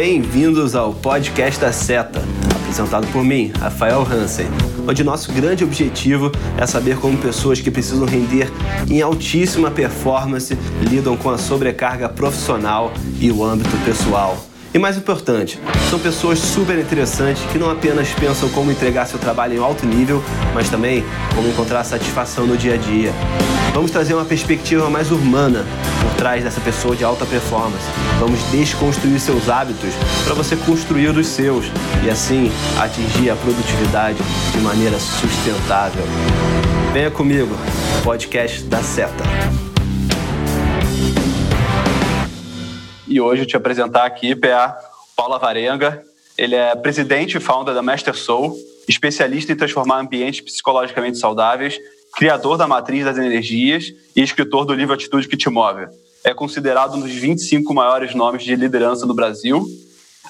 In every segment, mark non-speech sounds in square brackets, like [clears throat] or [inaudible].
Bem-vindos ao podcast da Seta, apresentado por mim, Rafael Hansen, onde nosso grande objetivo é saber como pessoas que precisam render em altíssima performance lidam com a sobrecarga profissional e o âmbito pessoal. E mais importante, são pessoas super interessantes que não apenas pensam como entregar seu trabalho em alto nível, mas também como encontrar satisfação no dia a dia. Vamos trazer uma perspectiva mais humana por trás dessa pessoa de alta performance. Vamos desconstruir seus hábitos para você construir os seus e assim atingir a produtividade de maneira sustentável. Venha comigo, podcast da Seta. E hoje te apresentar aqui é a Paula Varenga. Ele é presidente e founder da Master Soul, especialista em transformar ambientes psicologicamente saudáveis criador da Matriz das Energias e escritor do livro Atitude que Te Move. É considerado um dos 25 maiores nomes de liderança no Brasil.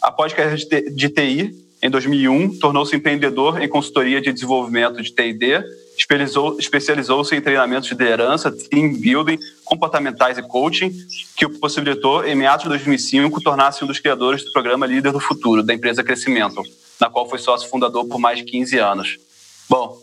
Após carreira de TI, em 2001, tornou-se empreendedor em consultoria de desenvolvimento de TD, especializou-se em treinamentos de liderança, team building, comportamentais e coaching, que o possibilitou, em meados de 2005, tornar-se um dos criadores do programa Líder do Futuro, da empresa Crescimento, na qual foi sócio fundador por mais de 15 anos. Bom,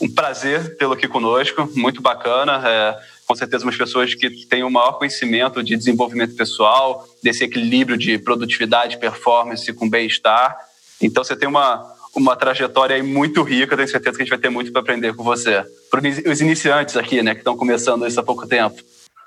um prazer tê-lo aqui conosco, muito bacana. É, com certeza, umas pessoas que têm o maior conhecimento de desenvolvimento pessoal, desse equilíbrio de produtividade, performance com bem-estar. Então, você tem uma, uma trajetória muito rica, tenho certeza que a gente vai ter muito para aprender com você. Para os iniciantes aqui, né, que estão começando isso há pouco tempo.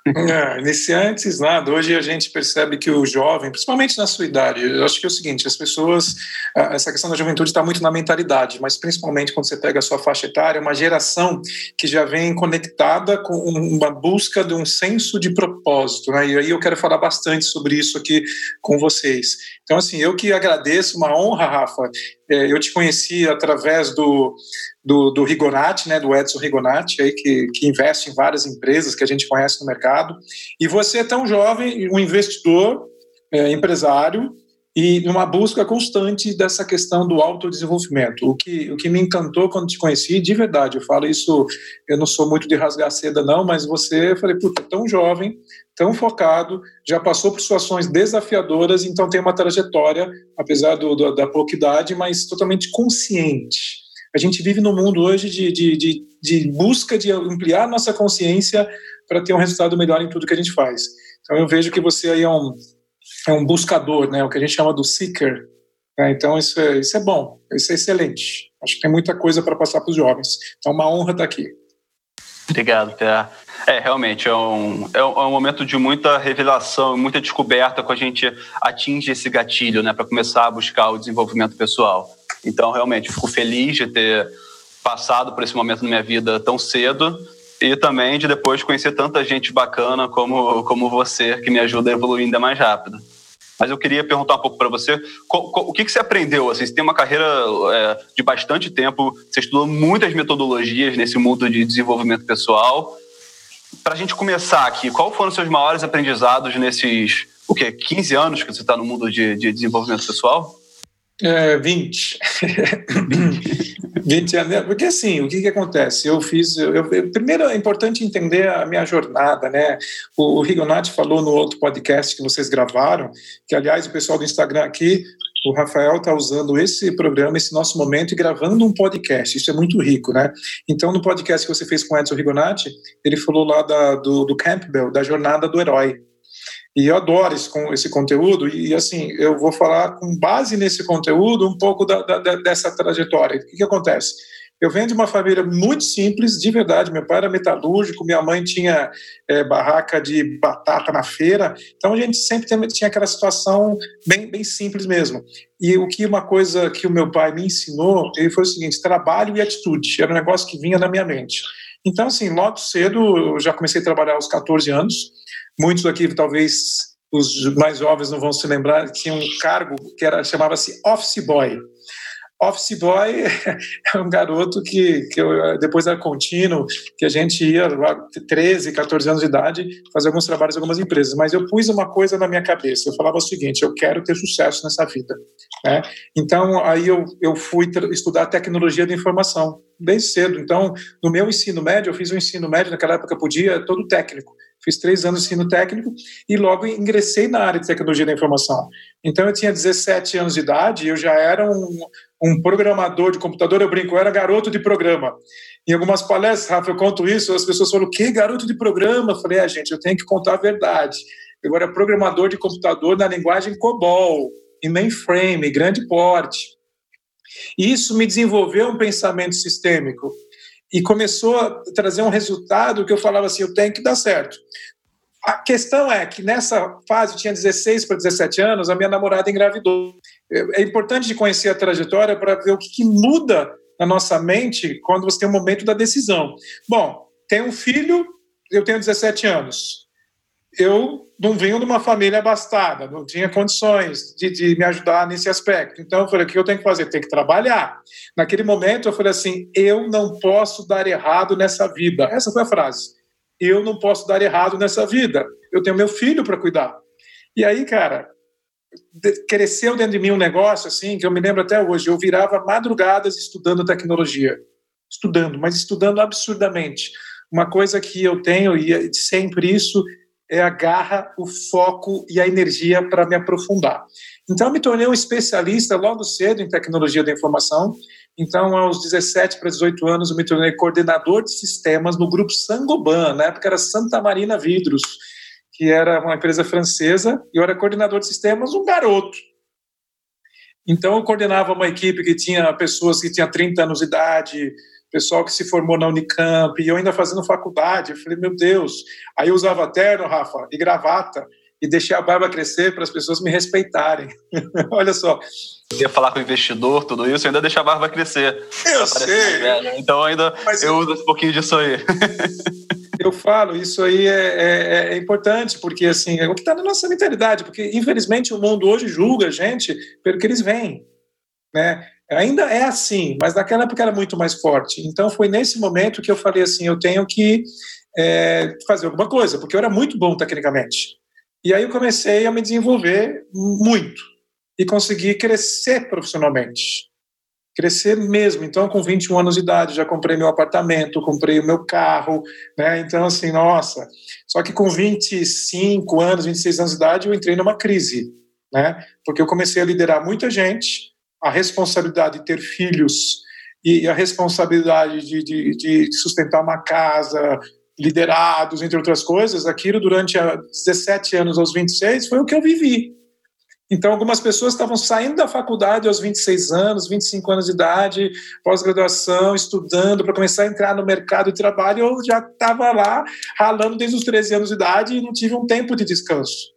É, iniciantes, nada. Hoje a gente percebe que o jovem, principalmente na sua idade, eu acho que é o seguinte: as pessoas, essa questão da juventude está muito na mentalidade, mas principalmente quando você pega a sua faixa etária, é uma geração que já vem conectada com uma busca de um senso de propósito. Né? E aí eu quero falar bastante sobre isso aqui com vocês. Então, assim, eu que agradeço, uma honra, Rafa. É, eu te conheci através do, do, do Rigonati, né, do Edson Rigonati, aí, que, que investe em várias empresas que a gente conhece no mercado. E você é tão jovem, um investidor, é, empresário, e uma busca constante dessa questão do autodesenvolvimento. O que, o que me encantou quando te conheci, de verdade, eu falo isso, eu não sou muito de rasgar seda não, mas você, eu falei, puta, tão jovem, tão focado, já passou por situações desafiadoras, então tem uma trajetória, apesar do, do, da pouca idade, mas totalmente consciente. A gente vive num mundo hoje de, de, de, de busca de ampliar nossa consciência para ter um resultado melhor em tudo que a gente faz. Então eu vejo que você aí é um, é um buscador, né? o que a gente chama do seeker. Né? Então isso é, isso é bom, isso é excelente. Acho que tem muita coisa para passar para os jovens. Então, é uma honra estar aqui. Obrigado, Pé. É, realmente, é um, é um, é momento de muita revelação, muita descoberta quando a gente atinge esse gatilho, né, para começar a buscar o desenvolvimento pessoal. Então, realmente, fico feliz de ter passado por esse momento na minha vida tão cedo e também de depois conhecer tanta gente bacana como, como você, que me ajuda a evoluir ainda mais rápido. Mas eu queria perguntar um pouco para você, o que, que, você aprendeu? Assim, você tem uma carreira é, de bastante tempo, você estudou muitas metodologias nesse mundo de desenvolvimento pessoal. Para a gente começar aqui, qual foram os seus maiores aprendizados nesses, o quê, 15 anos que você está no mundo de, de desenvolvimento pessoal? É, 20. 20 [clears throat] anos. Porque assim, o que, que acontece? Eu fiz. Eu, eu, primeiro é importante entender a minha jornada, né? O, o Rigonati falou no outro podcast que vocês gravaram, que aliás o pessoal do Instagram aqui, o Rafael está usando esse programa, esse nosso momento, e gravando um podcast. Isso é muito rico, né? Então, no podcast que você fez com o Edson Rigonati, ele falou lá da, do, do Campbell, da jornada do herói. E eu adoro esse, esse conteúdo, e assim, eu vou falar com base nesse conteúdo um pouco da, da, dessa trajetória. O que, que acontece? Eu venho de uma família muito simples, de verdade. Meu pai era metalúrgico, minha mãe tinha é, barraca de batata na feira. Então a gente sempre tinha aquela situação bem, bem simples mesmo. E o que uma coisa que o meu pai me ensinou, ele foi o seguinte: trabalho e atitude. Era um negócio que vinha na minha mente. Então, assim, logo cedo, eu já comecei a trabalhar aos 14 anos. Muitos aqui, talvez os mais jovens não vão se lembrar, tinha um cargo que era chamava-se office boy. Office boy [laughs] é um garoto que, que eu, depois era contínuo, que a gente ia lá 13, 14 anos de idade fazer alguns trabalhos em algumas empresas. Mas eu pus uma coisa na minha cabeça. Eu falava o seguinte: eu quero ter sucesso nessa vida. Né? Então aí eu, eu fui estudar tecnologia da informação bem cedo. Então no meu ensino médio eu fiz um ensino médio naquela época podia todo técnico Fiz três anos de ensino técnico e logo ingressei na área de tecnologia da informação. Então, eu tinha 17 anos de idade eu já era um, um programador de computador. Eu brinco, eu era garoto de programa. Em algumas palestras, Rafa, eu conto isso, as pessoas falam, que garoto de programa? Eu falei, ah, gente, eu tenho que contar a verdade. Eu era programador de computador na linguagem COBOL, em mainframe, grande porte. E isso me desenvolveu um pensamento sistêmico e começou a trazer um resultado que eu falava assim, eu tenho que dar certo. A questão é que nessa fase, tinha 16 para 17 anos, a minha namorada engravidou. É importante de conhecer a trajetória para ver o que, que muda na nossa mente quando você tem o momento da decisão. Bom, tem um filho, eu tenho 17 anos. Eu não venho de uma família abastada, não tinha condições de, de, me ajudar nesse aspecto. Então, eu falei: o que eu tenho que fazer? Tem que trabalhar. Naquele momento, eu falei assim: eu não posso dar errado nessa vida. Essa foi a frase. Eu não posso dar errado nessa vida. Eu tenho meu filho para cuidar. E aí, cara, cresceu dentro de mim um negócio assim que eu me lembro até hoje. Eu virava madrugadas estudando tecnologia, estudando, mas estudando absurdamente. Uma coisa que eu tenho e é sempre isso é a garra, o foco e a energia para me aprofundar. Então, me tornei um especialista logo cedo em tecnologia da informação. Então, aos 17 para 18 anos, eu me tornei coordenador de sistemas no grupo Sangoban, na época era Santa Marina Vidros que era uma empresa francesa, e eu era coordenador de sistemas, um garoto. Então, eu coordenava uma equipe que tinha pessoas que tinham 30 anos de idade, pessoal que se formou na Unicamp, e eu ainda fazendo faculdade. Eu falei, meu Deus. Aí eu usava terno, Rafa, e gravata, e deixei a barba crescer para as pessoas me respeitarem. [laughs] Olha só. Eu ia falar com o investidor, tudo isso, e ainda deixar a barba crescer. Eu sei. Então, ainda Mas eu uso um pouquinho disso aí. [laughs] eu falo, isso aí é, é, é importante, porque assim, é o que está na nossa mentalidade, porque infelizmente o mundo hoje julga a gente pelo que eles veem. Né? Ainda é assim, mas naquela época era muito mais forte. Então foi nesse momento que eu falei assim: eu tenho que é, fazer alguma coisa, porque eu era muito bom tecnicamente. E aí eu comecei a me desenvolver muito e consegui crescer profissionalmente crescer mesmo. Então, com 21 anos de idade, já comprei meu apartamento, comprei o meu carro, né? Então, assim, nossa. Só que com 25 anos, 26 anos de idade, eu entrei numa crise, né? Porque eu comecei a liderar muita gente, a responsabilidade de ter filhos e a responsabilidade de, de, de sustentar uma casa, liderados, entre outras coisas, aquilo durante 17 anos aos 26 foi o que eu vivi. Então, algumas pessoas estavam saindo da faculdade aos 26 anos, 25 anos de idade, pós-graduação, estudando para começar a entrar no mercado de trabalho. Eu já estava lá ralando desde os 13 anos de idade e não tive um tempo de descanso.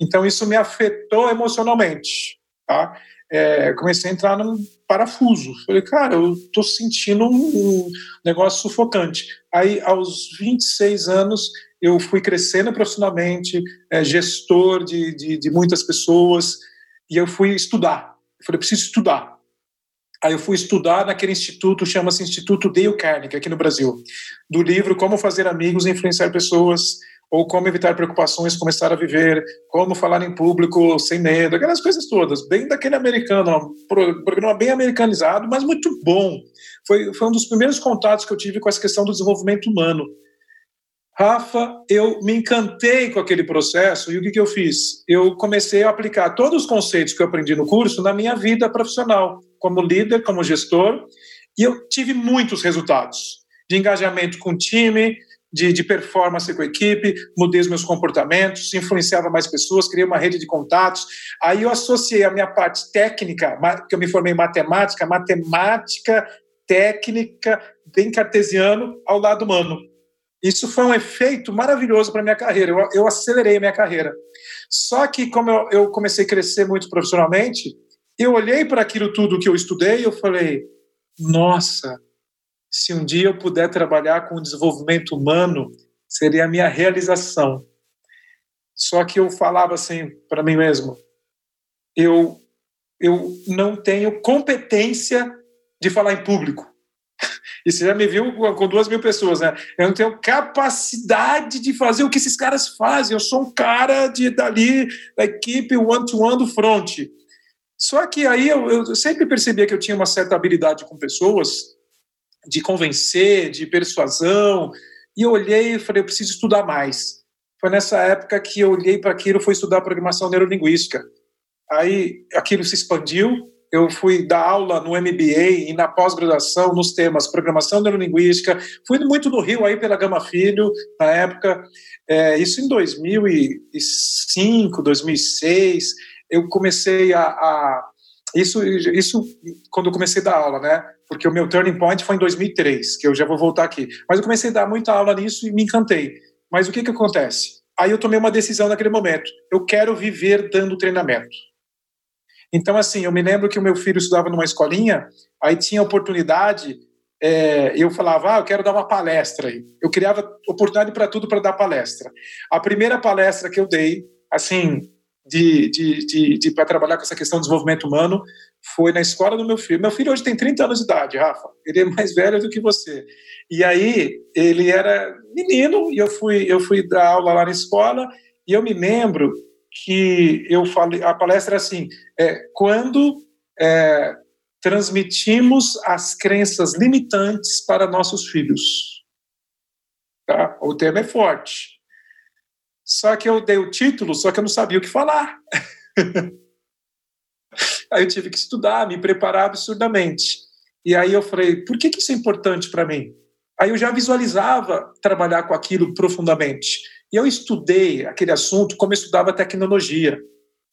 Então, isso me afetou emocionalmente. Tá? É, comecei a entrar num parafuso. Falei, cara, eu estou sentindo um negócio sufocante. Aí, aos 26 anos, eu fui crescendo profissionalmente, é, gestor de, de, de, muitas pessoas, e eu fui estudar. Eu falei, preciso estudar. Aí eu fui estudar naquele instituto, chama-se Instituto Dale Carnegie, aqui no Brasil, do livro Como Fazer Amigos e Influenciar Pessoas, ou Como Evitar Preocupações, Começar a Viver, Como Falar em Público Sem Medo, aquelas coisas todas, bem daquele americano, um programa bem americanizado, mas muito bom. Foi, foi um dos primeiros contatos que eu tive com essa questão do desenvolvimento humano. Rafa, eu me encantei com aquele processo e o que, que eu fiz? Eu comecei a aplicar todos os conceitos que eu aprendi no curso na minha vida profissional, como líder, como gestor, e eu tive muitos resultados de engajamento com o time, de, de, performance com a equipe, mudei os meus comportamentos, influenciava mais pessoas, criei uma rede de contatos. Aí eu associei a minha parte técnica, que eu me formei em matemática, matemática técnica, bem cartesiano, ao lado humano. Isso foi um efeito maravilhoso para minha carreira. Eu, eu, acelerei a minha carreira. Só que, como eu, eu comecei a crescer muito profissionalmente, eu olhei para aquilo tudo que eu estudei e eu falei: nossa, se um dia eu puder trabalhar com o desenvolvimento humano, seria a minha realização. Só que eu falava assim para mim mesmo: eu, eu não tenho competência de falar em público. [laughs] E você já me viu com duas mil pessoas, né? Eu não tenho capacidade de fazer o que esses caras fazem. Eu sou um cara de dali, da equipe one-to-one do front. Só que aí eu, eu sempre percebia que eu tinha uma certa habilidade com pessoas, de convencer, de persuasão. E eu olhei e falei, eu preciso estudar mais. foi nessa época que eu olhei para aquilo, fui estudar programação neurolinguística. Aí aquilo se expandiu, eu fui dar aula no MBA e na pós-graduação nos temas programação neurolinguística. Fui muito no Rio aí pela Gama Filho, na época. É, isso em 2005, 2006. Eu comecei a, a. isso, isso quando eu comecei a dar aula, né? Porque o meu turning point foi em 2003, que eu já vou voltar aqui. Mas eu comecei a dar muita aula nisso e me encantei. Mas o que, que acontece? Aí eu tomei uma decisão naquele momento. Eu quero viver dando treinamento. Então, assim, eu me lembro que o meu filho estudava numa escolinha, aí tinha oportunidade, é, eu falava, ah, eu quero dar uma palestra aí. Eu criava oportunidade para tudo para dar palestra. A primeira palestra que eu dei, assim, de, de, de, de para trabalhar com essa questão do desenvolvimento humano, foi na escola do meu filho. Meu filho hoje tem 30 anos de idade, Rafa. Ele é mais velho do que você. E aí, ele era menino, e eu fui, eu fui dar aula lá na escola, e eu me lembro que eu falei, a palestra é assim, é, quando é, transmitimos as crenças limitantes para nossos filhos. Tá? O tema é forte. Só que eu dei o título, só que eu não sabia o que falar. [laughs] aí eu tive que estudar, me preparar absurdamente. E aí eu falei, por que, que isso é importante para mim? Aí eu já visualizava trabalhar com aquilo profundamente. E eu estudei aquele assunto como eu estudava tecnologia,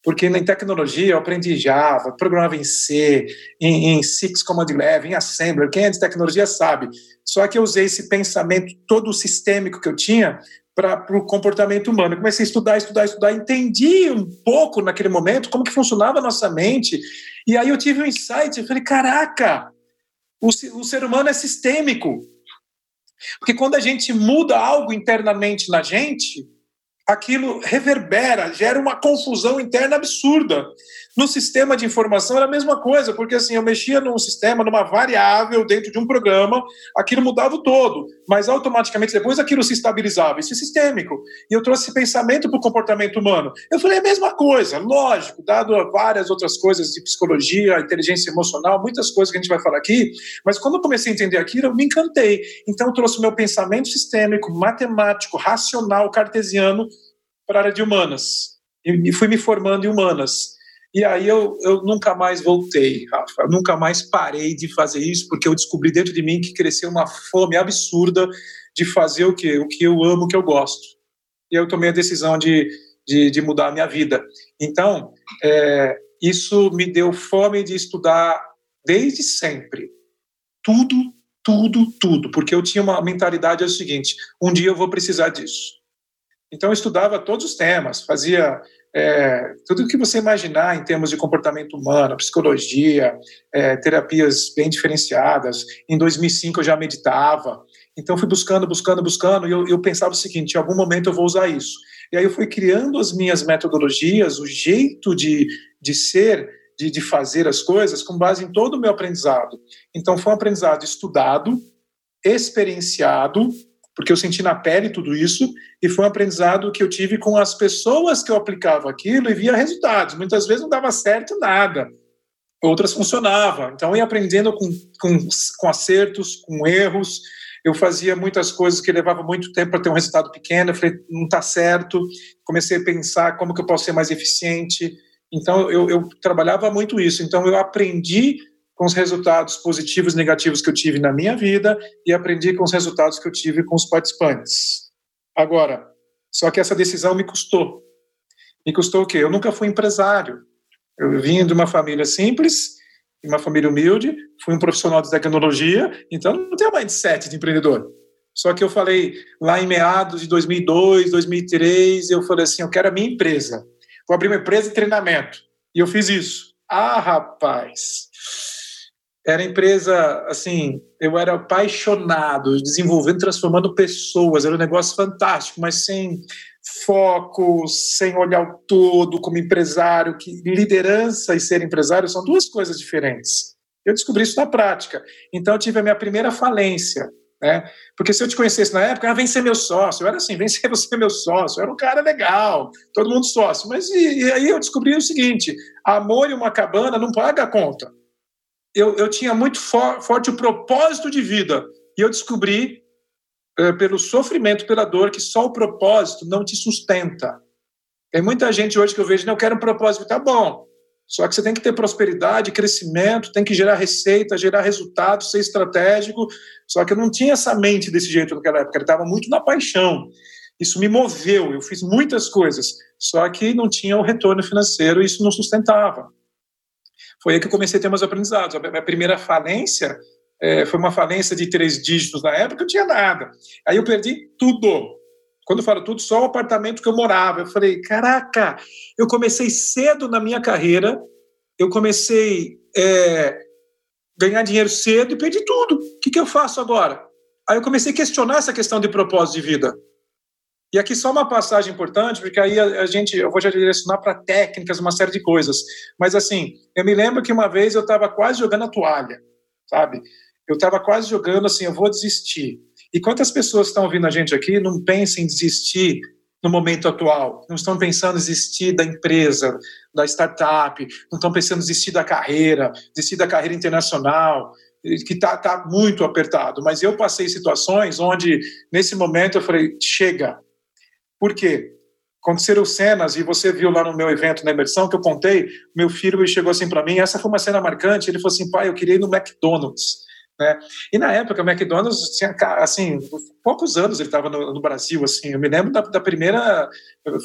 porque em tecnologia eu aprendi Java, programava em C, em, em Six Command Eleven, em Assembler, quem é de tecnologia sabe. Só que eu usei esse pensamento todo sistêmico que eu tinha para o comportamento humano. Eu comecei a estudar, estudar, estudar, entendi um pouco naquele momento como que funcionava a nossa mente, e aí eu tive um insight, eu falei, caraca, o, o ser humano é sistêmico, porque quando a gente muda algo internamente na gente, aquilo reverbera, gera uma confusão interna absurda. No sistema de informação era a mesma coisa, porque assim, eu mexia num sistema, numa variável dentro de um programa, aquilo mudava o todo, mas automaticamente depois aquilo se estabilizava. Isso é sistêmico. E eu trouxe pensamento para o comportamento humano. Eu falei a mesma coisa, lógico, dado várias outras coisas de psicologia, inteligência emocional, muitas coisas que a gente vai falar aqui, mas quando eu comecei a entender aquilo, eu me encantei. Então eu trouxe meu pensamento sistêmico, matemático, racional, cartesiano para a área de humanas. E fui me formando em humanas. E aí eu, eu nunca mais voltei, Rafa. Eu nunca mais parei de fazer isso, porque eu descobri dentro de mim que cresceu uma fome absurda de fazer o que, o que eu amo, o que eu gosto. E eu tomei a decisão de, de, de mudar a minha vida. Então, é, isso me deu fome de estudar desde sempre. Tudo, tudo, tudo. Porque eu tinha uma mentalidade é o seguinte: um dia eu vou precisar disso. Então, eu estudava todos os temas, fazia é, tudo o que você imaginar em termos de comportamento humano, psicologia, é, terapias bem diferenciadas. Em 2005 eu já meditava. Então fui buscando, buscando, buscando, e eu, eu pensava o seguinte: em algum momento eu vou usar isso. E aí eu fui criando as minhas metodologias, o jeito de, de ser, de, de fazer as coisas, com base em todo o meu aprendizado. Então foi um aprendizado estudado, experienciado, porque eu senti na pele tudo isso e foi um aprendizado que eu tive com as pessoas que eu aplicava aquilo e via resultados. Muitas vezes não dava certo nada, outras funcionavam. Então, eu ia aprendendo com, com, com acertos, com erros. Eu fazia muitas coisas que levava muito tempo para ter um resultado pequeno. Eu falei, não está certo. Comecei a pensar como que eu posso ser mais eficiente. Então, eu, eu trabalhava muito isso. Então, eu aprendi com os resultados positivos e negativos que eu tive na minha vida e aprendi com os resultados que eu tive com os participantes. Agora, só que essa decisão me custou. Me custou o quê? Eu nunca fui empresário. Eu vim de uma família simples, uma família humilde, fui um profissional de tecnologia, então não tenho mindset de empreendedor. Só que eu falei lá em meados de 2002, 2003, eu falei assim, eu quero a minha empresa. Vou abrir uma empresa de treinamento. E eu fiz isso. Ah, rapaz, era empresa, assim, eu era apaixonado, desenvolvendo, transformando pessoas, era um negócio fantástico, mas sem foco, sem olhar o todo como empresário, que liderança e ser empresário são duas coisas diferentes. Eu descobri isso na prática. Então eu tive a minha primeira falência, né? Porque se eu te conhecesse na época, ah, vem ser meu sócio. Eu era assim, vem ser você meu sócio. Eu era um cara legal, todo mundo sócio. Mas e, e aí eu descobri o seguinte: amor e uma cabana não paga a conta eu, eu tinha muito for, forte o propósito de vida. E eu descobri é, pelo sofrimento, pela dor, que só o propósito não te sustenta. Tem muita gente hoje que eu vejo, não, eu quero um propósito, tá bom. Só que você tem que ter prosperidade, crescimento, tem que gerar receita, gerar resultado, ser estratégico. Só que eu não tinha essa mente desse jeito naquela época, ele estava muito na paixão. Isso me moveu, eu fiz muitas coisas, só que não tinha o retorno financeiro e isso não sustentava. Foi aí que eu comecei a ter meus aprendizados. A minha primeira falência é, foi uma falência de três dígitos na época, eu tinha nada. Aí eu perdi tudo. Quando eu falo tudo, só o apartamento que eu morava. Eu falei, caraca, eu comecei cedo na minha carreira, eu comecei é, ganhar dinheiro cedo e perdi tudo. O que, que eu faço agora? Aí eu comecei a questionar essa questão de propósito de vida. E aqui só uma passagem importante, porque aí a, a gente, eu vou já direcionar para técnicas, uma série de coisas. Mas assim, eu me lembro que uma vez eu estava quase jogando a toalha, sabe? Eu estava quase jogando assim, eu vou desistir. E quantas pessoas estão ouvindo a gente aqui não pensam em desistir no momento atual, não estão pensando em desistir da empresa, da startup, não estão pensando em desistir da carreira, desistir da carreira internacional, que está tá muito apertado. Mas eu passei situações onde, nesse momento, eu falei: chega. Por quê? Aconteceram cenas, e você viu lá no meu evento na imersão que eu contei, meu filho chegou assim para mim, essa foi uma cena marcante, ele falou assim, pai, eu queria ir no McDonald's. Né? E na época, o McDonald's tinha, assim, poucos anos ele estava no, no, Brasil, assim, eu me lembro da, da, primeira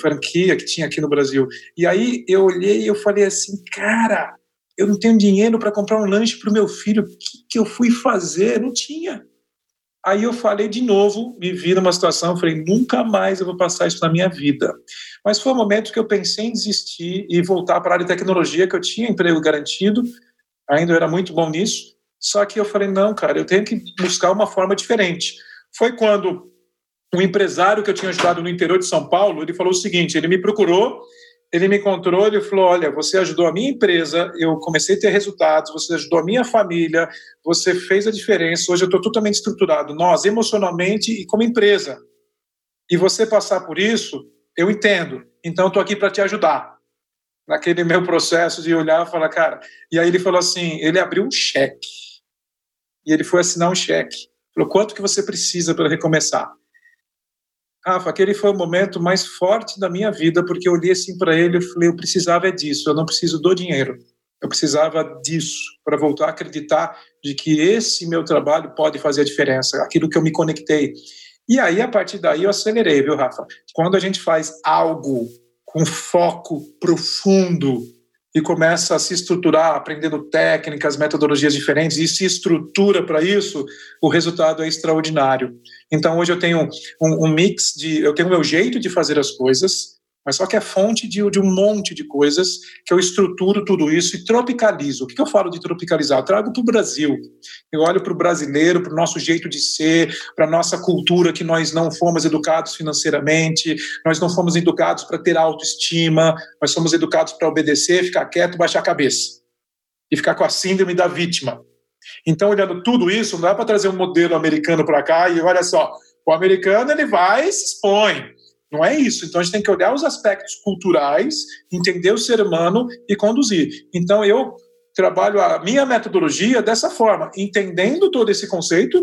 franquia que tinha aqui no Brasil. E aí eu olhei e eu falei assim, cara, eu não tenho dinheiro para comprar um lanche para o meu filho, o que, que eu fui fazer? Não tinha. Aí eu falei de novo, me vi numa situação, falei, nunca mais eu vou passar isso na minha vida. Mas foi um momento que eu pensei em desistir e voltar para a área de tecnologia, que eu tinha emprego garantido, ainda eu era muito bom nisso, só que eu falei, não, cara, eu tenho que buscar uma forma diferente. Foi quando um empresário que eu tinha ajudado no interior de São Paulo, ele falou o seguinte, ele me procurou, ele me encontrou, ele falou, olha, você ajudou a minha empresa, eu comecei a ter resultados, você ajudou a minha família, você fez a diferença, hoje eu estou totalmente estruturado, nós, emocionalmente e como empresa. E você passar por isso, eu entendo, então estou aqui para te ajudar naquele meu processo de olhar e falar, cara. E aí ele falou assim: ele abriu um cheque e ele foi assinar um cheque. Falou, quanto que você precisa para recomeçar? Rafa, aquele foi o momento mais forte da minha vida, porque eu olhei assim para ele e falei, eu precisava é disso, eu não preciso do dinheiro. Eu precisava disso para voltar a acreditar de que esse meu trabalho pode fazer a diferença, aquilo que eu me conectei. E aí, a partir daí, eu acelerei, viu, Rafa? Quando a gente faz algo com foco profundo, e começa a se estruturar, aprendendo técnicas, metodologias diferentes e se estrutura para isso, o resultado é extraordinário. Então hoje eu tenho um, um, mix de, eu tenho o meu jeito de fazer as coisas, mas só que é fonte de, de, um monte de coisas que eu estruturo tudo isso e tropicalizo. O que, eu falo de tropicalizar? Eu trago para o Brasil. Eu olho para o brasileiro, para o nosso jeito de ser, para a nossa cultura, que nós não fomos educados financeiramente, nós não fomos educados para ter autoestima, nós somos educados para obedecer, ficar quieto, baixar a cabeça e ficar com a síndrome da vítima. Então, olhando tudo isso, não dá para trazer um modelo americano para cá e olha só, o americano ele vai e se expõe. Não é isso. Então a gente tem que olhar os aspectos culturais, entender o ser humano e conduzir. Então eu trabalho a minha metodologia dessa forma, entendendo todo esse conceito,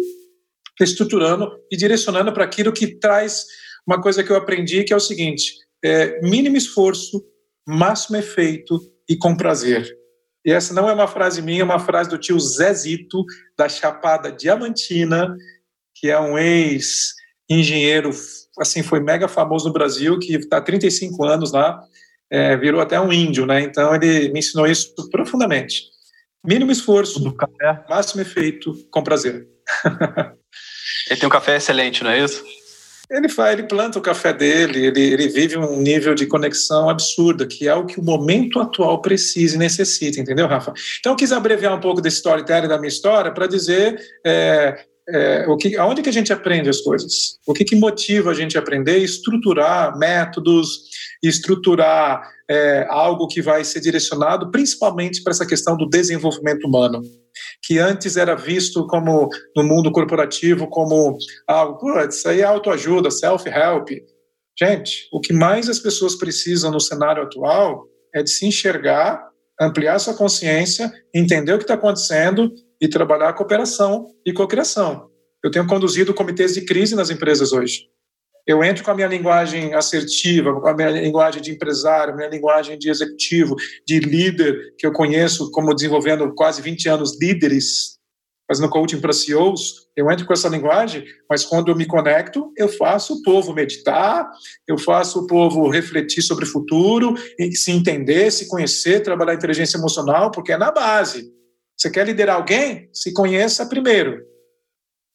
estruturando e direcionando para aquilo que traz uma coisa que eu aprendi, que é o seguinte: é, mínimo esforço, máximo efeito e com prazer. E essa não é uma frase minha, é uma frase do tio Zezito, da Chapada Diamantina, que é um ex-engenheiro assim, foi mega famoso no Brasil, que está há 35 anos lá, é, virou até um índio, né? Então ele me ensinou isso profundamente. Mínimo esforço, do café. máximo efeito, com prazer. ele tem um café excelente, não é isso? Ele faz, ele planta o café dele, ele, ele vive um nível de conexão absurda, que é o que o momento atual precisa e necessita, entendeu, Rafa? Então, eu quis abreviar um pouco desse storytelling da minha história para dizer é, é, o que, aonde que a gente aprende as coisas? O que, que motiva a gente a aprender? Estruturar métodos, estruturar é, algo que vai ser direcionado principalmente para essa questão do desenvolvimento humano, que antes era visto como no mundo corporativo como algo, isso aí é autoajuda, self-help. Gente, o que mais as pessoas precisam no cenário atual é de se enxergar, ampliar sua consciência, entender o que está acontecendo e trabalhar a cooperação e cocriação. Eu tenho conduzido comitês de crise nas empresas hoje. Eu entro com a minha linguagem assertiva, com a minha linguagem de empresário, minha linguagem de executivo, de líder, que eu conheço como desenvolvendo quase 20 anos líderes, fazendo coaching para CEOs. Eu entro com essa linguagem, mas quando eu me conecto, eu faço o povo meditar, eu faço o povo refletir sobre o futuro, se entender, se conhecer, trabalhar inteligência emocional, porque é na base. Você quer liderar alguém? Se conheça primeiro.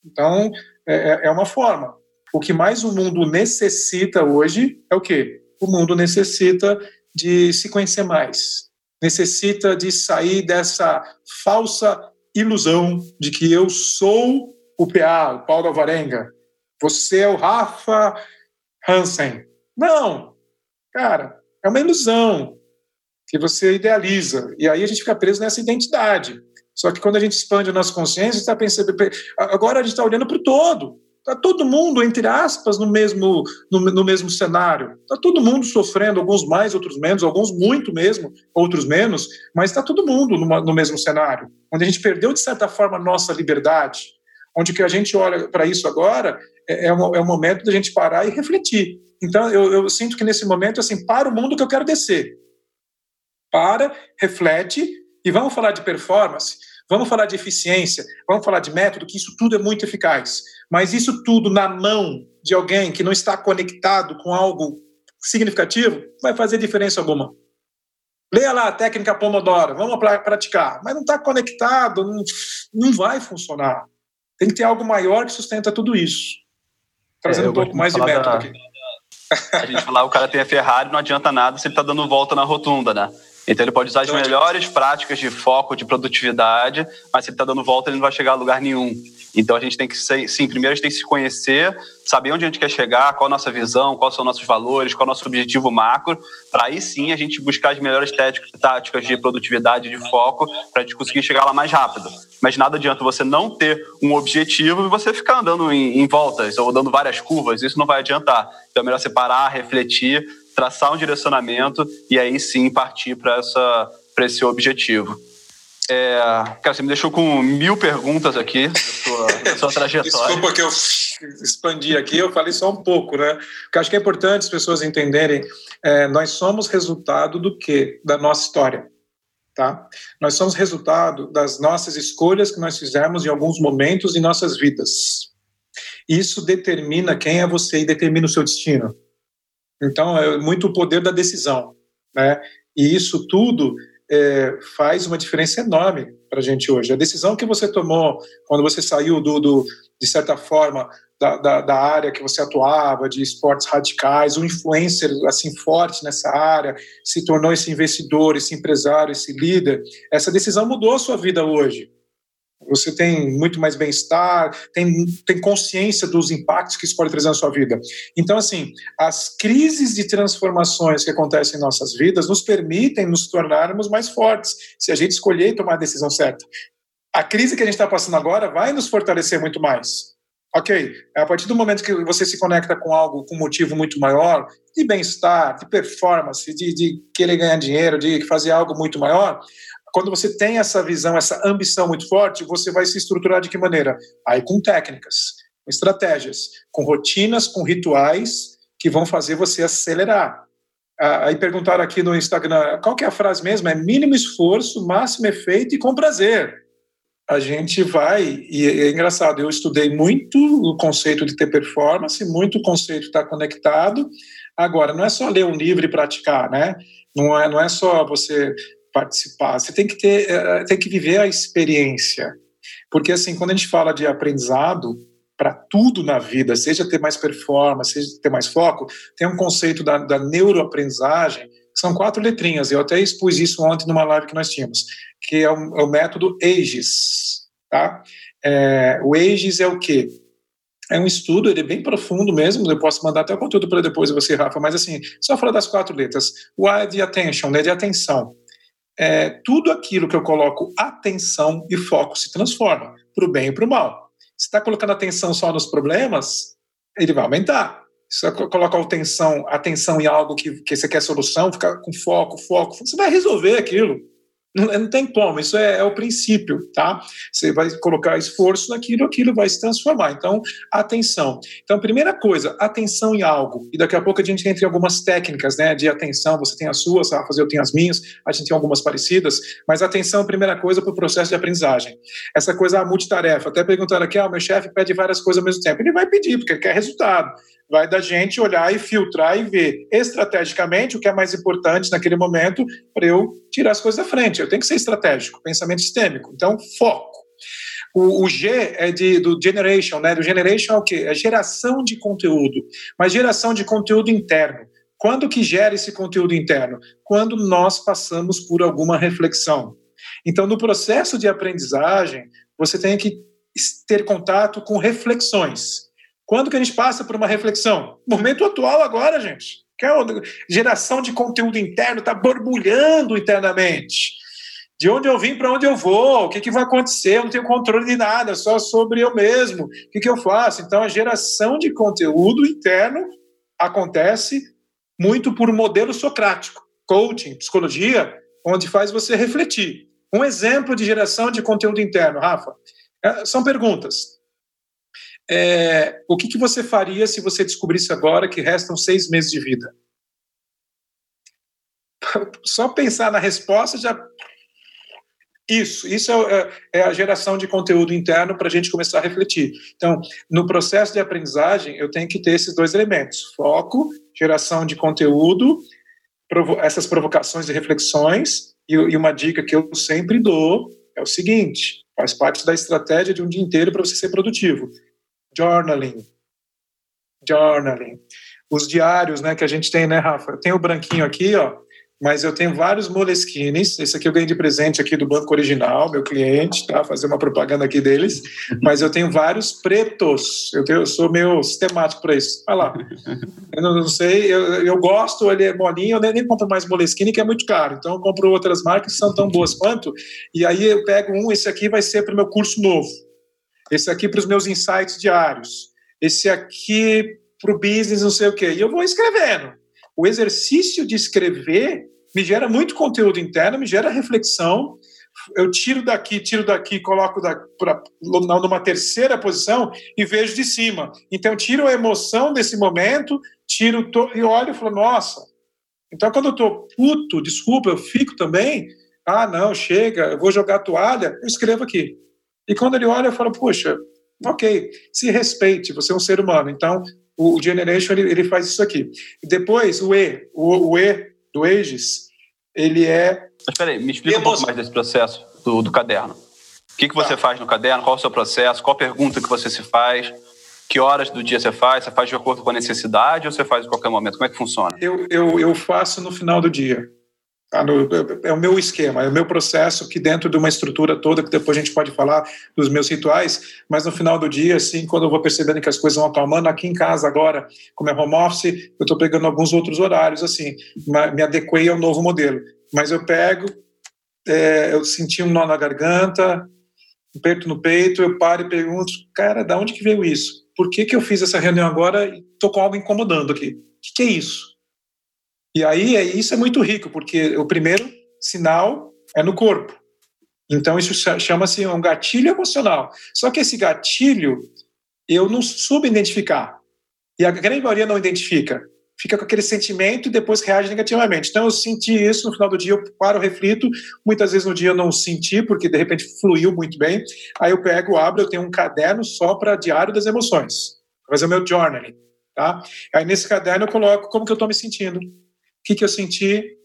Então, é, é, é uma forma. O que mais o mundo necessita hoje é o quê? O mundo necessita de se conhecer mais. Necessita de sair dessa falsa ilusão de que eu sou o PA, o Paulo Alvarenga. Você é o Rafa Hansen. Não, cara, é uma ilusão que você idealiza. E aí a gente fica preso nessa identidade. Só que quando a gente expande a nossa consciência, está pensando. Agora a gente está olhando para o todo. Está todo mundo, entre aspas, no mesmo, no, no mesmo cenário. Está todo mundo sofrendo, alguns mais, outros menos, alguns muito mesmo, outros menos, mas está todo mundo numa, no mesmo cenário. Onde a gente perdeu, de certa forma, a nossa liberdade. Onde que a gente olha para isso agora é, é, um, é um momento da gente parar e refletir. Então, eu, eu sinto que nesse momento, assim, para o mundo que eu quero descer. Para, reflete e vamos falar de performance, vamos falar de eficiência, vamos falar de método, que isso tudo é muito eficaz. Mas isso tudo na mão de alguém que não está conectado com algo significativo, vai fazer diferença alguma. Leia lá a técnica Pomodoro, vamos praticar. Mas não está conectado, não, não vai funcionar. Tem que ter algo maior que sustenta tudo isso. Trazendo é, um pouco mais de método da... aqui. [laughs] A gente falar o cara tem a Ferrari, não adianta nada se ele está dando volta na rotunda, né? Então ele pode usar as melhores práticas de foco, de produtividade, mas se ele está dando volta, ele não vai chegar a lugar nenhum. Então a gente tem que ser, sim, primeiro a gente tem que se conhecer, saber onde a gente quer chegar, qual a nossa visão, quais são nossos valores, qual é o nosso objetivo macro, para aí sim a gente buscar as melhores táticas de produtividade, de foco, para a gente conseguir chegar lá mais rápido. Mas nada adianta você não ter um objetivo e você ficar andando em, em voltas ou dando várias curvas, isso não vai adiantar. Então é melhor separar, refletir, traçar um direcionamento e aí sim partir para esse objetivo. É, cara, você me deixou com mil perguntas aqui da sua, da sua [laughs] trajetória. Desculpa que eu expandi aqui, eu falei só um pouco, né? Porque acho que é importante as pessoas entenderem, é, nós somos resultado do quê? Da nossa história, tá? Nós somos resultado das nossas escolhas que nós fizemos em alguns momentos em nossas vidas. Isso determina quem é você e determina o seu destino. Então, é muito o poder da decisão, né? E isso tudo é, faz uma diferença enorme para a gente hoje. A decisão que você tomou quando você saiu do, do de certa forma da, da, da, área que você atuava, de esportes radicais, um influencer assim forte nessa área, se tornou esse investidor, esse empresário, esse líder. Essa decisão mudou a sua vida hoje você tem muito mais bem-estar, tem, tem consciência dos impactos que isso pode trazer na sua vida. Então, assim, as crises de transformações que acontecem em nossas vidas nos permitem nos tornarmos mais fortes, se a gente escolher e tomar a decisão certa. A crise que a gente está passando agora vai nos fortalecer muito mais. Ok, a partir do momento que você se conecta com algo com um motivo muito maior, de bem-estar, de performance, de, de querer ganhar dinheiro, de fazer algo muito maior, quando você tem essa visão, essa ambição muito forte, você vai se estruturar de que maneira? Aí com técnicas, com estratégias, com rotinas, com rituais que vão fazer você acelerar. Ah, aí perguntaram aqui no Instagram, qual que é a frase mesmo? É mínimo esforço, máximo efeito e com prazer. A gente vai, e é engraçado, eu estudei muito o conceito de ter performance, muito o conceito estar conectado. Agora, não é só ler um livro e praticar, né? Não é, não é só você participar. Você tem que ter, eh, tem que viver a experiência, porque assim, quando a gente fala de aprendizado para tudo na vida, seja ter mais performance, seja ter mais foco, tem um conceito da, da neuroaprendizagem que são quatro letrinhas. Eu até expus isso ontem numa live que nós tínhamos, que é o, é o método AGES, tá? É, o AGES é o quê? É um estudo, ele é bem profundo mesmo, eu posso mandar até o conteúdo para depois você, Rafa, mas assim, só falar das quatro letras. O A é de attention, né, de atenção é, tudo aquilo que eu coloco atenção e foco se transforma, para o bem e para o mal. Se está colocando atenção só nos problemas, ele vai aumentar. Se você coloca atenção, atenção em algo que, que você quer solução, ficar com foco, foco, você vai resolver aquilo. Não, tem como, isso é, é, o princípio, tá? Você vai colocar esforço naquilo, aquilo vai se transformar. Então, atenção. Então, primeira coisa, atenção em algo. E daqui a pouco a gente entra em algumas técnicas né, de atenção. Você tem as suas, a fazer eu tenho as minhas, a gente tem algumas parecidas, mas atenção, primeira coisa, para o processo de aprendizagem. Essa coisa, a multitarefa. Até perguntaram aqui, ah, meu chefe pede várias coisas ao mesmo tempo. Ele vai pedir, porque quer resultado vai da gente olhar e filtrar e ver estrategicamente o que é mais importante naquele momento para eu tirar as coisas da frente. Eu tenho que ser estratégico, pensamento sistêmico. Então, foco. O, G é de, do generation, né? Do generation é o quê? É geração de conteúdo, mas geração de conteúdo interno. Quando que gera esse conteúdo interno? Quando nós passamos por alguma reflexão. Então, no processo de aprendizagem, você tem que ter contato com reflexões. Quando que a gente passa por uma reflexão? Momento atual agora, gente. Que é geração de conteúdo interno está borbulhando internamente. De onde eu vim para onde eu vou? O que, que vai acontecer? Eu não tenho controle de nada, só sobre eu mesmo. O que, que eu faço? Então, a geração de conteúdo interno acontece muito por modelo socrático, coaching, psicologia, onde faz você refletir. Um exemplo de geração de conteúdo interno, Rafa, é, são perguntas. É, o que, que você faria se você descobrisse agora que restam seis meses de vida? [laughs] Só pensar na resposta já. Isso, isso é, é, é a geração de conteúdo interno para a gente começar a refletir. Então, no processo de aprendizagem, eu tenho que ter esses dois elementos: foco, geração de conteúdo, provo essas provocações e reflexões. E, e uma dica que eu sempre dou é o seguinte: faz parte da estratégia de um dia inteiro para você ser produtivo journaling. Journaling. Os diários, né, que a gente tem, né, Rafa? Eu tenho o branquinho aqui, ó, mas eu tenho vários moleskines. Esse aqui eu ganhei de presente aqui do Banco Original, meu cliente, tá? Fazer uma propaganda aqui deles. [laughs] Mas eu tenho vários pretos. Eu, tenho, eu sou meio sistemático para isso. Olha lá. Eu não, não sei, eu, eu, gosto, ele é bolinho, eu nem, nem compro mais moleskine, que é muito caro. Então eu compro outras marcas que são tão boas quanto. E aí eu pego um, esse aqui vai ser para o meu curso novo esse aqui para os meus insights diários, esse aqui para o business, não sei o quê. E eu vou escrevendo. O exercício de escrever me gera muito conteúdo interno, me gera reflexão. Eu tiro daqui, tiro daqui, coloco da, pra, numa terceira posição e vejo de cima. Então, tiro a emoção desse momento, tiro to, e olho e falo, nossa. Então, quando eu estou puto, desculpa, eu fico também. Ah, não, chega, eu vou jogar toalha, eu escrevo aqui. E quando ele olha, eu falo, puxa, ok, se respeite, você é um ser humano. Então, o Generation, ele, ele faz isso aqui. Depois, o E, o, o E do Aegis, ele é... Mas peraí, me explica um pouco mais desse processo do, do caderno. O que, que você tá. faz no caderno? Qual é o seu processo? Qual pergunta que você se faz? Que horas do dia você faz? Você faz de acordo com a necessidade ou você faz em qualquer momento? Como é que funciona? Eu, eu, eu faço no final do dia. Tá é o meu esquema, é o meu processo que dentro de uma estrutura toda, que depois a gente pode falar dos meus rituais, mas no final do dia, assim, quando eu vou percebendo que as coisas vão acalmando, aqui em casa agora, como é home office, eu estou pegando alguns outros horários, assim, me adequei ao novo modelo. Mas eu pego, é, eu senti um nó na garganta, um peito no peito, eu paro e pergunto, cara, da onde que veio isso? Por que, que eu fiz essa reunião agora e estou com algo incomodando aqui? O que, que é isso? E aí é, isso é muito rico, porque o primeiro sinal é no corpo. Então isso chama-se um gatilho emocional. Só que esse gatilho eu não soube identificar. E a grande maioria não identifica. Fica com aquele sentimento e depois reage negativamente. Então eu senti isso no final do dia, eu paro, reflito. Muitas vezes no dia eu não senti, porque de repente fluiu muito bem. Aí eu pego, abro, eu tenho um caderno só para diário das emoções. Vou fazer o meu journaling. Tá? Aí nesse caderno eu coloco como que eu estou me sentindo que, que eu senti,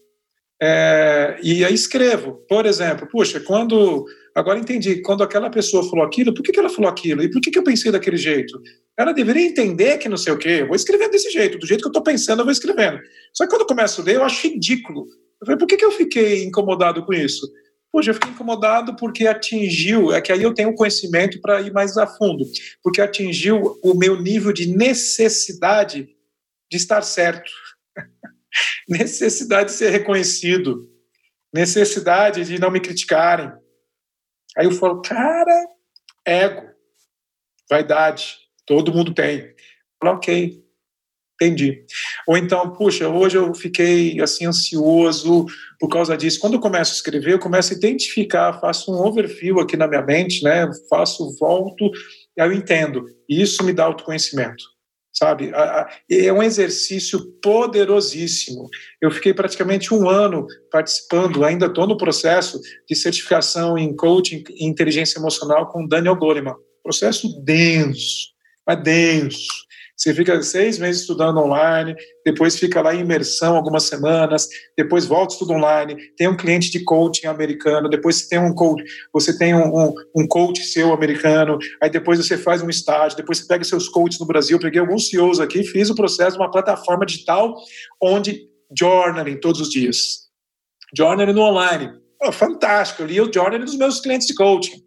é, e aí escrevo. Por exemplo, puxa, quando. Agora entendi, quando aquela pessoa falou aquilo, por que, que ela falou aquilo? E por que, que eu pensei daquele jeito? Ela deveria entender que não sei o quê. Eu vou escrevendo desse jeito, do jeito que eu estou pensando, eu vou escrevendo. Só que quando eu começo a ler, eu acho ridículo. Eu falei, por que, que eu fiquei incomodado com isso? Poxa, eu fiquei incomodado porque atingiu, é que aí eu tenho conhecimento para ir mais a fundo, porque atingiu o meu nível de necessidade de estar certo [laughs] necessidade de ser reconhecido, necessidade de não me criticarem. Aí eu falo, cara, ego, vaidade, todo mundo tem. Eu falo, ok, Entendi. Ou então, puxa, hoje eu fiquei assim ansioso por causa disso. Quando eu começo a escrever, eu começo a identificar, faço um overview aqui na minha mente, né? Faço, volto, aí eu entendo. E isso me dá autoconhecimento sabe? É um exercício poderosíssimo. Eu fiquei praticamente um ano participando, ainda estou no processo de certificação em coaching e inteligência emocional com Daniel Goleman. Processo denso, mas denso. Você fica seis meses estudando online, depois fica lá em imersão algumas semanas, depois volta estudo online, tem um cliente de coaching americano, depois você tem um coach, você tem um, um, um coach seu americano, aí depois você faz um estágio, depois você pega seus coaches no Brasil. Peguei alguns CEOs aqui, fiz o processo de uma plataforma digital onde journaling todos os dias. Journaling no online. Oh, fantástico, eu li o journaling dos meus clientes de coaching.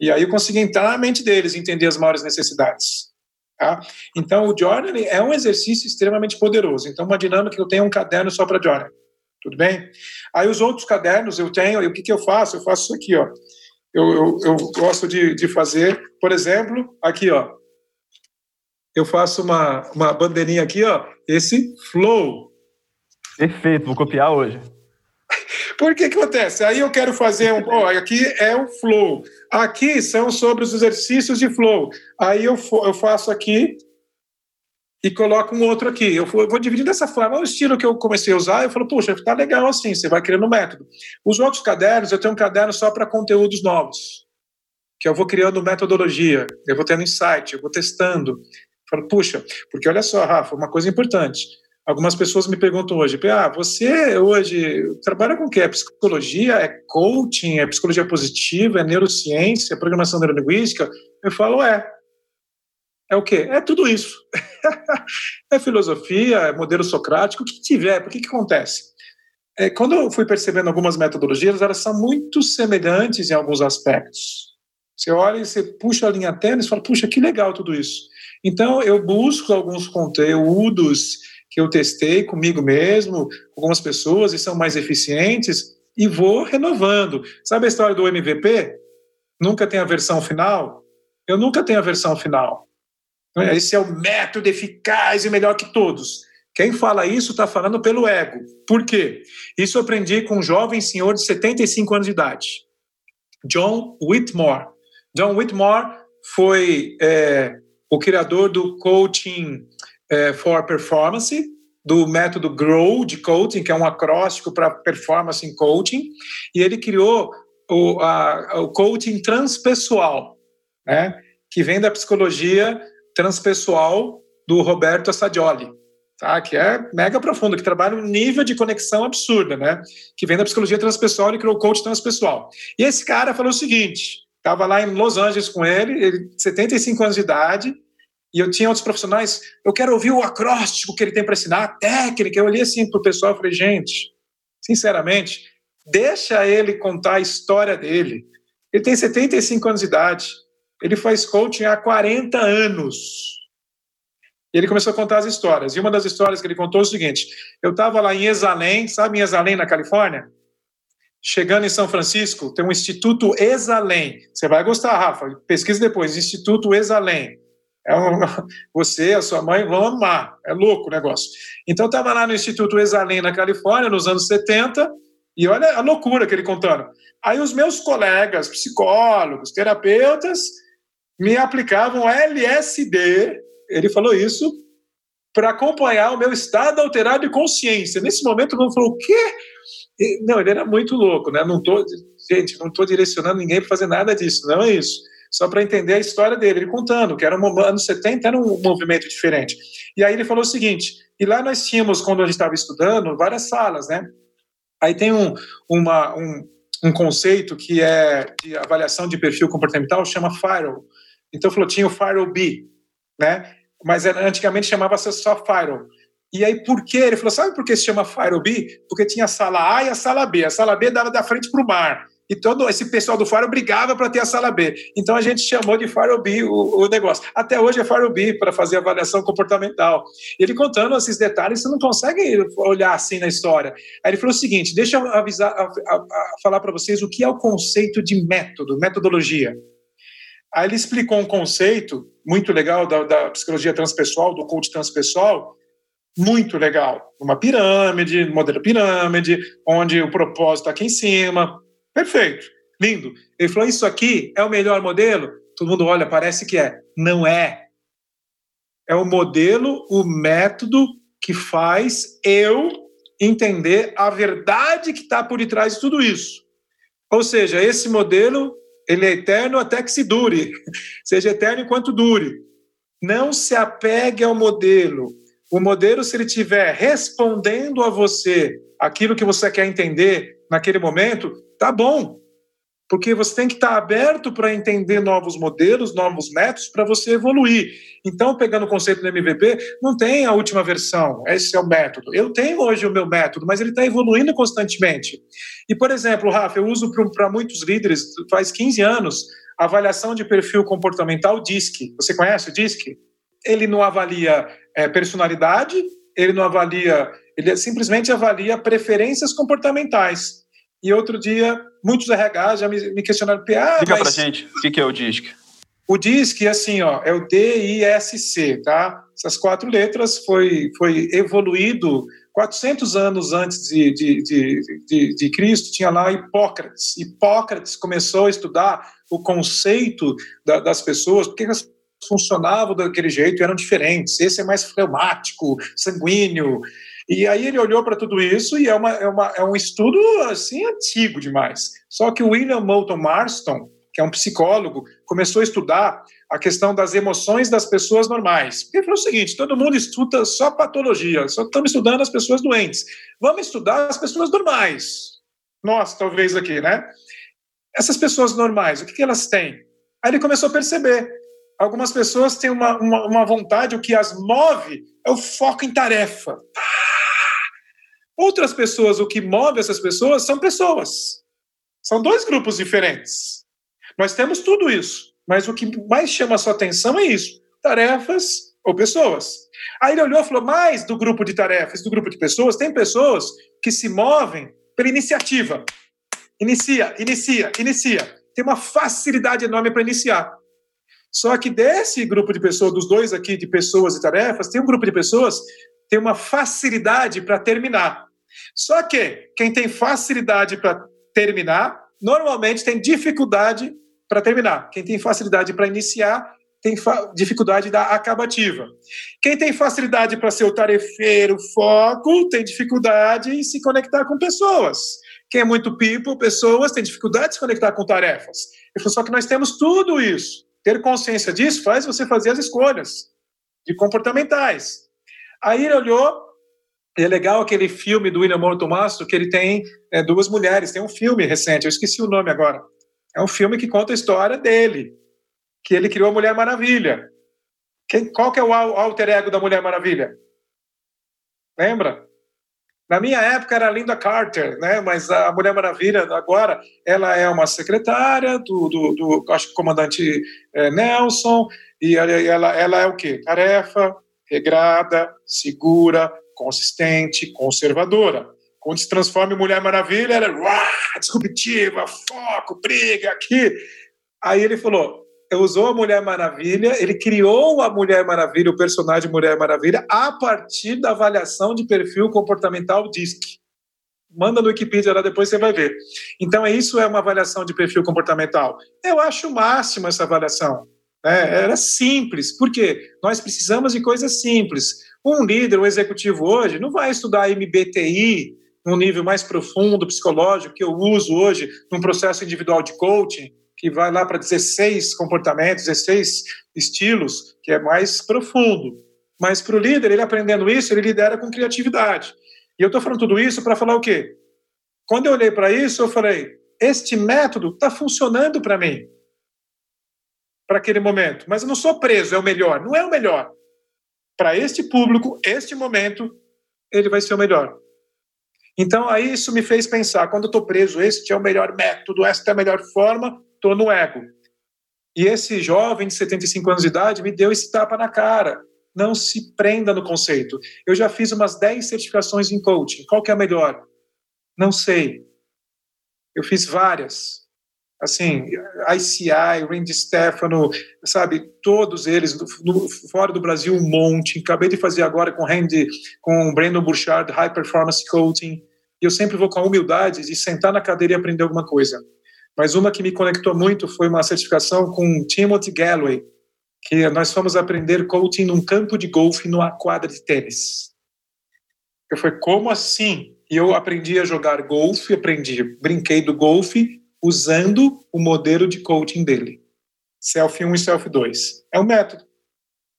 E aí eu consegui entrar na mente deles, entender as maiores necessidades. Tá? Então, o journaling é um exercício extremamente poderoso. Então, uma dinâmica que eu tenho um caderno só para journaling. Tudo bem? Aí, os outros cadernos eu tenho, e o que, que eu faço? Eu faço isso aqui, ó. Eu, eu, eu gosto de, de fazer, por exemplo, aqui, ó. Eu faço uma, uma bandeirinha aqui, ó. Esse flow. Perfeito, vou copiar hoje. [laughs] Por que acontece? Aí eu quero fazer um. Oh, aqui é o flow. Aqui são sobre os exercícios de flow. Aí eu, eu faço aqui e coloco um outro aqui. Eu vou, dividir dessa forma. É o estilo que eu comecei a usar. Eu falo, puxa, tá legal assim. Você vai criando um método. Os outros cadernos, eu tenho um caderno só para conteúdos novos. Que eu vou criando metodologia, eu vou tendo insight, eu vou testando. Eu falo, puxa, porque olha só, Rafa, uma coisa importante Algumas pessoas me perguntam hoje, ah, você hoje trabalha com o quê? É psicologia? É coaching? É psicologia positiva? É neurociência? É programação neurolinguística? Eu falo, é. É o quê? É tudo isso. [laughs] é filosofia, é modelo socrático, o que tiver. Por que que acontece? É, quando eu fui percebendo algumas metodologias, elas são muito semelhantes em alguns aspectos. Você olha e você puxa a linha tênis e fala, puxa, que legal tudo isso. Então, eu busco alguns conteúdos que eu testei comigo mesmo, com algumas pessoas e são mais eficientes e vou renovando. Sabe a história do MVP? Nunca tem a versão final? Eu nunca tenho a versão final. Esse é o método eficaz e melhor que todos. Quem fala isso está falando pelo ego. Por quê? Isso eu aprendi com um jovem senhor de 75 anos de idade, John Whitmore. John Whitmore foi é, o criador do coaching é, for Performance, do método GROW de coaching, que é um acróstico para performance em coaching, e ele criou o, a, o coaching transpessoal, né, que vem da psicologia transpessoal do Roberto Assadioli, tá, que é mega profundo, que trabalha um nível de conexão absurda, né, que vem da psicologia transpessoal e criou o coaching transpessoal. E esse cara falou o seguinte, estava lá em Los Angeles com ele, ele 75 anos de idade, e eu tinha outros profissionais, eu quero ouvir o acróstico que ele tem para ensinar, a técnica. Eu olhei assim para o pessoal e falei, gente, sinceramente, deixa ele contar a história dele. Ele tem 75 anos de idade, ele faz coaching há 40 anos. E ele começou a contar as histórias. E uma das histórias que ele contou é o seguinte: eu estava lá em Exalém, sabe em Exalém, na Califórnia? Chegando em São Francisco, tem um Instituto Exalém. Você vai gostar, Rafa. Pesquisa depois. Instituto Exalém. É um, [laughs] você, a sua mãe vão amar. É louco o negócio. Então, estava lá no Instituto Exalém, na Califórnia, nos anos 70, e olha a loucura que ele contando. Aí os meus colegas, psicólogos, terapeutas, me aplicavam LSD, ele falou isso, para acompanhar o meu estado alterado de consciência. Nesse momento, o falou, o quê? Não, ele era muito louco, né? Não tô, gente, não estou direcionando ninguém para fazer nada disso, não é isso só para entender a história dele, ele contando que era um anos 70 era um movimento diferente. E aí ele falou o seguinte: e lá nós tínhamos quando a gente estava estudando várias salas, né? Aí tem um, uma, um, um conceito que é de avaliação de perfil comportamental, chama FIRO. Então falou tinha o FIRO B, né? Mas antigamente chamava-se só FIRO. E aí, por quê? Ele falou: sabe por que se chama Fire B? Porque tinha a sala A e a sala B. A sala B dava da frente para o mar e todo esse pessoal do Faro brigava para ter a sala B. Então a gente chamou de Faro B o, o negócio. Até hoje é Faro B para fazer avaliação comportamental. Ele contando esses detalhes, você não consegue olhar assim na história. Aí ele falou o seguinte: deixa eu avisar, a, a, a falar para vocês o que é o conceito de método, metodologia. Aí ele explicou um conceito muito legal da, da psicologia transpessoal, do coach transpessoal, muito legal. Uma pirâmide, modelo pirâmide, onde o propósito está aqui em cima. Perfeito, lindo. Ele falou: Isso aqui é o melhor modelo? Todo mundo olha, parece que é. Não é. É o modelo, o método que faz eu entender a verdade que está por detrás de tudo isso. Ou seja, esse modelo ele é eterno até que se dure, [laughs] seja eterno enquanto dure. Não se apegue ao modelo. O modelo, se ele estiver respondendo a você aquilo que você quer entender naquele momento, tá bom porque você tem que estar aberto para entender novos modelos, novos métodos, para você evoluir. Então, pegando o conceito do MVP, não tem a última versão, esse é o método. Eu tenho hoje o meu método, mas ele está evoluindo constantemente. E, por exemplo, Rafa, eu uso para muitos líderes, faz 15 anos, avaliação de perfil comportamental DISC. Você conhece o DISC? Ele não avalia é, personalidade, ele não avalia, ele simplesmente avalia preferências comportamentais. E outro dia, muitos RH já me, me questionaram, ah, Diga mas... pra gente, o que, é o DISC? O DISC, assim, ó, é o D-I-S-C, tá? Essas quatro letras foi, foi evoluído 400 anos antes de, de, de, de, de Cristo, tinha lá Hipócrates. Hipócrates começou a estudar o conceito da, das pessoas, porque elas funcionavam daquele jeito e eram diferentes. Esse é mais fleumático, sanguíneo, e aí ele olhou para tudo isso e é, uma, é, uma, é um estudo assim antigo demais. Só que o William Moulton Marston, que é um psicólogo, começou a estudar a questão das emoções das pessoas normais. Ele falou o seguinte: todo mundo estuda só patologia, só estamos estudando as pessoas doentes. Vamos estudar as pessoas normais. Nós, talvez aqui, né? Essas pessoas normais, o que, que elas têm? Aí ele começou a perceber. Algumas pessoas têm uma, uma, uma vontade, o que as move é o foco em tarefa. Outras pessoas, o que move essas pessoas são pessoas. São dois grupos diferentes. Nós temos tudo isso, mas o que mais chama a sua atenção é isso: tarefas ou pessoas. Aí ele olhou e falou: mais do grupo de tarefas, do grupo de pessoas, tem pessoas que se movem pela iniciativa. Inicia, inicia, inicia. Tem uma facilidade enorme para iniciar. Só que desse grupo de pessoas, dos dois aqui de pessoas e tarefas, tem um grupo de pessoas tem uma facilidade para terminar. Só que quem tem facilidade para terminar, normalmente tem dificuldade para terminar. Quem tem facilidade para iniciar, tem dificuldade da acabativa. Quem tem facilidade para ser o tarefeiro, foco, tem dificuldade em se conectar com pessoas. Quem é muito people, pessoas, tem dificuldade de se conectar com tarefas. Só que nós temos tudo isso. Ter consciência disso faz você fazer as escolhas de comportamentais. Aí ele olhou, é legal aquele filme do William Moore Tomasso, que ele tem é, duas mulheres, tem um filme recente, eu esqueci o nome agora. É um filme que conta a história dele, que ele criou a Mulher Maravilha. Quem, qual que é o alter ego da Mulher Maravilha? Lembra? Na minha época era a Linda Carter, né? mas a Mulher Maravilha agora ela é uma secretária do, do, do acho que comandante é, Nelson e ela, ela, ela é o quê? Tarefa, regrada, segura, consistente, conservadora. Quando se transforma em Mulher Maravilha, ela é disruptiva, foco, briga aqui. Aí ele falou: usou a Mulher Maravilha, ele criou a Mulher Maravilha, o personagem Mulher Maravilha, a partir da avaliação de perfil comportamental DISC. Manda no Wikipedia lá, depois você vai ver. Então, isso é uma avaliação de perfil comportamental. Eu acho o máximo essa avaliação. É, era simples, porque nós precisamos de coisas simples. Um líder, um executivo hoje, não vai estudar MBTI num nível mais profundo, psicológico, que eu uso hoje num processo individual de coaching, que vai lá para 16 comportamentos, 16 estilos, que é mais profundo. Mas para o líder, ele aprendendo isso, ele lidera com criatividade. E eu estou falando tudo isso para falar o quê? Quando eu olhei para isso, eu falei: este método está funcionando para mim para aquele momento. Mas eu não sou preso, é o melhor. Não é o melhor. Para este público, este momento, ele vai ser o melhor. Então, aí isso me fez pensar: quando eu estou preso, este é o melhor método, esta é a melhor forma, estou no ego. E esse jovem de 75 anos de idade me deu esse tapa na cara. Não se prenda no conceito. Eu já fiz umas 10 certificações em coaching. Qual que é a melhor? Não sei. Eu fiz várias. Assim, ICI, Randy Stefano, sabe, todos eles, no, fora do Brasil, um monte. Acabei de fazer agora com Randy, com o Brandon Burchard, High Performance Coaching. E eu sempre vou com a humildade de sentar na cadeira e aprender alguma coisa. Mas uma que me conectou muito foi uma certificação com Timothy Galloway, que nós fomos aprender coaching num campo de golfe, numa quadra de tênis. Eu falei, como assim? E eu aprendi a jogar golfe, aprendi, brinquei do golfe usando o modelo de coaching dele. Self 1 e Self 2. É um método.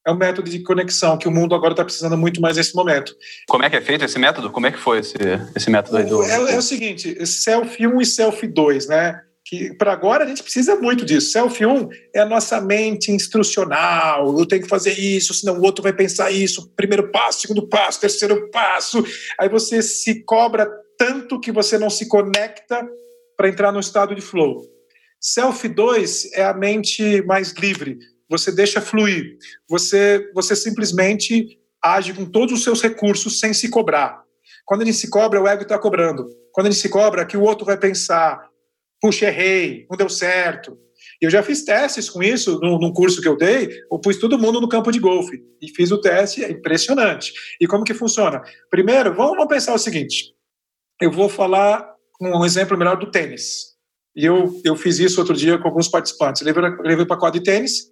É um método de conexão que o mundo agora está precisando muito mais nesse momento. Como é que é feito esse método? Como é que foi esse, esse método aí do... É, é o seguinte, Self 1 e Self 2, né? que para agora a gente precisa muito disso. Self 1 é a nossa mente instrucional, eu tenho que fazer isso, senão o outro vai pensar isso, primeiro passo, segundo passo, terceiro passo. Aí você se cobra tanto que você não se conecta para entrar no estado de flow. Self 2 é a mente mais livre, você deixa fluir, você, você simplesmente age com todos os seus recursos sem se cobrar. Quando gente se cobra, o ego está cobrando. Quando gente se cobra, que o outro vai pensar, puxa, errei, não deu certo. Eu já fiz testes com isso num, curso que eu dei, eu pus todo mundo no campo de golfe e fiz o teste, é impressionante. E como que funciona? Primeiro, vamos pensar o seguinte: eu vou falar um exemplo melhor do tênis. E eu, eu fiz isso outro dia com alguns participantes. Eu levei, levei para quadro de tênis.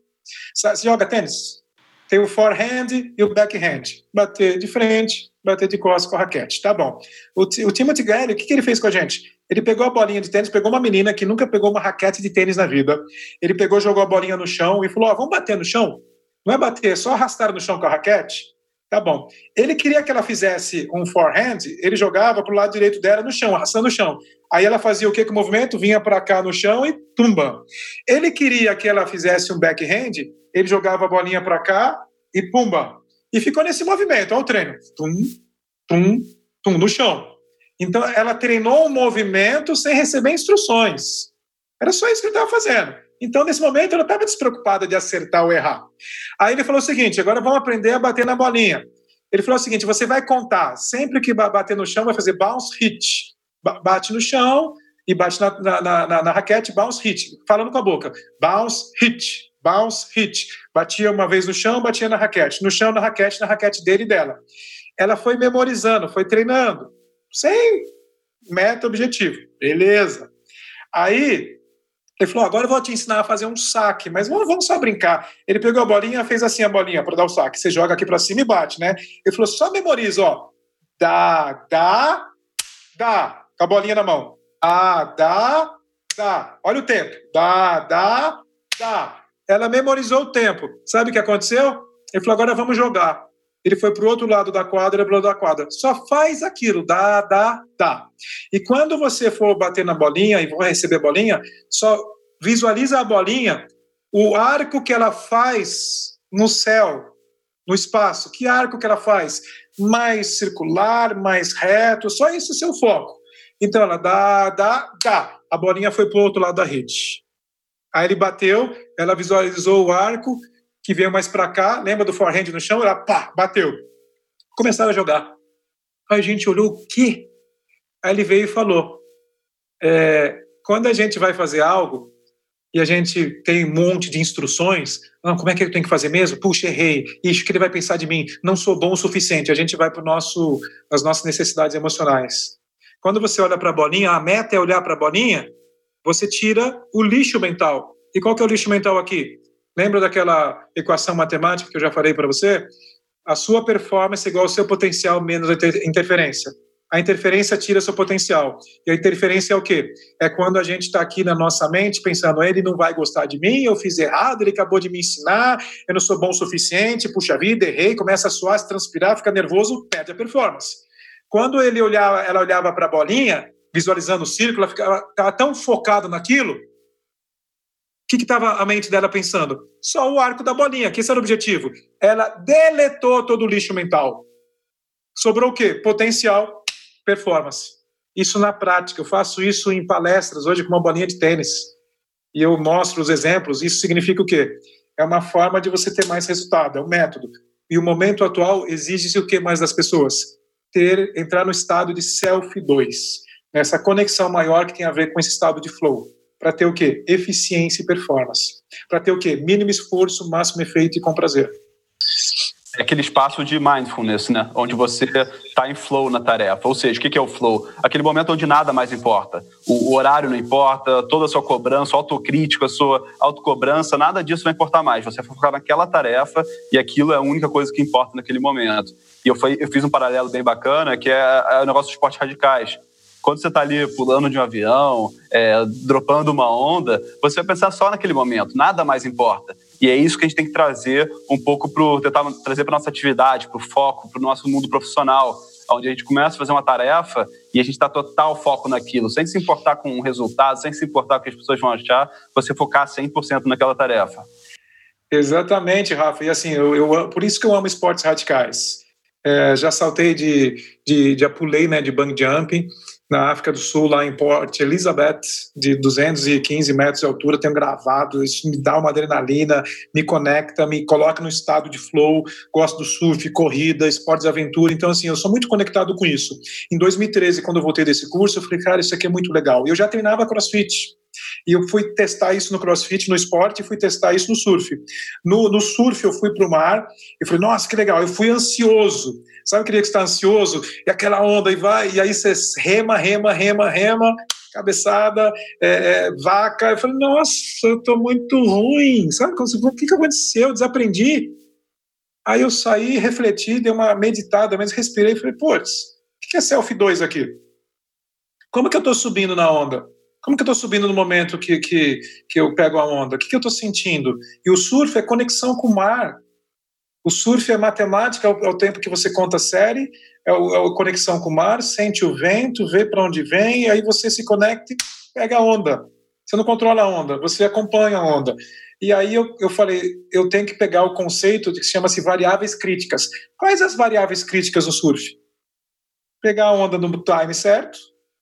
Você joga tênis? Tem o forehand e o backhand. Bater de frente, bater de costas com a raquete. Tá bom. O, o Timothy Gary, o que, que ele fez com a gente? Ele pegou a bolinha de tênis, pegou uma menina que nunca pegou uma raquete de tênis na vida. Ele pegou, jogou a bolinha no chão e falou: Ó, oh, vamos bater no chão? Não é bater, é só arrastar no chão com a raquete? Tá bom. Ele queria que ela fizesse um forehand, ele jogava pro lado direito dela no chão, arrastando no chão. Aí ela fazia o que com o movimento? Vinha para cá no chão e tumba. Ele queria que ela fizesse um backhand, ele jogava a bolinha para cá e pumba. E ficou nesse movimento, olha o treino. Tum, tum, tum, no chão. Então, ela treinou um movimento sem receber instruções. Era só isso que ele estava fazendo. Então, nesse momento, ela estava despreocupada de acertar ou errar. Aí ele falou o seguinte: agora vamos aprender a bater na bolinha. Ele falou o seguinte: você vai contar, sempre que bater no chão, vai fazer bounce hit. Bate no chão e bate na, na, na, na raquete, bounce hit. Falando com a boca: bounce hit bounce, hit. Batia uma vez no chão, batia na raquete. No chão, na raquete, na raquete dele e dela. Ela foi memorizando, foi treinando, sem meta objetivo. Beleza. Aí, ele falou: agora eu vou te ensinar a fazer um saque, mas vamos, só brincar. Ele pegou a bolinha, fez assim a bolinha para dar o saque. Você joga aqui para cima e bate, né? Ele falou: só memoriza, ó. Dá, dá, dá. Com a bolinha na mão. Ah, dá, dá. Olha o tempo. Dá, dá, dá. Ela memorizou o tempo. Sabe o que aconteceu? Ele falou: agora vamos jogar. Ele foi para o outro lado da quadra, o da quadra. Só faz aquilo, dá, dá, dá. E quando você for bater na bolinha e for receber a bolinha, só visualiza a bolinha, o arco que ela faz no céu, no espaço. Que arco que ela faz? Mais circular, mais reto, só isso é seu foco. Então ela dá, dá, dá. A bolinha foi para o outro lado da rede. Aí ele bateu, ela visualizou o arco que veio mais para cá, lembra do forehand no chão? Ela pá, bateu. Começaram a jogar. Aí a gente olhou o quê? Aí ele veio e falou: é, quando a gente vai fazer algo e a gente tem um monte de instruções, não, como é que eu tenho que fazer mesmo? Puxa, errei. Ixi, o que ele vai pensar de mim? Não sou bom o suficiente. A gente vai para nosso, as nossas necessidades emocionais. Quando você olha para a bolinha, a meta é olhar para a bolinha você tira o lixo mental. E qual que é o lixo mental aqui? Lembra daquela equação matemática que eu já falei para você? A sua performance é igual ao seu potencial menos a interferência. A interferência tira seu potencial. E a interferência é o quê? É quando a gente está aqui na nossa mente pensando, ele não vai gostar de mim, eu fiz errado, ele acabou de me ensinar, eu não sou bom o suficiente, puxa vida, errei, começa a suar, se transpirar, fica nervoso, perde a performance. Quando ele olhava, ela olhava para a bolinha, visualizando o círculo, ela estava tão focada naquilo. Que estava a mente dela pensando? Só o arco da bolinha, que esse era o objetivo. Ela deletou todo o lixo mental. Sobrou o quê? Potencial, performance. Isso na prática, eu faço isso em palestras hoje com uma bolinha de tênis. E eu mostro os exemplos. Isso significa o quê? É uma forma de você ter mais resultado, é um método. E o momento atual exige-se o que mais das pessoas? Ter, entrar no estado de self 2 essa conexão maior que tem a ver com esse estado de flow. Para ter o quê? Eficiência e performance. Para ter o quê? Mínimo esforço, máximo efeito e com prazer. É aquele espaço de mindfulness, né? Onde você está em flow na tarefa. Ou seja, o que é o flow? Aquele momento onde nada mais importa. O, horário não importa, toda a sua cobrança, autocrítica, a sua autocobrança, nada disso vai importar mais. Você vai focar naquela tarefa e aquilo é a única coisa que importa naquele momento. E eu, eu fiz um paralelo bem bacana, que é, é o negócio dos esportes radicais quando você está ali pulando de um avião, é, dropando uma onda, você vai pensar só naquele momento, nada mais importa. E é isso que a gente tem que trazer um pouco para tentar trazer para nossa atividade, para o foco, para o nosso mundo profissional, onde a gente começa a fazer uma tarefa e a gente está total foco naquilo, sem se importar com o resultado, sem se importar com o que as pessoas vão achar, você focar 100% naquela tarefa. Exatamente, Rafa. E assim, eu, eu, por isso que eu amo esportes radicais. É, já saltei de, de, já pulei né, de bungee jumping, na África do Sul, lá em Port Elizabeth, de 215 metros de altura, tenho gravado, isso me dá uma adrenalina, me conecta, me coloca no estado de flow, gosto do surf, corrida, esportes de aventura, então assim, eu sou muito conectado com isso. Em 2013, quando eu voltei desse curso, eu falei, cara, isso aqui é muito legal. E eu já treinava crossfit, e eu fui testar isso no crossfit, no esporte, e fui testar isso no surf. No, no surf, eu fui para o mar e falei, nossa, que legal. Eu fui ansioso. Sabe aquele que está ansioso? E aquela onda, e vai, e aí você rema, rema, rema, rema, cabeçada, é, é, vaca. Eu falei, nossa, eu estou muito ruim. Sabe o que, que aconteceu? Eu desaprendi. Aí eu saí, refleti, dei uma meditada, mas respirei e falei, putz, o que é selfie 2 aqui? Como que eu estou subindo na onda? Como que eu estou subindo no momento que, que, que eu pego a onda? O que, que eu estou sentindo? E o surf é conexão com o mar. O surf é matemática, é o, é o tempo que você conta a série, é, o, é a conexão com o mar, sente o vento, vê para onde vem, e aí você se conecta e pega a onda. Você não controla a onda, você acompanha a onda. E aí eu, eu falei, eu tenho que pegar o conceito que chama-se variáveis críticas. Quais as variáveis críticas no surf? Pegar a onda no time certo,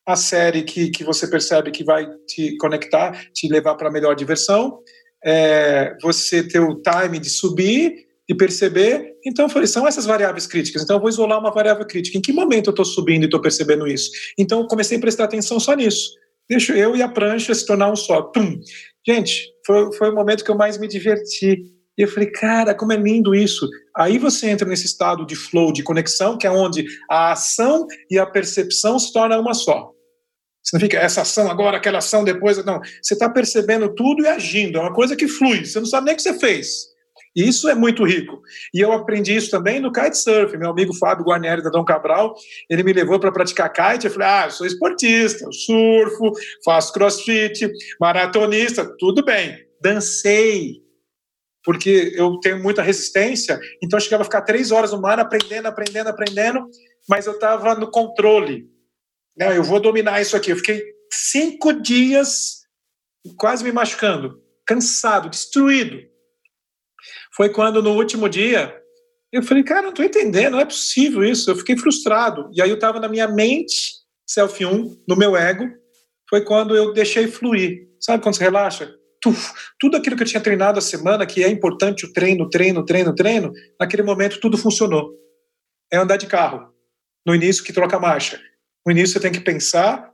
a série que, que você percebe que vai te conectar, te levar para a melhor diversão, é, você ter o time de subir e perceber. Então, são essas variáveis críticas. Então, eu vou isolar uma variável crítica. Em que momento eu estou subindo e estou percebendo isso? Então, comecei a prestar atenção só nisso. Deixo eu e a prancha se tornar um só. Tum. Gente, foi, foi o momento que eu mais me diverti. E eu falei, cara, como é lindo isso. Aí você entra nesse estado de flow, de conexão, que é onde a ação e a percepção se tornam uma só. Significa essa ação agora, aquela ação depois. Não, você está percebendo tudo e agindo. É uma coisa que flui. Você não sabe nem o que você fez. E isso é muito rico. E eu aprendi isso também no kitesurf. Meu amigo Fábio Guarnieri da Dom Cabral, ele me levou para praticar kite. Eu falei: ah, eu sou esportista, eu surfo, faço crossfit, maratonista, tudo bem. Dancei, porque eu tenho muita resistência, então eu chegava a ficar três horas no mar aprendendo, aprendendo, aprendendo, mas eu estava no controle. Né? Eu vou dominar isso aqui. Eu fiquei cinco dias quase me machucando, cansado, destruído. Foi quando no último dia eu falei, cara, não estou entendendo, não é possível isso. Eu fiquei frustrado. E aí eu estava na minha mente, selfie 1, no meu ego. Foi quando eu deixei fluir. Sabe quando você relaxa? Tuf, tudo aquilo que eu tinha treinado a semana, que é importante o treino, treino, treino, treino, naquele momento tudo funcionou. É andar de carro. No início que troca marcha. No início você tem que pensar,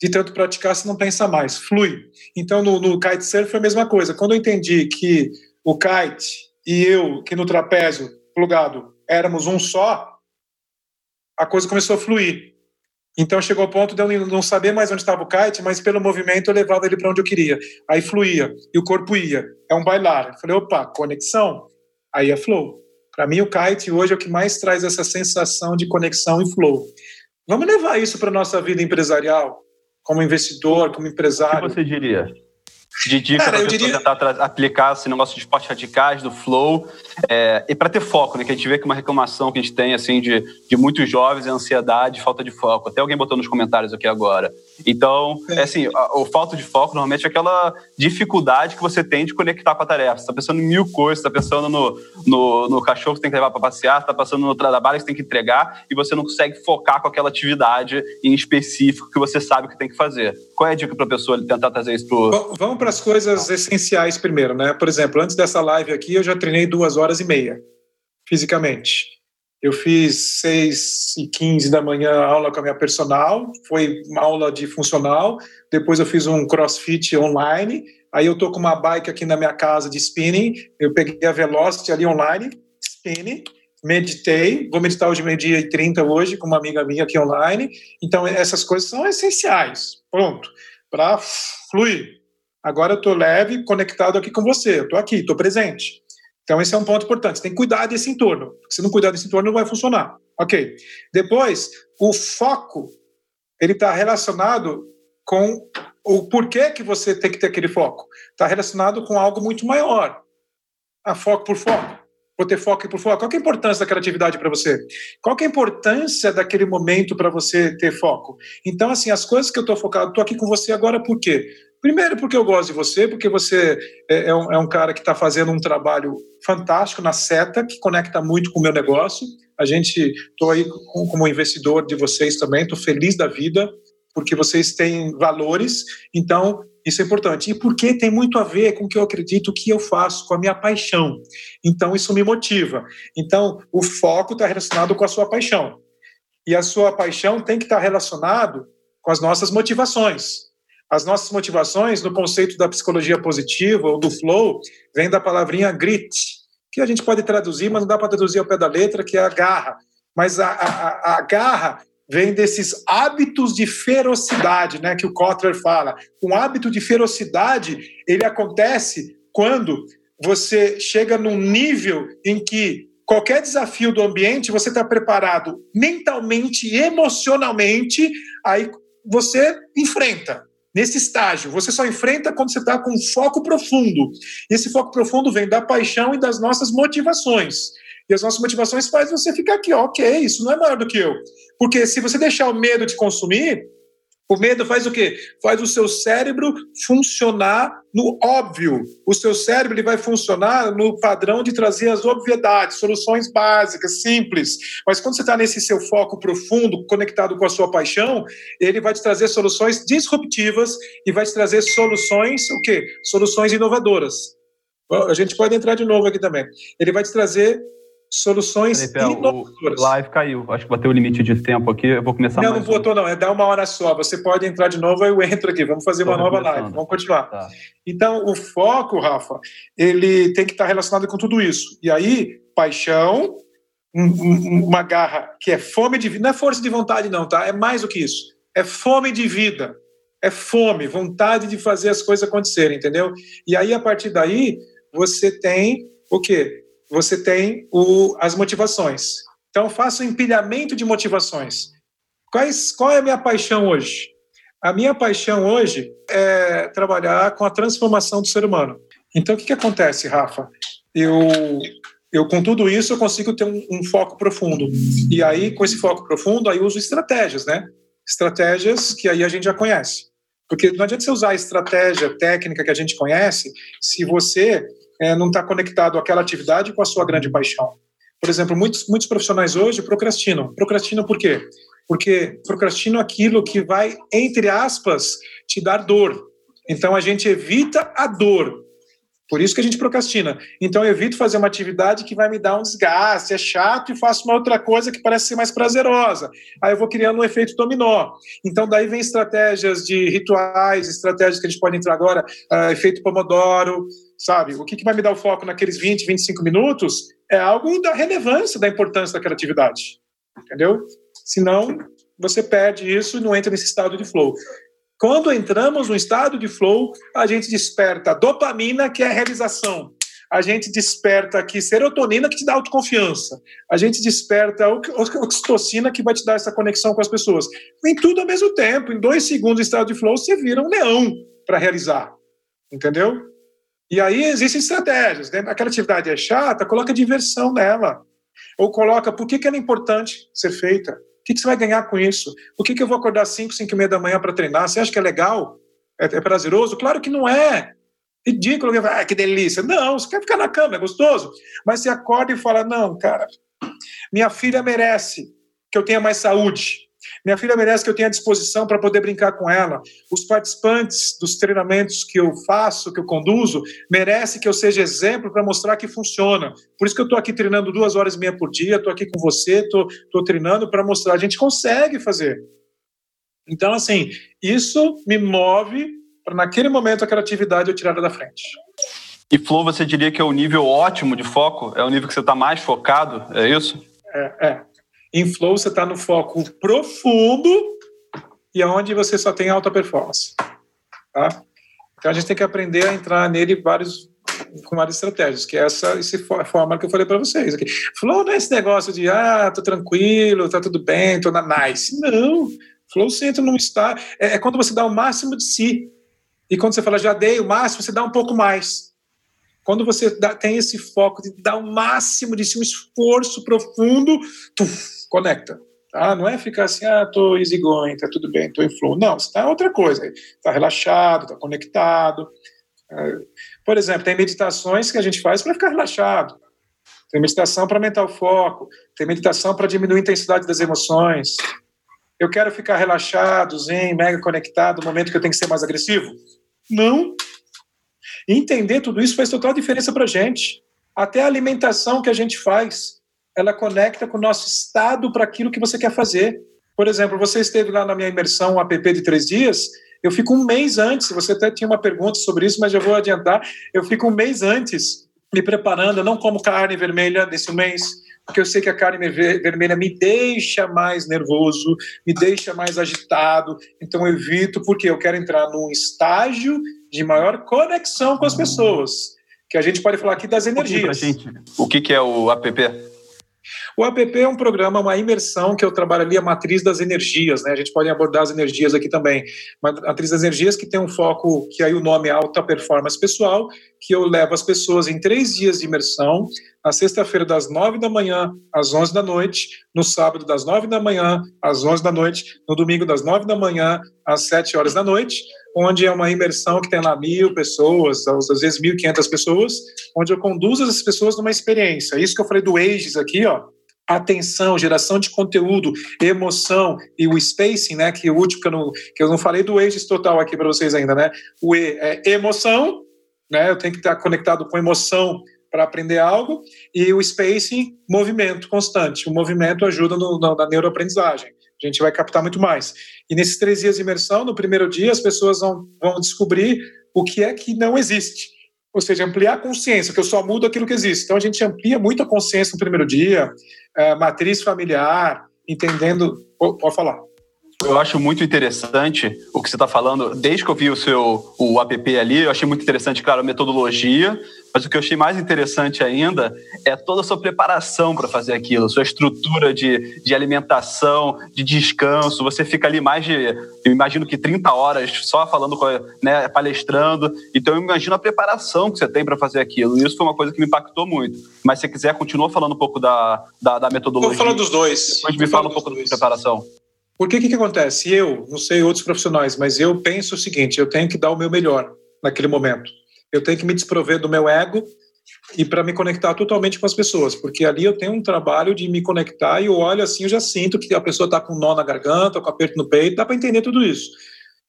de tanto praticar você não pensa mais, flui. Então no, no kitesurf foi a mesma coisa. Quando eu entendi que o kite e eu, que no trapézio plugado éramos um só, a coisa começou a fluir. Então chegou ao ponto de eu não saber mais onde estava o kite, mas pelo movimento eu levava ele para onde eu queria. Aí fluía e o corpo ia. É um bailar. Eu falei, opa, conexão. Aí é flow. Para mim o kite hoje é o que mais traz essa sensação de conexão e flow. Vamos levar isso para a nossa vida empresarial, como investidor, como empresário. O que você diria? De dica para diria... tentar aplicar esse negócio de esportes radicais, do flow, é, e para ter foco, né? Que a gente vê que uma reclamação que a gente tem, assim, de, de muitos jovens é ansiedade, falta de foco. Até alguém botou nos comentários aqui agora. Então, é, é assim, a, o falta de foco normalmente é aquela dificuldade que você tem de conectar com a tarefa. Você está pensando em mil coisas, está pensando no, no, no, cachorro que você tem que levar para passear, está pensando no trabalho que você tem que entregar e você não consegue focar com aquela atividade em específico que você sabe que tem que fazer. Qual é a dica para a pessoa tentar trazer isso para Vamos para as coisas essenciais primeiro, né? Por exemplo, antes dessa live aqui, eu já treinei duas horas e meia, fisicamente. Eu fiz 6 e 15 da manhã aula com a minha personal, foi uma aula de funcional. Depois eu fiz um crossfit online. Aí eu tô com uma bike aqui na minha casa de spinning. Eu peguei a Velocity ali online, spinning meditei, vou meditar hoje meio-dia e 30 hoje com uma amiga minha aqui online. Então, essas coisas são essenciais. Pronto. Para fluir. Agora eu estou leve, conectado aqui com você. Estou aqui, estou presente. Então, esse é um ponto importante. Você tem que cuidar desse entorno. Se não cuidar desse entorno, não vai funcionar. Ok. Depois, o foco, ele está relacionado com o porquê que você tem que ter aquele foco. Está relacionado com algo muito maior. A foco por foco por ter foco por foco. Qual é a importância daquela atividade para você? Qual é a importância daquele momento para você ter foco? Então, assim, as coisas que eu estou focado, estou aqui com você agora por quê? Primeiro, porque eu gosto de você, porque você é, é um, é um cara que está fazendo um trabalho fantástico na seta, que conecta muito com o meu negócio. A gente, estou aí como investidor de vocês também, estou feliz da vida, porque vocês têm valores, então isso é importante. E porque tem muito a ver com o que eu acredito, que eu faço, com a minha paixão. Então, isso me motiva. Então, o foco está relacionado com a sua paixão. E a sua paixão tem que estar tá relacionado com as nossas motivações. As nossas motivações, no conceito da psicologia positiva ou do flow, vem da palavrinha grit, que a gente pode traduzir, mas não dá para traduzir ao pé da letra, que é a garra. Mas a, a, a garra vem desses hábitos de ferocidade, né, que o Kotler fala. Um hábito de ferocidade, ele acontece quando você chega num nível em que qualquer desafio do ambiente, você está preparado mentalmente emocionalmente, aí você enfrenta. Nesse estágio, você só enfrenta quando você está com foco profundo. Esse foco profundo vem da paixão e das nossas motivações. E as nossas motivações faz você ficar aqui, ok, isso não é maior do que eu. Porque se você deixar o medo de consumir, o medo faz o quê? Faz o seu cérebro funcionar no óbvio. O seu cérebro ele vai funcionar no padrão de trazer as obviedades, soluções básicas, simples. Mas quando você está nesse seu foco profundo, conectado com a sua paixão, ele vai te trazer soluções disruptivas e vai te trazer soluções, o quê? Soluções inovadoras. A gente pode entrar de novo aqui também. Ele vai te trazer soluções inovadoras. O live caiu. Acho que bateu o limite de tempo aqui. Eu vou começar não. Não, não botou, um. não. É dar uma hora só. Você pode entrar de novo, eu entro aqui. Vamos fazer Tô uma nova live. Vamos continuar. Tá. Então, o foco, Rafa, ele tem que estar relacionado com tudo isso. E aí, paixão, uma garra que é fome de vida. Não é força de vontade, não, tá? É mais do que isso. É fome de vida. É fome, vontade de fazer as coisas acontecerem, entendeu? E aí, a partir daí, você tem o quê? Você tem o, as motivações. Então, faça um empilhamento de motivações. Quais, qual é a minha paixão hoje? A minha paixão hoje é trabalhar com a transformação do ser humano. Então, o que, que acontece, Rafa? Eu, eu, com tudo isso, eu consigo ter um, um foco profundo. E aí, com esse foco profundo, aí eu uso estratégias, né? Estratégias que aí a gente já conhece. Porque não adianta você usar a estratégia técnica que a gente conhece se você é, não está conectado àquela atividade com a sua grande paixão. Por exemplo, muitos, muitos profissionais hoje procrastinam. Procrastinam por quê? Porque procrastinam aquilo que vai, entre aspas, te dar dor. Então a gente evita a dor. Por isso que a gente procrastina. Então eu evito fazer uma atividade que vai me dar um desgaste, é chato e faço uma outra coisa que parece ser mais prazerosa. Aí eu vou criando um efeito dominó. Então daí vem estratégias de rituais, estratégias que a gente pode entrar agora, uh, efeito Pomodoro, sabe? O que, que vai me dar o foco naqueles 20, 25 minutos é algo da relevância, da importância daquela atividade, entendeu? Senão, você perde isso e não entra nesse estado de flow. Quando entramos no estado de flow, a gente desperta a dopamina, que é a realização. A gente desperta aqui serotonina, que te dá autoconfiança. A gente desperta oxitocina, que vai te dar essa conexão com as pessoas. Vem tudo ao mesmo tempo. Em dois segundos de estado de flow, você vira um leão para realizar. Entendeu? E aí existem estratégias. Né? Aquela atividade é chata, coloca diversão nela. Ou coloca por que, que ela é importante ser feita. O que, que você vai ganhar com isso? Por que, que eu vou acordar 5, 5 e meia da manhã para treinar? Você acha que é legal? É, é prazeroso? Claro que não é. Ridículo. Ah, que delícia. Não, você quer ficar na cama, é gostoso. Mas você acorda e fala: não, cara, minha filha merece que eu tenha mais saúde. Minha filha merece que eu tenha disposição para poder brincar com ela. Os participantes dos treinamentos que eu faço, que eu conduzo, merecem que eu seja exemplo para mostrar que funciona. Por isso que eu estou aqui treinando duas horas e meia por dia, estou aqui com você, estou treinando para mostrar. A gente consegue fazer. Então, assim, isso me move para, naquele momento, aquela atividade eu tirar da frente. E Flow, você diria que é o nível ótimo de foco? É o nível que você está mais focado? É isso? É, é. Em Flow, você está no foco profundo e aonde você só tem alta performance. Tá? Então, a gente tem que aprender a entrar nele vários, com várias estratégias, que é essa, essa forma que eu falei para vocês aqui. Flow não é esse negócio de, ah, tô tranquilo, tá tudo bem, tô na nice. Não. Flow você entra num estado. É, é quando você dá o máximo de si. E quando você fala, já dei o máximo, você dá um pouco mais. Quando você dá, tem esse foco de dar o máximo de si, um esforço profundo, tu conecta. Tá? Não é ficar assim, ah, tô easy going, tá tudo bem, tô em flow. Não, você tá outra coisa. Tá relaxado, tá conectado. É, por exemplo, tem meditações que a gente faz para ficar relaxado. Tem meditação para aumentar o foco. Tem meditação para diminuir a intensidade das emoções. Eu quero ficar relaxado, zen, mega conectado, no momento que eu tenho que ser mais agressivo? Não. Entender tudo isso faz total diferença para gente. Até a alimentação que a gente faz, ela conecta com o nosso estado para aquilo que você quer fazer. Por exemplo, você esteve lá na minha imersão app de três dias, eu fico um mês antes, você até tinha uma pergunta sobre isso, mas já vou adiantar, eu fico um mês antes me preparando, eu não como carne vermelha nesse mês, porque eu sei que a carne vermelha me deixa mais nervoso, me deixa mais agitado, então eu evito, porque eu quero entrar num estágio de maior conexão com as pessoas, que a gente pode falar aqui das energias. O que, que é o app? O APP é um programa, uma imersão que eu trabalho ali a matriz das energias, né? A gente pode abordar as energias aqui também. Matriz das energias que tem um foco, que aí o nome é alta performance pessoal, que eu levo as pessoas em três dias de imersão, na sexta-feira das nove da manhã às onze da noite, no sábado das nove da manhã às onze da noite, no domingo das nove da manhã às sete horas da noite, onde é uma imersão que tem lá mil pessoas, às vezes mil e quinhentas pessoas, onde eu conduzo essas pessoas numa experiência. Isso que eu falei do Ages aqui, ó, atenção, geração de conteúdo, emoção e o spacing, né, que o último que eu não, que eu não falei do Ages total aqui para vocês ainda, né? O E é emoção, né? Eu tenho que estar conectado com emoção para aprender algo e o spacing, movimento constante. O movimento ajuda no, no, na neuroaprendizagem. A gente vai captar muito mais. E nesses três dias de imersão, no primeiro dia, as pessoas vão, vão descobrir o que é que não existe. Ou seja, ampliar a consciência, que eu só mudo aquilo que existe. Então, a gente amplia muito a consciência no primeiro dia, é, matriz familiar, entendendo. Pode falar. Eu acho muito interessante o que você está falando. Desde que eu vi o seu o app ali, eu achei muito interessante, claro, a metodologia, mas o que eu achei mais interessante ainda é toda a sua preparação para fazer aquilo, sua estrutura de, de alimentação, de descanso. Você fica ali mais de, eu imagino que 30 horas só falando, com, né, palestrando. Então eu imagino a preparação que você tem para fazer aquilo. E isso foi uma coisa que me impactou muito. Mas se você quiser, continua falando um pouco da, da, da metodologia. Vou falar dos dois. Depois me fala um pouco da preparação. Porque o que, que acontece? Eu, não sei outros profissionais, mas eu penso o seguinte: eu tenho que dar o meu melhor naquele momento eu tenho que me desprover do meu ego e para me conectar totalmente com as pessoas, porque ali eu tenho um trabalho de me conectar e eu olho assim, eu já sinto que a pessoa está com um nó na garganta, com aperto no peito, dá para entender tudo isso.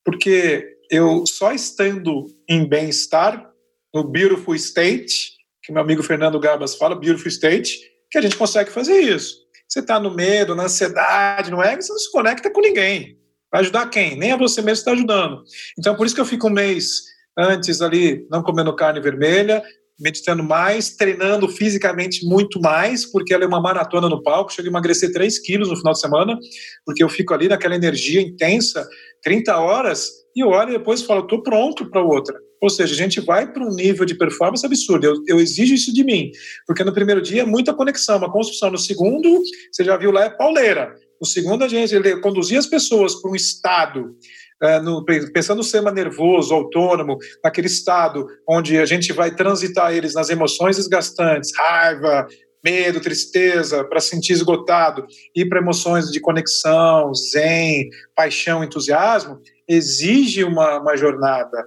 Porque eu só estando em bem-estar, no beautiful state, que meu amigo Fernando Gabas fala, beautiful state, que a gente consegue fazer isso. Você está no medo, na ansiedade, no ego, você não se conecta com ninguém. Vai ajudar quem? Nem a você mesmo está ajudando. Então, por isso que eu fico um mês antes ali não comendo carne vermelha, meditando mais, treinando fisicamente muito mais, porque ela é uma maratona no palco. Cheguei a emagrecer 3 quilos no final de semana, porque eu fico ali naquela energia intensa, 30 horas, e olho e depois falo, estou pronto para outra. Ou seja, a gente vai para um nível de performance absurdo. Eu, eu, exijo isso de mim, porque no primeiro dia é muita conexão, uma construção. No segundo, você já viu lá, é pauleira. No segundo, a gente conduzir as pessoas para um estado é, no, pensando no sistema nervoso, autônomo, naquele estado onde a gente vai transitar eles nas emoções desgastantes, raiva, medo, tristeza, para sentir esgotado, e para emoções de conexão, zen, paixão, entusiasmo, exige uma, uma jornada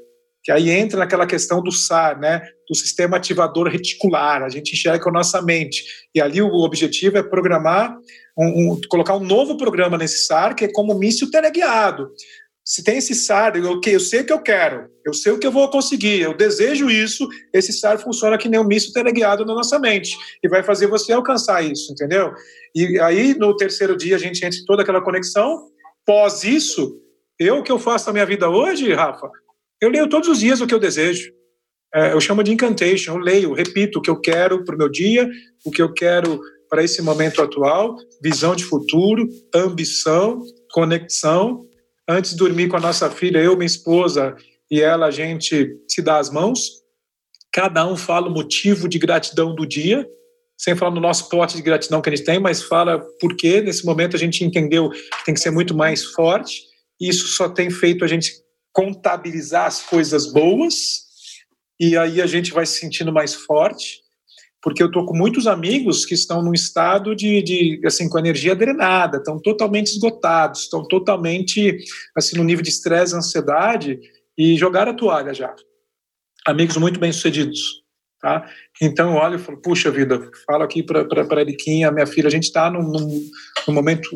que aí entra naquela questão do SAR, né, do sistema ativador reticular, a gente enxerga com a nossa mente, e ali o objetivo é programar, um, um, colocar um novo programa nesse SAR, que é como míssil teleguiado, se tem esse SAR, eu, eu sei o que eu quero, eu sei o que eu vou conseguir, eu desejo isso, esse SAR funciona que nem um míssil teleguiado na nossa mente e vai fazer você alcançar isso, entendeu? E aí, no terceiro dia, a gente entra em toda aquela conexão. Pós isso, eu que eu faço na minha vida hoje, Rafa, eu leio todos os dias o que eu desejo. É, eu chamo de incantation, eu leio, repito o que eu quero para o meu dia, o que eu quero para esse momento atual, visão de futuro, ambição, conexão, Antes de dormir com a nossa filha, eu, minha esposa e ela, a gente se dá as mãos. Cada um fala o motivo de gratidão do dia, sem falar no nosso pote de gratidão que a gente tem, mas fala por que nesse momento a gente entendeu que tem que ser muito mais forte. Isso só tem feito a gente contabilizar as coisas boas e aí a gente vai se sentindo mais forte porque eu estou com muitos amigos que estão num estado de, de assim com energia drenada, estão totalmente esgotados, estão totalmente assim no nível de estresse, ansiedade e jogaram a toalha já. Amigos muito bem sucedidos, tá? Então eu olho e falo, puxa vida, falo aqui para Eriquinha, minha filha, a gente está num, num, num momento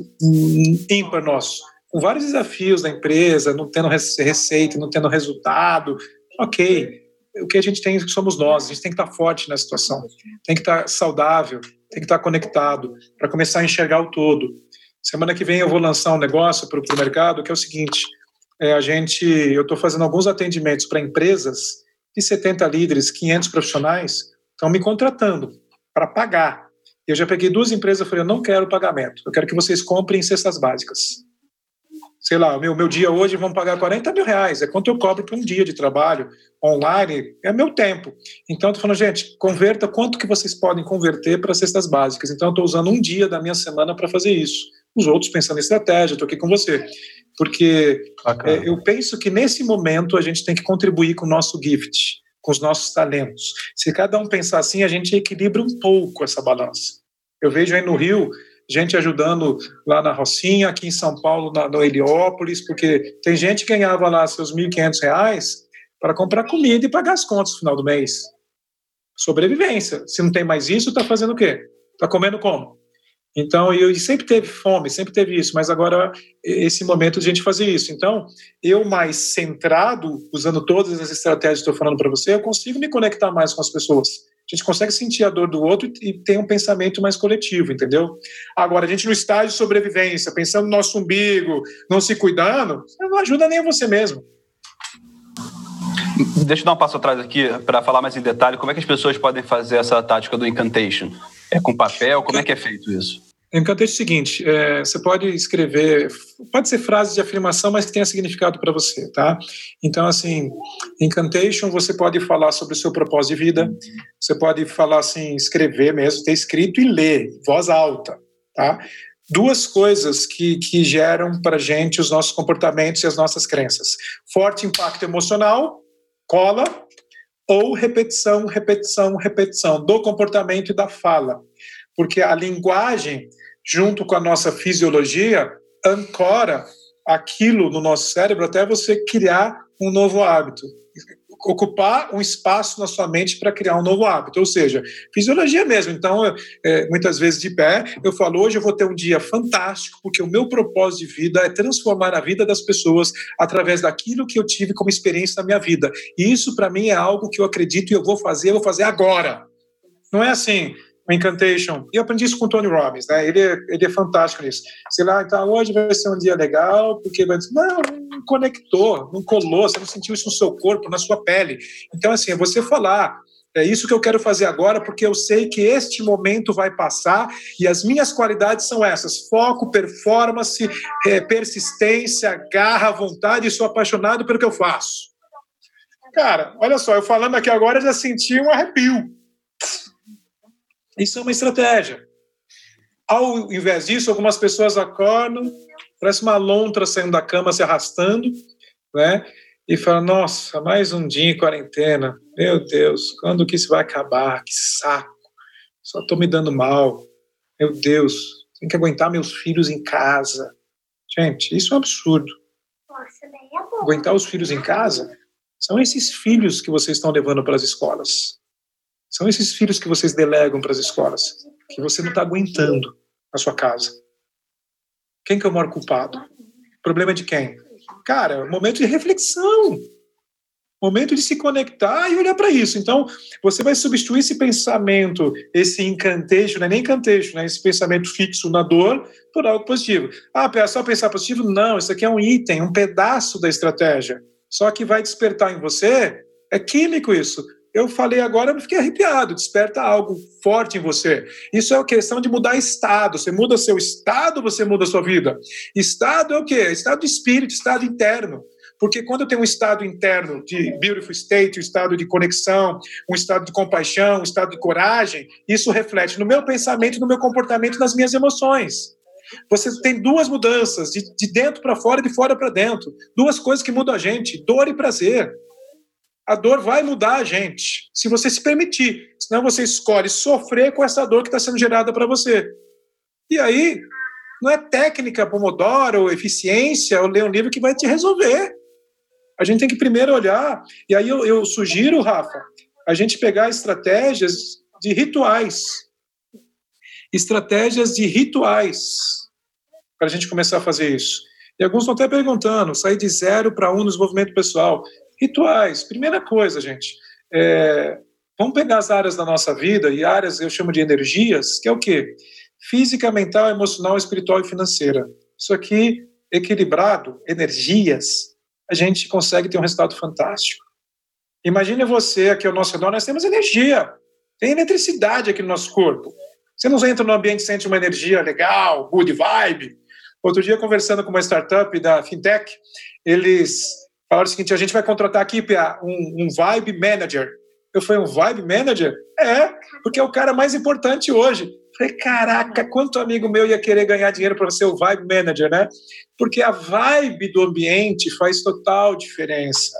ímpar nosso, com vários desafios da empresa, não tendo receita, não tendo resultado, ok o que a gente tem somos nós, a gente tem que estar forte na situação, tem que estar saudável, tem que estar conectado para começar a enxergar o todo. Semana que vem eu vou lançar um negócio para o mercado que é o seguinte: é, a gente, eu estou fazendo alguns atendimentos para empresas de 70 líderes, 500 profissionais, estão me contratando para pagar. Eu já peguei duas empresas e falei: eu não quero pagamento, eu quero que vocês comprem cestas básicas sei lá, o meu, meu dia hoje vão pagar 40 mil reais, é quanto eu cobro por um dia de trabalho online, é meu tempo. Então, eu tô falando, gente, converta quanto que vocês podem converter para cestas básicas. Então, eu estou usando um dia da minha semana para fazer isso. Os outros pensando em estratégia, estou aqui com você. Porque é, eu penso que nesse momento a gente tem que contribuir com o nosso gift, com os nossos talentos. Se cada um pensar assim, a gente equilibra um pouco essa balança. Eu vejo aí no Rio, gente ajudando lá na Rocinha, aqui em São Paulo, na, no Heliópolis, porque tem gente que ganhava lá seus R$ 1.500 para comprar comida e pagar as contas no final do mês. Sobrevivência. Se não tem mais isso, está fazendo o quê? Está comendo como? Então, eu sempre teve fome, sempre teve isso, mas agora esse momento de a gente fazer isso. Então, eu mais centrado, usando todas as estratégias que estou falando para você, eu consigo me conectar mais com as pessoas a gente consegue sentir a dor do outro e tem um pensamento mais coletivo, entendeu? Agora, a gente no estágio de sobrevivência, pensando no nosso umbigo, não se cuidando, não ajuda nem você mesmo. Deixa eu dar um passo atrás aqui para falar mais em detalhe como é que as pessoas podem fazer essa tática do incantation. É com papel? Como é que é feito isso? Encantei é o seguinte: é, você pode escrever, pode ser frases de afirmação, mas que tenha significado para você, tá? Então, assim, incantation, você pode falar sobre o seu propósito de vida, você pode falar assim, escrever mesmo, ter escrito e ler, voz alta, tá? Duas coisas que, que geram para gente os nossos comportamentos e as nossas crenças: forte impacto emocional, cola, ou repetição, repetição, repetição do comportamento e da fala porque a linguagem junto com a nossa fisiologia, ancora aquilo no nosso cérebro até você criar um novo hábito. Ocupar um espaço na sua mente para criar um novo hábito, ou seja, fisiologia mesmo. Então, é, muitas vezes de pé, eu falo: hoje eu vou ter um dia fantástico, porque o meu propósito de vida é transformar a vida das pessoas através daquilo que eu tive como experiência na minha vida. E isso, para mim, é algo que eu acredito e eu vou fazer, eu vou fazer agora. Não é assim, Incantation. E eu aprendi isso com o Tony Robbins, né? Ele é, ele é fantástico nisso. Sei lá, então hoje vai ser um dia legal, porque vai dizer, não, não conectou, não colou, você não sentiu isso no seu corpo, na sua pele. Então, assim, é você falar, é isso que eu quero fazer agora, porque eu sei que este momento vai passar e as minhas qualidades são essas: foco, performance, é, persistência, garra, vontade, e sou apaixonado pelo que eu faço. Cara, olha só, eu falando aqui agora já senti um arrepio. Isso é uma estratégia. Ao invés disso, algumas pessoas acordam, parece uma lontra saindo da cama, se arrastando, né? E falam, nossa, mais um dia em quarentena. Meu Deus, quando que isso vai acabar? Que saco. Só estou me dando mal. Meu Deus, tem que aguentar meus filhos em casa. Gente, isso é um absurdo. Aguentar os filhos em casa? São esses filhos que vocês estão levando para as escolas. São esses filhos que vocês delegam para as escolas, que você não está aguentando na sua casa. Quem que é o maior culpado? Problema de quem? Cara, momento de reflexão. Momento de se conectar e olhar para isso. Então, você vai substituir esse pensamento, esse encantejo, não é nem encantejo, né? esse pensamento fixo na dor, por algo positivo. Ah, é só pensar positivo? Não, isso aqui é um item, um pedaço da estratégia. Só que vai despertar em você, é químico isso. Eu falei agora, eu fiquei arrepiado, desperta algo forte em você. Isso é a questão de mudar estado. Você muda seu estado, você muda sua vida. Estado é o quê? Estado de espírito, estado interno. Porque quando eu tenho um estado interno de beautiful state, um estado de conexão, um estado de compaixão, um estado de coragem, isso reflete no meu pensamento, no meu comportamento, nas minhas emoções. Você tem duas mudanças, de, de dentro para fora e de fora para dentro. Duas coisas que mudam a gente: dor e prazer. A dor vai mudar a gente, se você se permitir. Senão você escolhe sofrer com essa dor que está sendo gerada para você. E aí, não é técnica Pomodoro, eficiência, ou ler um livro que vai te resolver. A gente tem que primeiro olhar, e aí eu, eu sugiro, Rafa, a gente pegar estratégias de rituais. Estratégias de rituais, para a gente começar a fazer isso. E alguns estão até perguntando, sair de zero para um no desenvolvimento pessoal. Rituais, primeira coisa, gente, é, vamos pegar as áreas da nossa vida, e áreas eu chamo de energias, que é o quê? Física, mental, emocional, espiritual e financeira. Isso aqui, equilibrado, energias, a gente consegue ter um resultado fantástico. Imagine você aqui ao nosso redor, nós temos energia, tem eletricidade aqui no nosso corpo. Você não entra no ambiente e sente uma energia legal, good vibe. Outro dia, conversando com uma startup da fintech, eles falaram o seguinte: a gente vai contratar aqui um, um vibe manager. Eu falei, um vibe manager? É, porque é o cara mais importante hoje. Falei, caraca, quanto amigo meu ia querer ganhar dinheiro para ser o vibe manager, né? Porque a vibe do ambiente faz total diferença.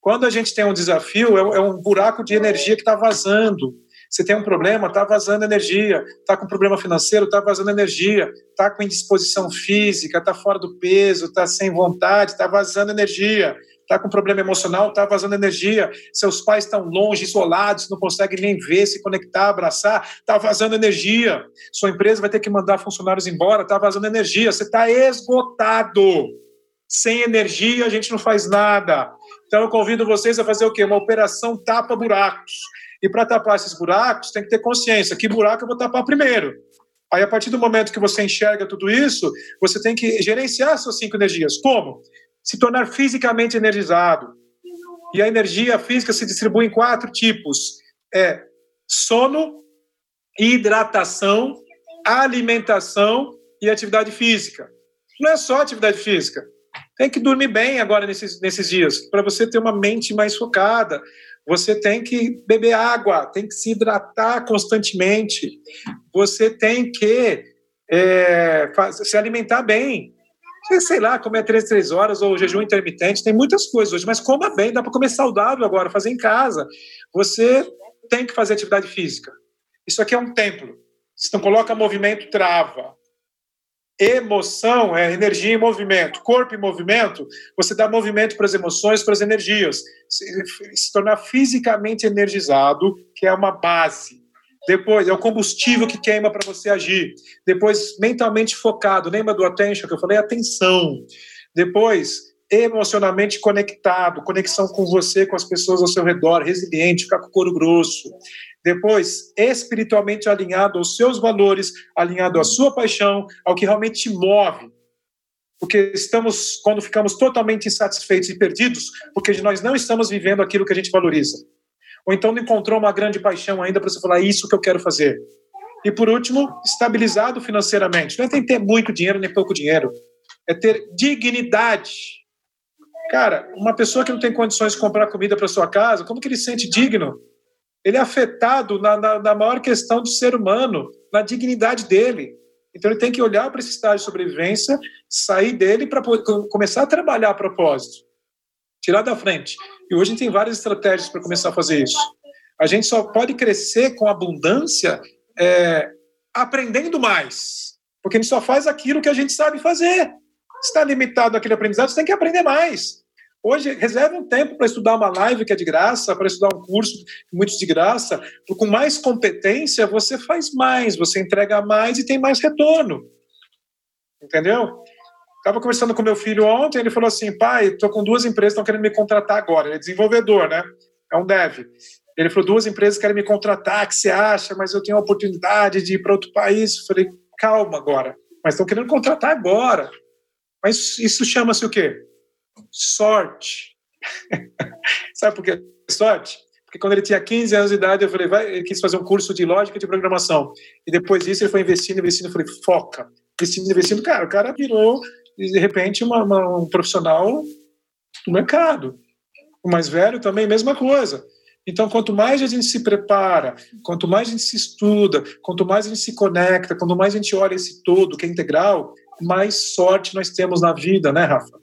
Quando a gente tem um desafio, é um é buraco de energia que está vazando. Você tem um problema, está vazando energia. Está com problema financeiro, está vazando energia. Está com indisposição física, está fora do peso, está sem vontade, está vazando energia está com problema emocional, está vazando energia, seus pais estão longe, isolados, não conseguem nem ver, se conectar, abraçar, está vazando energia. Sua empresa vai ter que mandar funcionários embora, está vazando energia, você está esgotado. Sem energia a gente não faz nada. Então eu convido vocês a fazer o quê? Uma operação tapa-buracos. E para tapar esses buracos, tem que ter consciência. Que buraco eu vou tapar primeiro? Aí, a partir do momento que você enxerga tudo isso, você tem que gerenciar suas cinco energias. Como? Se tornar fisicamente energizado. E a energia física se distribui em quatro tipos: é sono, hidratação, alimentação e atividade física. Não é só atividade física. Tem que dormir bem agora nesses, nesses dias, para você ter uma mente mais focada. Você tem que beber água, tem que se hidratar constantemente. Você tem que é, se alimentar bem sei lá, comer três, três horas ou jejum intermitente, tem muitas coisas hoje, mas coma bem, dá para comer saudável agora, fazer em casa. Você tem que fazer atividade física. Isso aqui é um templo. Se não coloca movimento, trava. Emoção é energia em movimento, corpo em movimento, você dá movimento para as emoções, para as energias. Se, se tornar fisicamente energizado, que é uma base. Depois, é o combustível que queima para você agir. Depois, mentalmente focado. Lembra do attention que eu falei? Atenção. Depois, emocionalmente conectado, conexão com você, com as pessoas ao seu redor, resiliente, ficar com o couro grosso. Depois, espiritualmente alinhado aos seus valores, alinhado à sua paixão, ao que realmente te move. Porque estamos, quando ficamos totalmente insatisfeitos e perdidos, porque nós não estamos vivendo aquilo que a gente valoriza. Ou então não encontrou uma grande paixão ainda para você falar, é isso que eu quero fazer. E por último, estabilizado financeiramente. Não é ter muito dinheiro nem pouco dinheiro. É ter dignidade. Cara, uma pessoa que não tem condições de comprar comida para sua casa, como que ele se sente digno? Ele é afetado na, na, na maior questão do ser humano, na dignidade dele. Então ele tem que olhar para esse estágio de sobrevivência, sair dele para começar a trabalhar a propósito tirar da frente. E hoje a gente tem várias estratégias para começar a fazer isso. A gente só pode crescer com abundância é, aprendendo mais, porque a gente só faz aquilo que a gente sabe fazer. Está limitado aquele aprendizado, você tem que aprender mais. Hoje, reserve um tempo para estudar uma live que é de graça, para estudar um curso, muitos de graça. Com mais competência, você faz mais, você entrega mais e tem mais retorno. Entendeu? Estava conversando com meu filho ontem, ele falou assim: pai, estou com duas empresas que estão querendo me contratar agora. Ele é desenvolvedor, né? É um dev. Ele falou: duas empresas querem me contratar, que você acha? Mas eu tenho a oportunidade de ir para outro país. Eu falei: calma agora. Mas estão querendo contratar agora. Mas isso chama-se o quê? Sorte. [laughs] Sabe por que sorte? Porque quando ele tinha 15 anos de idade, eu falei, vai, ele quis fazer um curso de lógica de programação. E depois disso ele foi investindo, investindo, eu falei, foca. Investindo, investindo. Cara, o cara virou, de repente, uma, uma, um profissional do mercado. O mais velho também, mesma coisa. Então, quanto mais a gente se prepara, quanto mais a gente se estuda, quanto mais a gente se conecta, quanto mais a gente olha esse todo, que é integral, mais sorte nós temos na vida, né, Rafa?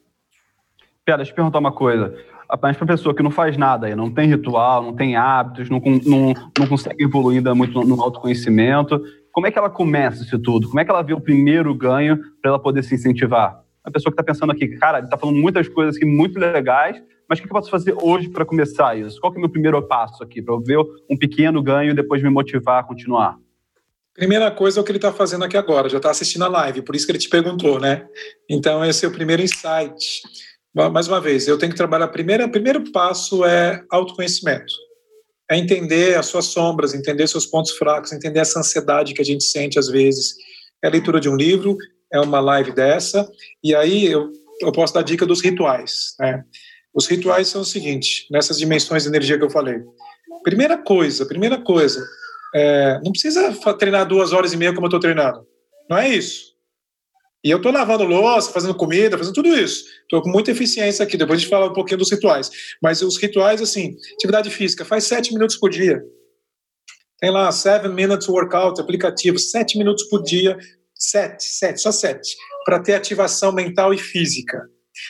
Pera, deixa eu perguntar uma coisa. Mas para pessoa que não faz nada, não tem ritual, não tem hábitos, não, não, não consegue evoluir muito no autoconhecimento, como é que ela começa isso tudo? Como é que ela vê o primeiro ganho para ela poder se incentivar? A pessoa que está pensando aqui, cara, ele está falando muitas coisas aqui muito legais, mas o que eu posso fazer hoje para começar isso? Qual é o meu primeiro passo aqui para eu ver um pequeno ganho e depois me motivar a continuar? Primeira coisa é o que ele está fazendo aqui agora, já está assistindo a live, por isso que ele te perguntou, né? Então, esse é o primeiro insight. Mais uma vez, eu tenho que trabalhar. Primeiro, o primeiro passo é autoconhecimento. É entender as suas sombras, entender seus pontos fracos, entender essa ansiedade que a gente sente às vezes. É a leitura de um livro, é uma live dessa, e aí eu, eu posso dar dica dos rituais. Né? Os rituais são o seguinte, nessas dimensões de energia que eu falei. Primeira coisa, primeira coisa, é, não precisa treinar duas horas e meia como eu estou treinando. Não é isso. E eu estou lavando louça, fazendo comida, fazendo tudo isso. Estou com muita eficiência aqui. Depois a gente fala um pouquinho dos rituais. Mas os rituais, assim, atividade física, faz sete minutos por dia. Tem lá, seven minutes workout, aplicativo, sete minutos por dia. Sete, sete, só sete. Para ter ativação mental e física.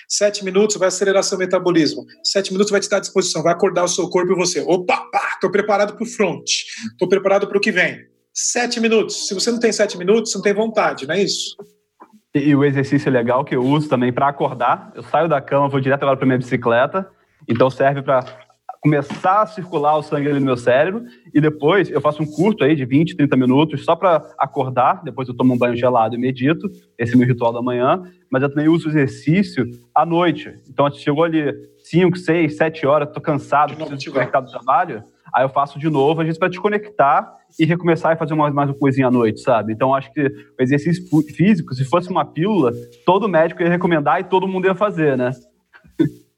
Sete minutos vai acelerar seu metabolismo. Sete minutos vai te dar disposição, vai acordar o seu corpo e você. Opa, estou preparado para o front. Estou preparado para o que vem. Sete minutos. Se você não tem sete minutos, você não tem vontade, não é isso? E, o exercício legal que eu uso também para acordar. Eu saio da cama, vou direto agora para minha bicicleta. Então serve para começar a circular o sangue ali no meu cérebro e depois eu faço um curto aí de 20, 30 minutos só para acordar, depois eu tomo um banho gelado e medito, esse é meu ritual da manhã, mas eu também uso o exercício à noite. Então, chegou ali 5, 6, 7 horas, tô cansado, preciso desconectar do trabalho, aí eu faço de novo, a gente vai desconectar e recomeçar e fazer mais, mais uma coisinha à noite, sabe? Então, acho que o exercício físico, se fosse uma pílula, todo médico ia recomendar e todo mundo ia fazer, né?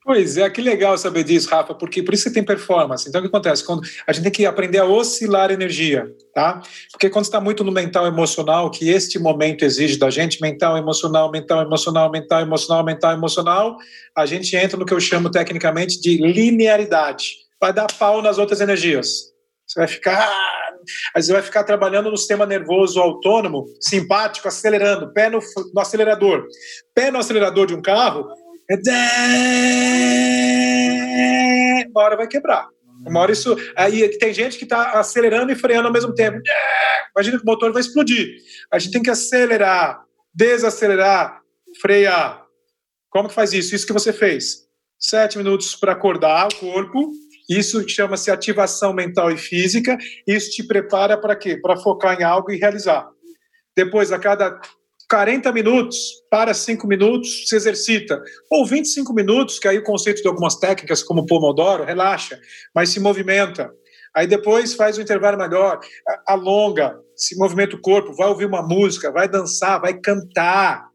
Pois é, que legal saber disso, Rafa, porque por isso você tem performance. Então, o que acontece? Quando a gente tem que aprender a oscilar energia, tá? Porque quando está muito no mental emocional, que este momento exige da gente, mental, emocional, mental, emocional, mental, emocional, mental, emocional, a gente entra no que eu chamo tecnicamente de linearidade. Vai dar pau nas outras energias. Você vai ficar. Você vai ficar trabalhando no sistema nervoso autônomo, simpático, acelerando, pé no, no acelerador. Pé no acelerador de um carro, é uma hora vai quebrar. Uma hora isso. Aí tem gente que está acelerando e freando ao mesmo tempo. Imagina que o motor vai explodir. A gente tem que acelerar, desacelerar, frear. Como que faz isso? Isso que você fez. Sete minutos para acordar o corpo. Isso chama-se ativação mental e física. Isso te prepara para quê? Para focar em algo e realizar. Depois, a cada 40 minutos, para 5 minutos, se exercita. Ou 25 minutos, que aí o conceito de algumas técnicas, como Pomodoro, relaxa, mas se movimenta. Aí depois faz o intervalo melhor, alonga, se movimenta o corpo, vai ouvir uma música, vai dançar, vai cantar.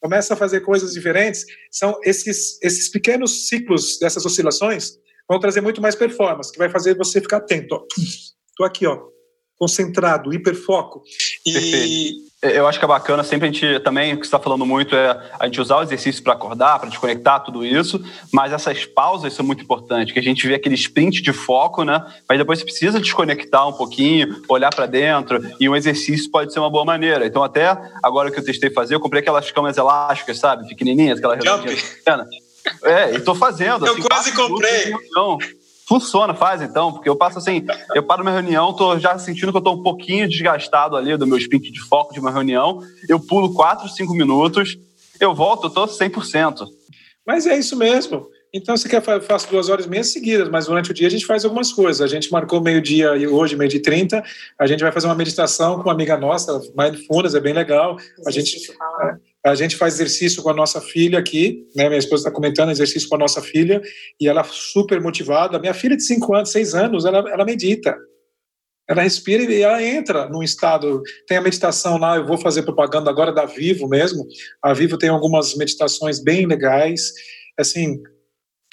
Começa a fazer coisas diferentes. São esses, esses pequenos ciclos dessas oscilações vão trazer muito mais performance, que vai fazer você ficar atento. Estou aqui, ó, concentrado, hiperfoco. E eu acho que é bacana sempre a gente também, o que está falando muito é a gente usar o exercício para acordar, para desconectar, tudo isso, mas essas pausas são muito importantes, que a gente vê aquele sprint de foco, né? Mas depois você precisa desconectar um pouquinho, olhar para dentro, e um exercício pode ser uma boa maneira. Então, até agora que eu testei fazer, eu comprei aquelas camas elásticas, sabe? Pequenininhas, aquela redondinha. É, e tô fazendo. Eu assim, quase comprei. Funciona, faz então, porque eu passo assim, eu paro minha reunião, tô já sentindo que eu tô um pouquinho desgastado ali do meu sprint de foco de uma reunião, eu pulo 4, 5 minutos, eu volto, eu tô 100%. Mas é isso mesmo. Então, você quer eu faço duas horas e meia seguidas, mas durante o dia a gente faz algumas coisas. A gente marcou meio-dia e hoje, meio-dia e trinta, a gente vai fazer uma meditação com uma amiga nossa, Mindfulness, é bem legal. A gente, a gente faz exercício com a nossa filha aqui, né? Minha esposa está comentando exercício com a nossa filha, e ela super motivada. Minha filha de cinco anos, seis anos, ela, ela medita. Ela respira e ela entra num estado. Tem a meditação lá, eu vou fazer propaganda agora da Vivo mesmo. A Vivo tem algumas meditações bem legais. Assim,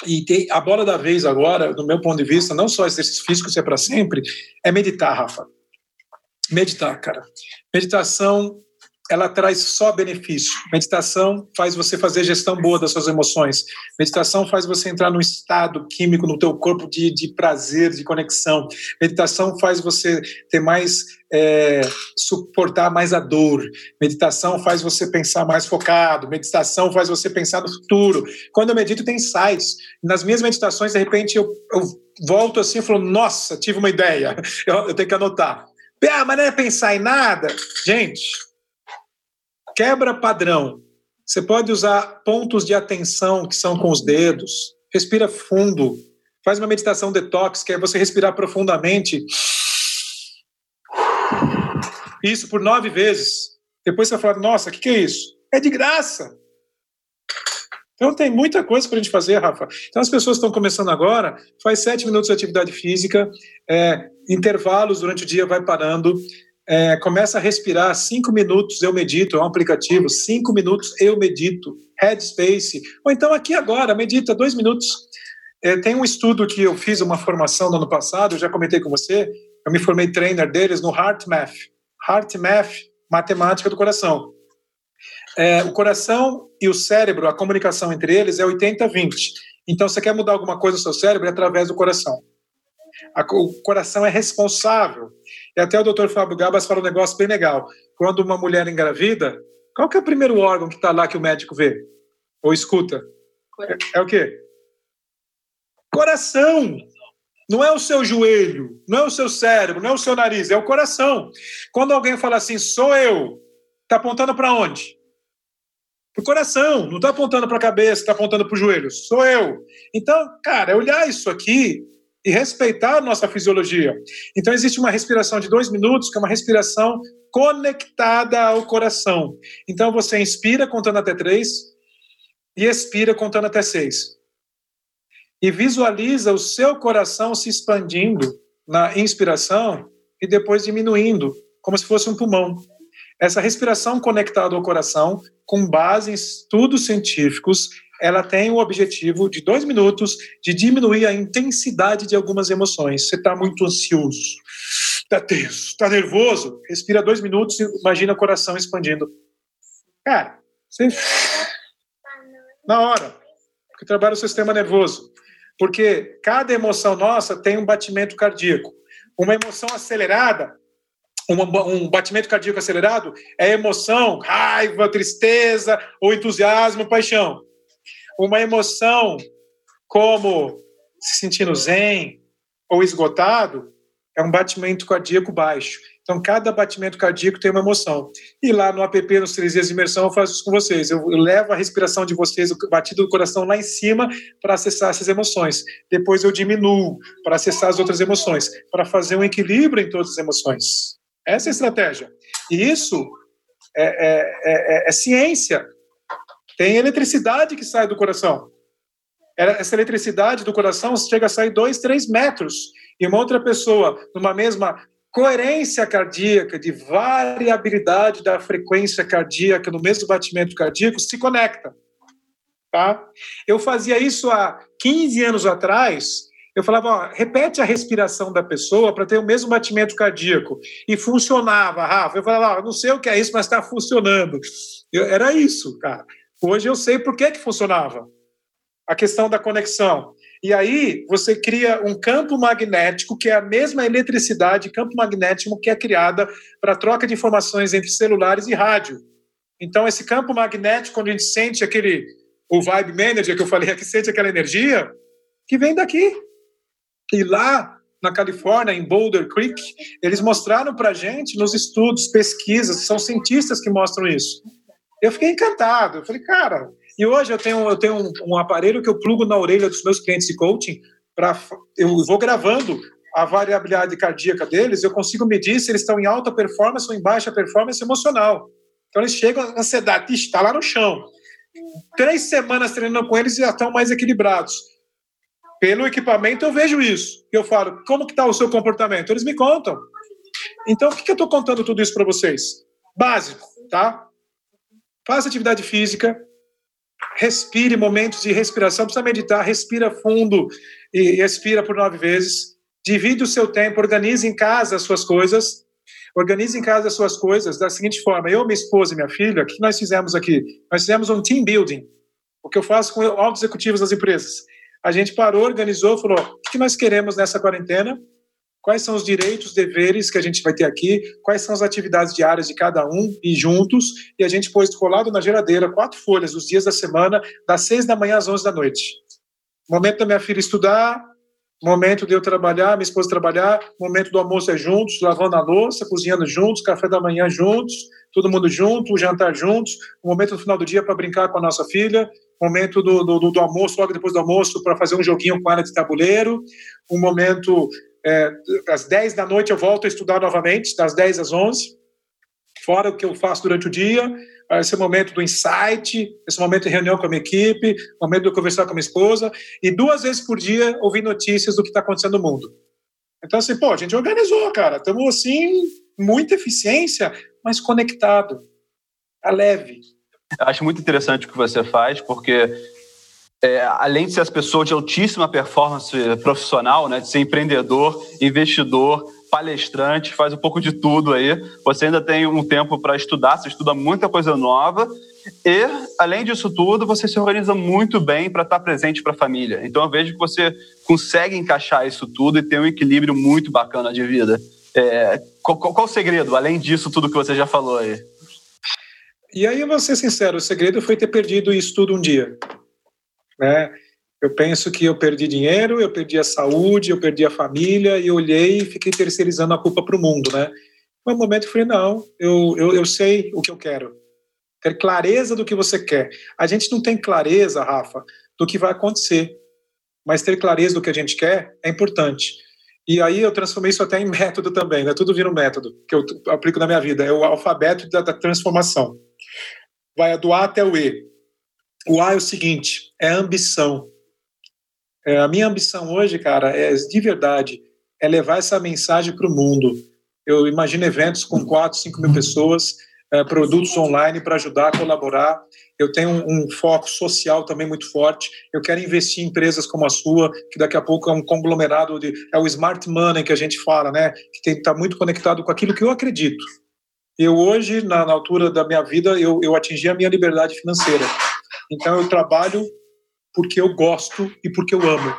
e tem, a bola da vez agora, do meu ponto de vista, não só exercício físico, isso é para sempre, é meditar, Rafa. Meditar, cara. Meditação ela traz só benefício. Meditação faz você fazer gestão boa das suas emoções. Meditação faz você entrar num estado químico no teu corpo de, de prazer, de conexão. Meditação faz você ter mais é, suportar mais a dor. Meditação faz você pensar mais focado. Meditação faz você pensar no futuro. Quando eu medito, tem insights. Nas minhas meditações, de repente, eu, eu volto assim e falo: Nossa, tive uma ideia. [laughs] Eu, eu tenho que anotar. Ah, mas não é pensar em nada? Gente, Quebra padrão. Você pode usar pontos de atenção que são com os dedos. Respira fundo. Faz uma meditação detox, que é você respirar profundamente. Isso por nove vezes. Depois você vai falar: Nossa, o que, que é isso? É de graça. Então tem muita coisa para a gente fazer, Rafa. Então as pessoas estão começando agora, faz sete minutos de atividade física, é, intervalos durante o dia, vai parando é, começa a respirar cinco minutos, eu medito, é um aplicativo, cinco minutos, eu medito, Headspace, ou então aqui agora, medita dois minutos. É, tem um estudo que eu fiz uma formação no ano passado, eu já comentei com você, eu me formei trainer deles no HeartMath, HeartMath, matemática do coração. É, o coração e o cérebro, a comunicação entre eles é 80-20. Então, você quer mudar alguma coisa no seu cérebro é através do coração. o coração é responsável e até o doutor Fábio Gabas fala um negócio bem legal. Quando uma mulher engravida, qual que é o primeiro órgão que está lá que o médico vê? Ou escuta? É, é o quê? Coração. Não é o seu joelho, não é o seu cérebro, não é o seu nariz, é o coração. Quando alguém fala assim, sou eu, está apontando para onde? Para o coração, não está apontando para a cabeça, está apontando para o joelho. Sou eu. Então, cara, é olhar isso aqui e respeitar a nossa fisiologia. Então, existe uma respiração de dois minutos, que é uma respiração conectada ao coração. Então, você inspira contando até três e expira contando até seis. E visualiza o seu coração se expandindo na inspiração e depois diminuindo, como se fosse um pulmão. Essa respiração conectada ao coração, com base em estudos científicos, ela tem o objetivo de dois minutos de diminuir a intensidade de algumas emoções. Você está muito ansioso, está tenso, está nervoso, respira dois minutos e imagina o coração expandindo. Cara, você... na hora, que trabalha o sistema nervoso. Porque cada emoção nossa tem um batimento cardíaco. Uma emoção acelerada um batimento cardíaco acelerado é emoção, raiva, tristeza ou entusiasmo, paixão uma emoção como se sentindo zen ou esgotado é um batimento cardíaco baixo. Então, cada batimento cardíaco tem uma emoção. E lá no app, nos três dias de imersão, eu faço isso com vocês. Eu, eu levo a respiração de vocês, o batido do coração lá em cima, para acessar essas emoções. Depois eu diminuo para acessar as outras emoções, para fazer um equilíbrio em todas as emoções. Essa é a estratégia. E isso é, é, é, é ciência. Tem eletricidade que sai do coração. Essa eletricidade do coração chega a sair dois, três metros. E uma outra pessoa, numa mesma coerência cardíaca, de variabilidade da frequência cardíaca no mesmo batimento cardíaco, se conecta. Tá? Eu fazia isso há 15 anos atrás. Eu falava, ó, repete a respiração da pessoa para ter o mesmo batimento cardíaco. E funcionava, Rafa. Eu falava, ó, não sei o que é isso, mas está funcionando. Eu, era isso, cara. Hoje eu sei por que, que funcionava. A questão da conexão. E aí você cria um campo magnético que é a mesma eletricidade, campo magnético que é criada para troca de informações entre celulares e rádio. Então esse campo magnético, quando a gente sente aquele o vibe manager que eu falei aqui, sente aquela energia que vem daqui. E lá na Califórnia, em Boulder Creek, eles mostraram para gente nos estudos, pesquisas, são cientistas que mostram isso eu fiquei encantado. Eu falei, cara, E hoje eu tenho, eu tenho um, um aparelho que eu plugo na orelha dos meus clientes de coaching, para eu vou gravando a variabilidade cardíaca deles, eu consigo medir se eles estão em alta performance ou em baixa performance emocional. Então eles chegam, a ansiedade está lá no chão. Três semanas treinando com eles já estão mais equilibrados. Pelo equipamento eu vejo isso. Eu falo, como que está o seu comportamento? Eles me contam. Então, o que, que eu estou contando tudo isso para vocês? Básico, tá? Faça atividade física, respire momentos de respiração, precisa meditar, respira fundo e expira por nove vezes. Divide o seu tempo, organize em casa as suas coisas. Organize em casa as suas coisas da seguinte forma: eu, minha esposa e minha filha, o que nós fizemos aqui? Nós fizemos um team building, o que eu faço com altos executivos das empresas. A gente parou, organizou, falou: o que nós queremos nessa quarentena? Quais são os direitos, deveres que a gente vai ter aqui? Quais são as atividades diárias de cada um? E juntos, e a gente pôs colado na geladeira quatro folhas os dias da semana, das seis da manhã às onze da noite. Momento da minha filha estudar, momento de eu trabalhar, minha esposa trabalhar, momento do almoço é juntos, lavando a louça, cozinhando juntos, café da manhã juntos, todo mundo junto, jantar juntos, o momento no final do dia para brincar com a nossa filha, momento do, do, do almoço, logo depois do almoço, para fazer um joguinho com ela de tabuleiro, um momento, é, às 10 da noite eu volto a estudar novamente, das 10 às 11, fora o que eu faço durante o dia, esse momento do insight, esse momento de reunião com a minha equipe, momento de eu conversar com a minha esposa, e duas vezes por dia ouvir notícias do que está acontecendo no mundo. Então, assim, pô, a gente organizou, cara. Estamos, assim, muita eficiência, mas conectado. Tá leve. Eu acho muito interessante o que você faz, porque é, além de ser as pessoas de altíssima performance profissional, né, de ser empreendedor, investidor, palestrante, faz um pouco de tudo aí. Você ainda tem um tempo para estudar, você estuda muita coisa nova. E, além disso tudo, você se organiza muito bem para estar tá presente para a família. Então, eu vejo que você consegue encaixar isso tudo e ter um equilíbrio muito bacana de vida. É, qual, qual, o segredo, além disso tudo que você já falou aí? E aí, eu vou ser sincero, o segredo foi ter perdido isso tudo um dia. Né? Eu penso que eu perdi dinheiro, eu perdi a saúde, eu perdi a família, e olhei e fiquei terceirizando a culpa para o mundo, né? Foi um momento eu falei, não, eu, eu, eu sei o que eu quero. Ter clareza do que você quer. A gente não tem clareza, Rafa, do que vai acontecer. Mas ter clareza do que a gente quer é importante. E aí eu transformei isso até em método também, né? Tudo vira um método que eu aplico na minha vida. É o alfabeto da transformação. Vai do A até o E. O A é o seguinte: é ambição. É, a minha ambição hoje, cara, é de verdade, é levar essa mensagem para o mundo. Eu imagino eventos com 4, 5 mil pessoas, é, produtos online para ajudar a colaborar. Eu tenho um, um, foco social também muito forte. Eu quero investir em empresas como a sua, que daqui a pouco é um conglomerado de. É o smart money que a gente fala, né? Que tem que estar tá muito conectado com aquilo que eu acredito. Eu hoje, na, na altura da minha vida, eu, eu atingi a minha liberdade financeira. Então eu trabalho porque eu gosto e porque eu amo,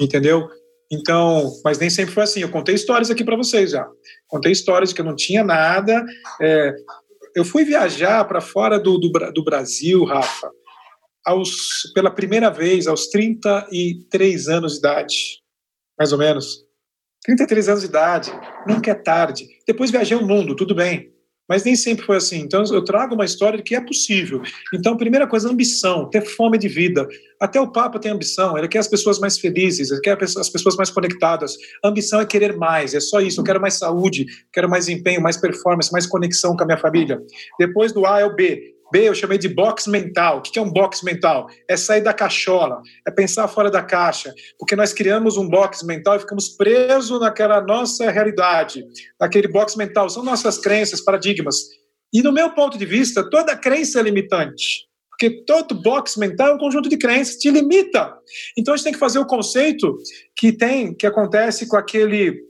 entendeu? Então, mas nem sempre foi assim. Eu contei histórias aqui para vocês já. Contei histórias de que eu não tinha nada. É, eu fui viajar para fora do, do, do, Brasil, Rafa, aos, pela primeira vez aos 33 anos de idade, mais ou menos. 33 anos de idade, nunca é tarde. Depois viajei o mundo, tudo bem. Mas nem sempre foi assim. Então, eu trago uma história de que é possível. Então, primeira coisa, ambição, ter fome de vida. Até o Papa tem ambição, ele quer as pessoas mais felizes, ele quer as pessoas mais conectadas. Ambição é querer mais, é só isso. Eu quero mais saúde, quero mais empenho, mais performance, mais conexão com a minha família. Depois do A é o B, B eu chamei de box mental. O que é um box mental? É sair da cachola, é pensar fora da caixa, porque nós criamos um box mental e ficamos presos naquela nossa realidade, naquele box mental. São nossas crenças, paradigmas. E no meu ponto de vista, toda crença é limitante. Porque todo box mental é um conjunto de crenças, te limita. Então a gente tem que fazer o conceito que tem, que acontece com aquele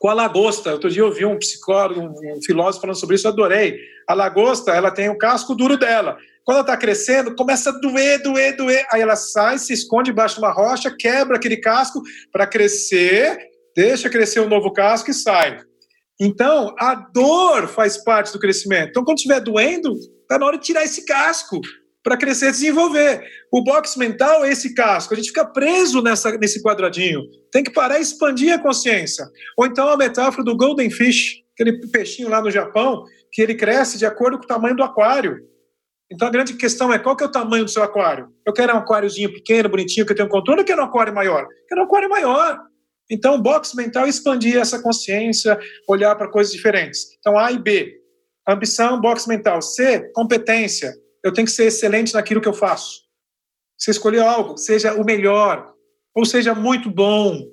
com a lagosta. Outro dia eu vi um psicólogo, um filósofo falando sobre isso, adorei. A lagosta, ela tem o casco duro dela. Quando ela está crescendo, começa a doer, doer, doer. Aí ela sai, se esconde embaixo de uma rocha, quebra aquele casco para crescer, deixa crescer um novo casco e sai. Então, a dor faz parte do crescimento. Então, quando estiver doendo, está na hora de tirar esse casco para crescer e desenvolver. O box mental é esse casco, a gente fica preso nessa, nesse quadradinho. Tem que parar e expandir a consciência. Ou então a metáfora do golden fish, aquele peixinho lá no Japão, que ele cresce de acordo com o tamanho do aquário. Então a grande questão é qual que é o tamanho do seu aquário? Eu quero um aquáriozinho pequeno, bonitinho, que eu tenho controle, ou quero um aquário maior? Eu quero um aquário maior. Então, o box mental é expandir essa consciência, olhar para coisas diferentes. Então, A e B. Ambição, box mental. C, competência. Eu tenho que ser excelente naquilo que eu faço. Você escolheu algo, seja o melhor, ou seja muito bom,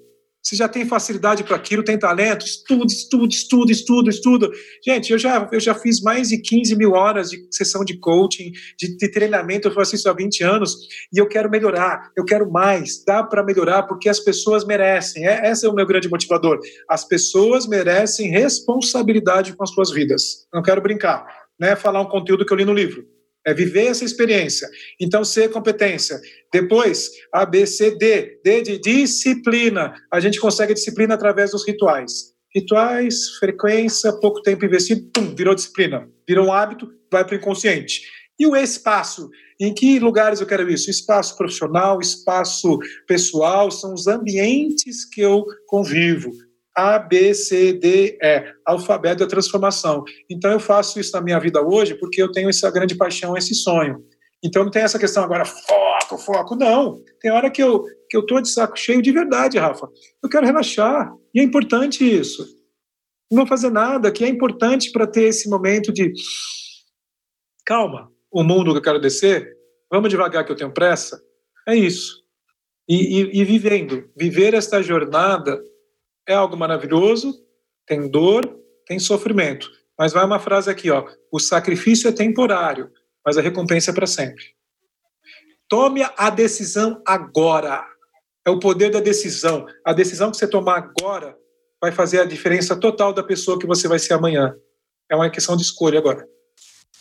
você já tem facilidade para aquilo, tem talento, estuda, estuda, estuda, estuda, estuda. Gente, eu já, eu já fiz mais de 15 mil horas de sessão de coaching, de, de treinamento, eu faço isso há 20 anos, e eu quero melhorar, eu quero mais, dá para melhorar, porque as pessoas merecem. É, esse é o meu grande motivador. As pessoas merecem responsabilidade com as suas vidas. Não quero brincar, né? Falar um conteúdo que eu li no livro é viver essa experiência. Então, é competência. Depois, A, B, C, D. D de disciplina. A gente consegue disciplina através dos rituais. Rituais, frequência, pouco tempo investido, pum, virou disciplina. Virou um hábito, vai para o inconsciente. E o espaço? Em que lugares eu quero isso? Espaço profissional, espaço pessoal, são os ambientes que eu convivo. A, B, C, D, E, alfabeto da transformação. Então eu faço isso na minha vida hoje porque eu tenho essa grande paixão, esse sonho. Então não tem essa questão agora, foco, foco. Não. Tem hora que eu que eu tô de saco cheio de verdade, Rafa. Eu quero relaxar. E é importante isso. Não fazer nada, que é importante para ter esse momento de calma, o mundo que eu quero descer, vamos devagar que eu tenho pressa. É isso. E, e, e vivendo, viver esta jornada é algo maravilhoso, tem dor, tem sofrimento. Mas vai uma frase aqui, ó: o sacrifício é temporário, mas a recompensa é para sempre. Tome a decisão agora. É o poder da decisão. A decisão que você tomar agora vai fazer a diferença total da pessoa que você vai ser amanhã. É uma questão de escolha agora.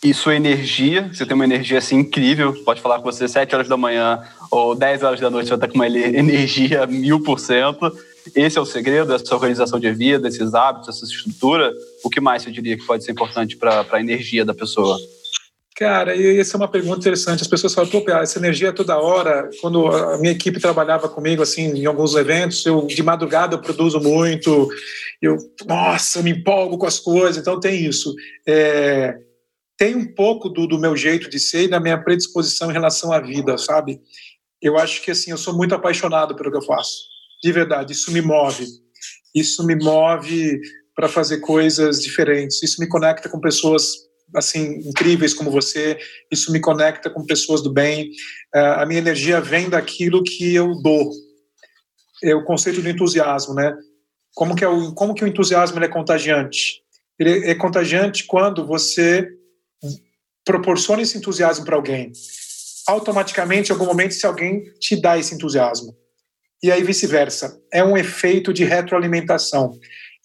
E sua energia, você tem uma energia assim incrível, pode falar com você 7 horas da manhã ou 10 horas da noite, você está com uma energia mil por cento. Esse é o segredo, essa organização de vida, esses hábitos, essa estrutura. O que mais você diria que pode ser importante para a energia da pessoa? Cara, e essa é uma pergunta interessante. As pessoas falam, pô, essa energia toda hora. Quando a minha equipe trabalhava comigo, assim, em alguns eventos, eu de madrugada eu produzo muito, eu, nossa, eu me empolgo com as coisas, então tem isso. É, tem um pouco do, do meu jeito de ser e da minha predisposição em relação à vida, sabe? Eu acho que, assim, eu sou muito apaixonado pelo que eu faço de verdade, isso me move. Isso me move para fazer coisas diferentes. Isso me conecta com pessoas assim incríveis como você. Isso me conecta com pessoas do bem. Uh, a minha energia vem daquilo que eu dou. É o conceito do entusiasmo, né? Como que é o como que o entusiasmo é contagiante? Ele é contagiante quando você proporciona esse entusiasmo para alguém. Automaticamente, em algum momento, se alguém te dá esse entusiasmo e aí vice-versa. É um efeito de retroalimentação.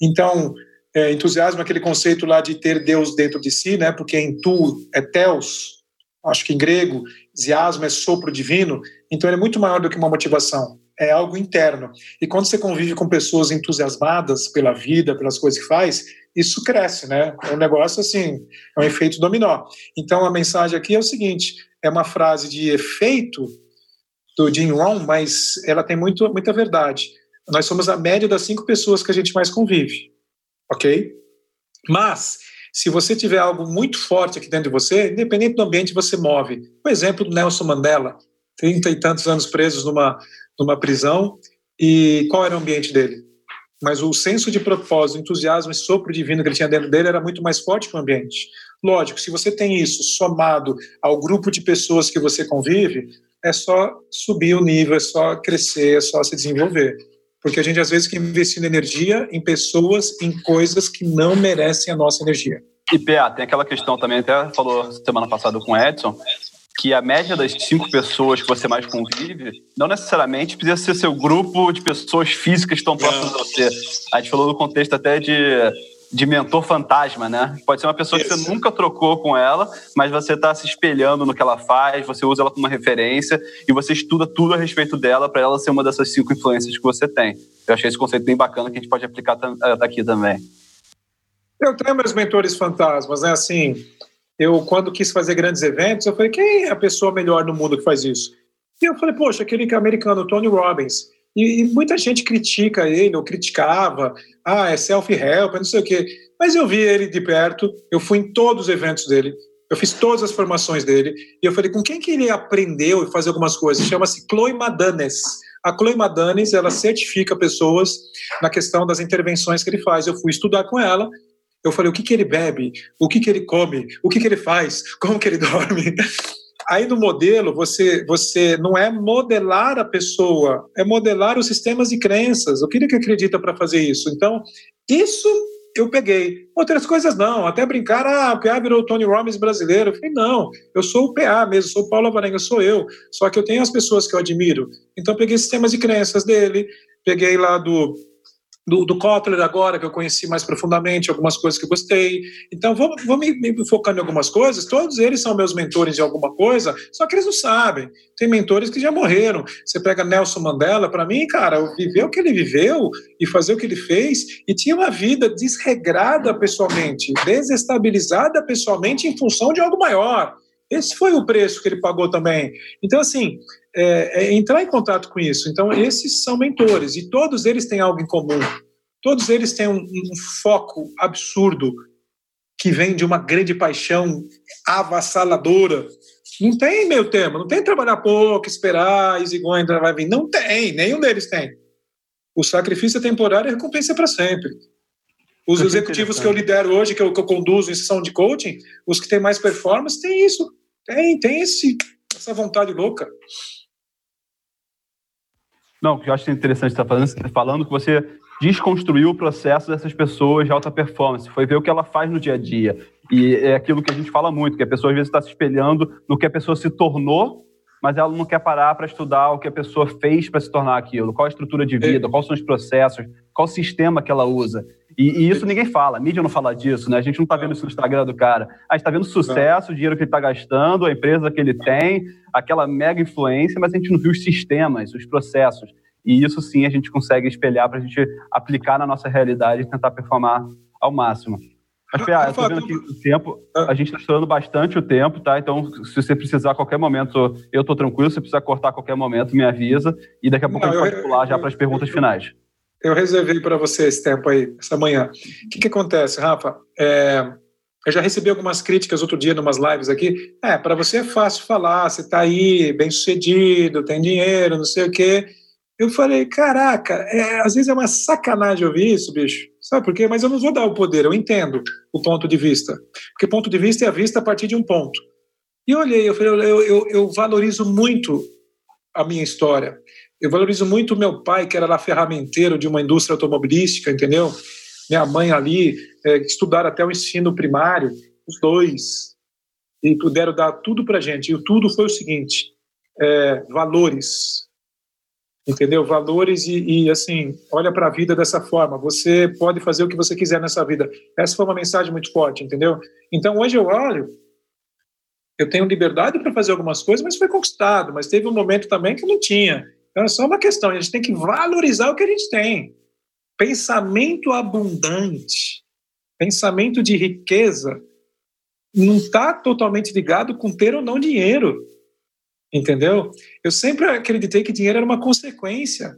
Então, é, entusiasmo é aquele conceito lá de ter Deus dentro de si, né? Porque em tu é teos, acho que em grego, ziasmo é sopro divino, então ele é muito maior do que uma motivação, é algo interno. E quando você convive com pessoas entusiasmadas pela vida, pelas coisas que faz, isso cresce, né? É um negócio assim, é um efeito dominó. Então a mensagem aqui é o seguinte: é uma frase de efeito do Jim Rohn, mas ela tem muito, muita verdade. Nós somos a média das cinco pessoas que a gente mais convive, ok? Mas, se você tiver algo muito forte aqui dentro de você, independente do ambiente, você move. O exemplo Nelson Mandela, trinta e tantos anos presos numa, numa prisão, e qual era o ambiente dele? Mas o senso de propósito, entusiasmo e sopro divino que ele tinha dentro dele era muito mais forte que o ambiente. Lógico, se você tem isso somado ao grupo de pessoas que você convive, é só subir o nível, é só crescer, é só se desenvolver. Porque a gente às vezes quer investir energia em pessoas, em coisas que não merecem a nossa energia. E PA, tem aquela questão também, até falou semana passada com o Edson, que a média das cinco pessoas que você mais convive não necessariamente precisa ser seu grupo de pessoas físicas que estão próximas a você. A gente falou no contexto até de de mentor fantasma, né? Pode ser uma pessoa Isso. que você nunca trocou com ela, mas você está se espelhando no que ela faz, você usa ela como referência e você estuda tudo a respeito dela para ela ser uma dessas cinco influências que você tem. Eu achei esse conceito bem bacana que a gente pode aplicar eh, daqui também. Eu tenho meus mentores fantasmas, né? Assim, eu quando quis fazer grandes eventos, eu falei, quem é a pessoa melhor no mundo que faz isso? E eu falei, poxa, aquele americano, Tony Robbins. E, e, muita gente critica ele, ou criticava, ah, é self-help, não sei o quê. Mas eu vi ele de perto, eu fui em todos os eventos dele, Eu fiz todas as formações dele e eu falei com quem que ele aprendeu e fazer algumas coisas. Chama-se Chloe Madanes. A Chloe Madanes ela certifica pessoas na questão das intervenções que ele faz. Eu fui estudar com ela. Eu falei o que que ele bebe, o que que ele come, o que que ele faz, como que ele [laughs] dorme. Aí no modelo você você não é modelar a pessoa, é modelar os sistemas de crenças. O que ele acredita para fazer isso? Então isso eu peguei. Outras coisas não, até brincar, ah, o PA virou o Tony Robbins brasileiro. Eu falei, não, eu sou o PA mesmo, sou o Paulo Avarenga, sou eu. Só que eu tenho as pessoas que eu admiro. Então peguei sistemas de crenças dele, peguei lá do do, do Kotler agora, que eu conheci mais profundamente, algumas coisas que gostei. Então, vou, vou me, me focando em algumas coisas. Todos eles são meus mentores de alguma coisa, só que eles não sabem. Tem mentores que já morreram. Você pega Nelson Mandela, para mim, cara, viver o que ele viveu e fazer o que ele fez, e tinha uma vida desregrada pessoalmente, desestabilizada pessoalmente em função de algo maior. Esse foi o preço que ele pagou também. Então, assim, é, é entrar em contato com isso. Então, esses são mentores e todos eles têm algo em comum. Todos eles têm um, um foco absurdo que vem de uma grande paixão avassaladora. Não tem meio termo, não tem trabalhar pouco, esperar, Easygoing vai vir. Não tem, nenhum deles tem. O sacrifício é temporário e a recompensa é para sempre. Os executivos que eu lidero hoje, que eu, que eu conduzo em sessão de coaching, os que têm mais performance, tem isso. Tem, tem esse, essa vontade louca. Não, o que eu acho interessante estar falando, falando que você desconstruiu o processo dessas pessoas de alta performance, foi ver o que ela faz no dia a dia. E é aquilo que a gente fala muito, que a pessoa às vezes está se espelhando no que a pessoa se tornou, mas ela não quer parar para estudar o que a pessoa fez para se tornar aquilo, qual a estrutura de vida, quais são os processos, qual o sistema que ela usa. E, e, isso ninguém fala, a mídia não fala disso, né? A gente não está vendo isso no Instagram do cara. A gente está vendo o sucesso, o dinheiro que ele está gastando, a empresa que ele tem, aquela mega influência, mas a gente não viu os sistemas, os processos. E isso sim a gente consegue espelhar para a gente aplicar na nossa realidade e tentar performar ao máximo. Mas, Pia, eu estou vendo aqui o tempo, ah. a gente está estourando bastante o tempo, tá? Então, se você precisar a qualquer momento, eu estou tranquilo. Se você precisar cortar a qualquer momento, me avisa. E daqui a pouco não, a gente eu, pode pular eu, já para as perguntas eu, finais. Eu reservei para você esse tempo aí, essa manhã. O que, que acontece, Rafa? É, eu já recebi algumas críticas outro dia, em umas lives aqui. É, para você é fácil falar, você está aí, bem sucedido, tem dinheiro, não sei o quê. Eu falei, caraca, é, às vezes é uma sacanagem ouvir isso, bicho. Sabe por quê? Mas eu não vou dar o poder, eu entendo o ponto de vista. Porque ponto de vista é a vista a partir de um ponto. E eu olhei, eu falei, eu, eu, eu valorizo muito a minha história. Eu valorizo muito meu pai, que era lá ferramenteiro de uma indústria automobilística, entendeu? Minha mãe ali, é, estudaram até o ensino primário, os dois, e puderam dar tudo para gente. E tudo foi o seguinte: é, valores, entendeu? Valores e, e assim, olha para a vida dessa forma. Você pode fazer o que você quiser nessa vida. Essa foi uma mensagem muito forte, entendeu? Então hoje eu olho, eu tenho liberdade para fazer algumas coisas, mas foi conquistado. Mas teve um momento também que não tinha. Então é só uma questão, a gente tem que valorizar o que a gente tem. Pensamento abundante, pensamento de riqueza, não está totalmente ligado com ter ou não dinheiro. Entendeu? Eu sempre acreditei que dinheiro era uma consequência.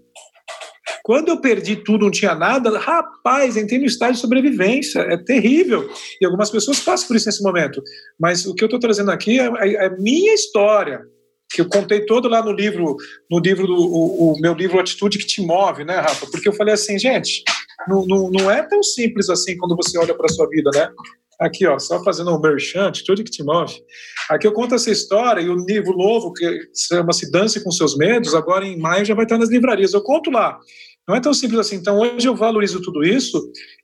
Quando eu perdi tudo, não tinha nada, rapaz, entrei no estágio de sobrevivência. É terrível. E algumas pessoas passam por isso nesse momento. Mas o que eu estou trazendo aqui é, é, é minha história que eu contei todo lá no livro, no livro do o, o, meu livro Atitude que te move, né, Rafa? Porque eu falei assim, gente, não, não, não é tão simples assim quando você olha para sua vida, né? Aqui, ó, só fazendo um merchan, Atitude que te move. Aqui eu conto essa história e o livro novo, que chama-se Dance com Seus Medos, agora em maio já vai estar nas livrarias. Eu conto lá. Não é tão simples assim. Então, hoje eu valorizo tudo isso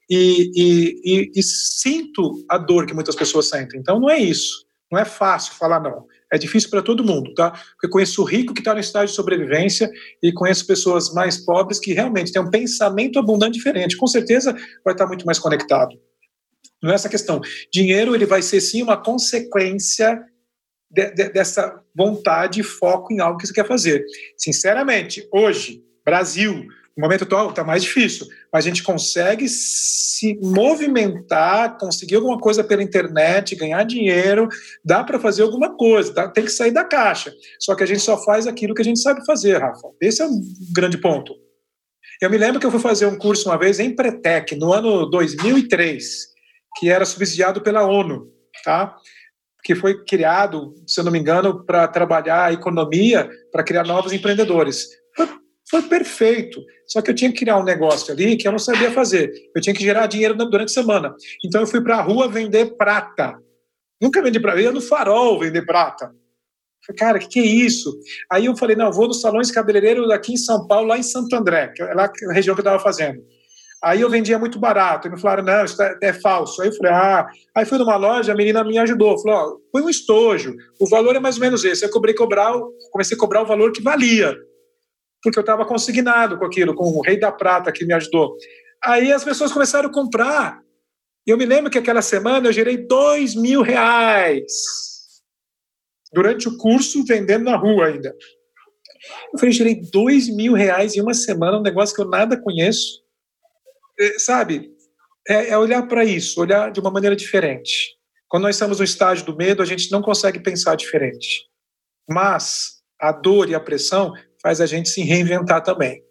e, e, e, e sinto a dor que muitas pessoas sentem. Então, não é isso. Não é fácil falar não. É difícil para todo mundo, tá? Porque eu conheço o rico que está no estágio de sobrevivência e conheço pessoas mais pobres que realmente têm um pensamento abundante diferente. Com certeza vai estar muito mais conectado. Não é essa questão. Dinheiro ele vai ser sim uma consequência de, de, dessa vontade e foco em algo que você quer fazer. Sinceramente, hoje, Brasil, no momento atual está mais difícil, mas a gente consegue se movimentar, conseguir alguma coisa pela internet, ganhar dinheiro, dá para fazer alguma coisa, tem que sair da caixa. Só que a gente só faz aquilo que a gente sabe fazer, Rafa. Esse é um grande ponto. Eu me lembro que eu fui fazer um curso uma vez em Pretec, no ano 2003, que era subsidiado pela ONU, tá? que foi criado, se eu não me engano, para trabalhar a economia, para criar novos empreendedores. Foi, foi, perfeito. Só que eu tinha que criar um negócio ali que eu não sabia fazer. Eu tinha que gerar dinheiro durante a semana. Então eu fui para a rua vender prata. Nunca vendi para ia no farol vender prata. Falei, cara, o que, que, é isso? Aí eu falei, não, vou nos salões cabeleireiros aqui em São Paulo, lá em Santo André, que é lá na região que eu estava fazendo. Aí eu vendia muito barato. E me falaram, não, isso é, é, falso. Aí eu falei, ah. Aí fui numa loja, a menina me ajudou. Falou, ó, põe um estojo. O valor é mais ou menos esse. Eu cobrei cobrar, comecei a cobrar o valor que valia. Porque eu estava consignado com aquilo, com o rei da prata que me ajudou. Aí as pessoas começaram a comprar. Eu me lembro que aquela semana eu gerei dois mil reais. Durante o curso, vendendo na rua ainda. Eu falei, gerei dois mil reais em uma semana, um negócio que eu nada conheço. É, sabe, é, é olhar para isso, olhar de uma maneira diferente. Quando nós estamos no estágio do medo, a gente não consegue pensar diferente. Mas a dor e a pressão faz a gente se reinventar também.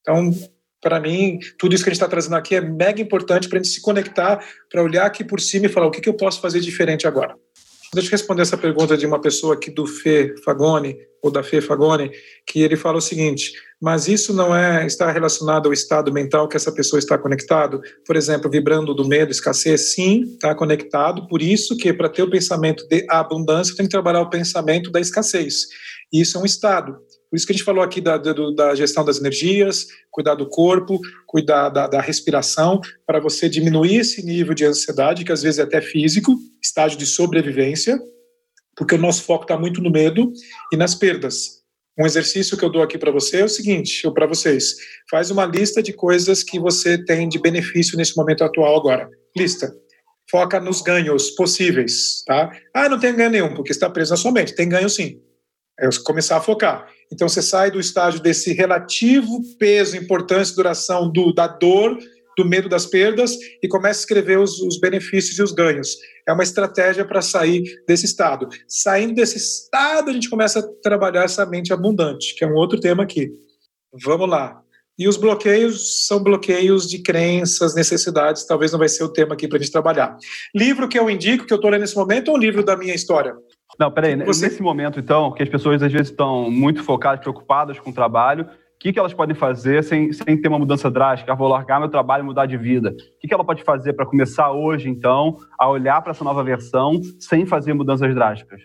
Então, para mim, tudo isso que a gente está trazendo aqui é mega importante para a gente se conectar, para olhar aqui por cima e falar o que, que eu posso fazer diferente agora. Deixa eu responder essa pergunta de uma pessoa aqui do Fê Fagone, ou da Fê Fagone, que ele fala o seguinte: mas isso não é está relacionado ao estado mental que essa pessoa está conectado? Por exemplo, vibrando do medo, escassez, sim, está conectado. Por isso que para ter o pensamento de abundância tem que trabalhar o pensamento da escassez. Isso é um estado. Por isso que a gente falou aqui da, da, gestão das energias, cuidar do corpo, cuidar da, da respiração, para você diminuir esse nível de ansiedade, que às vezes é até físico, estágio de sobrevivência, porque o nosso foco está muito no medo e nas perdas. Um exercício que eu dou aqui para você é o seguinte, ou para vocês, faz uma lista de coisas que você tem de benefício nesse momento atual agora. Lista. Foca nos ganhos possíveis, tá? Ah, não tem ganho nenhum, porque está preso na sua mente. Tem ganho sim. É começar a focar. Então você sai do estágio desse relativo peso, importância, duração do, da dor, do medo das perdas e começa a escrever os, os benefícios e os ganhos. É uma estratégia para sair desse estado. Saindo desse estado, a gente começa a trabalhar essa mente abundante, que é um outro tema aqui. Vamos lá. E os bloqueios são bloqueios de crenças, necessidades, talvez não vai ser o tema aqui para a gente trabalhar. Livro que eu indico, que eu estou lendo nesse momento, ou um livro da minha história? Não, peraí. Você... Nesse momento, então, que as pessoas às vezes estão muito focadas, preocupadas com o trabalho, o que, que elas podem fazer sem, sem ter uma mudança drástica? Ah, vou largar meu trabalho e mudar de vida. O que, que ela pode fazer para começar hoje, então, a olhar para essa nova versão sem fazer mudanças drásticas?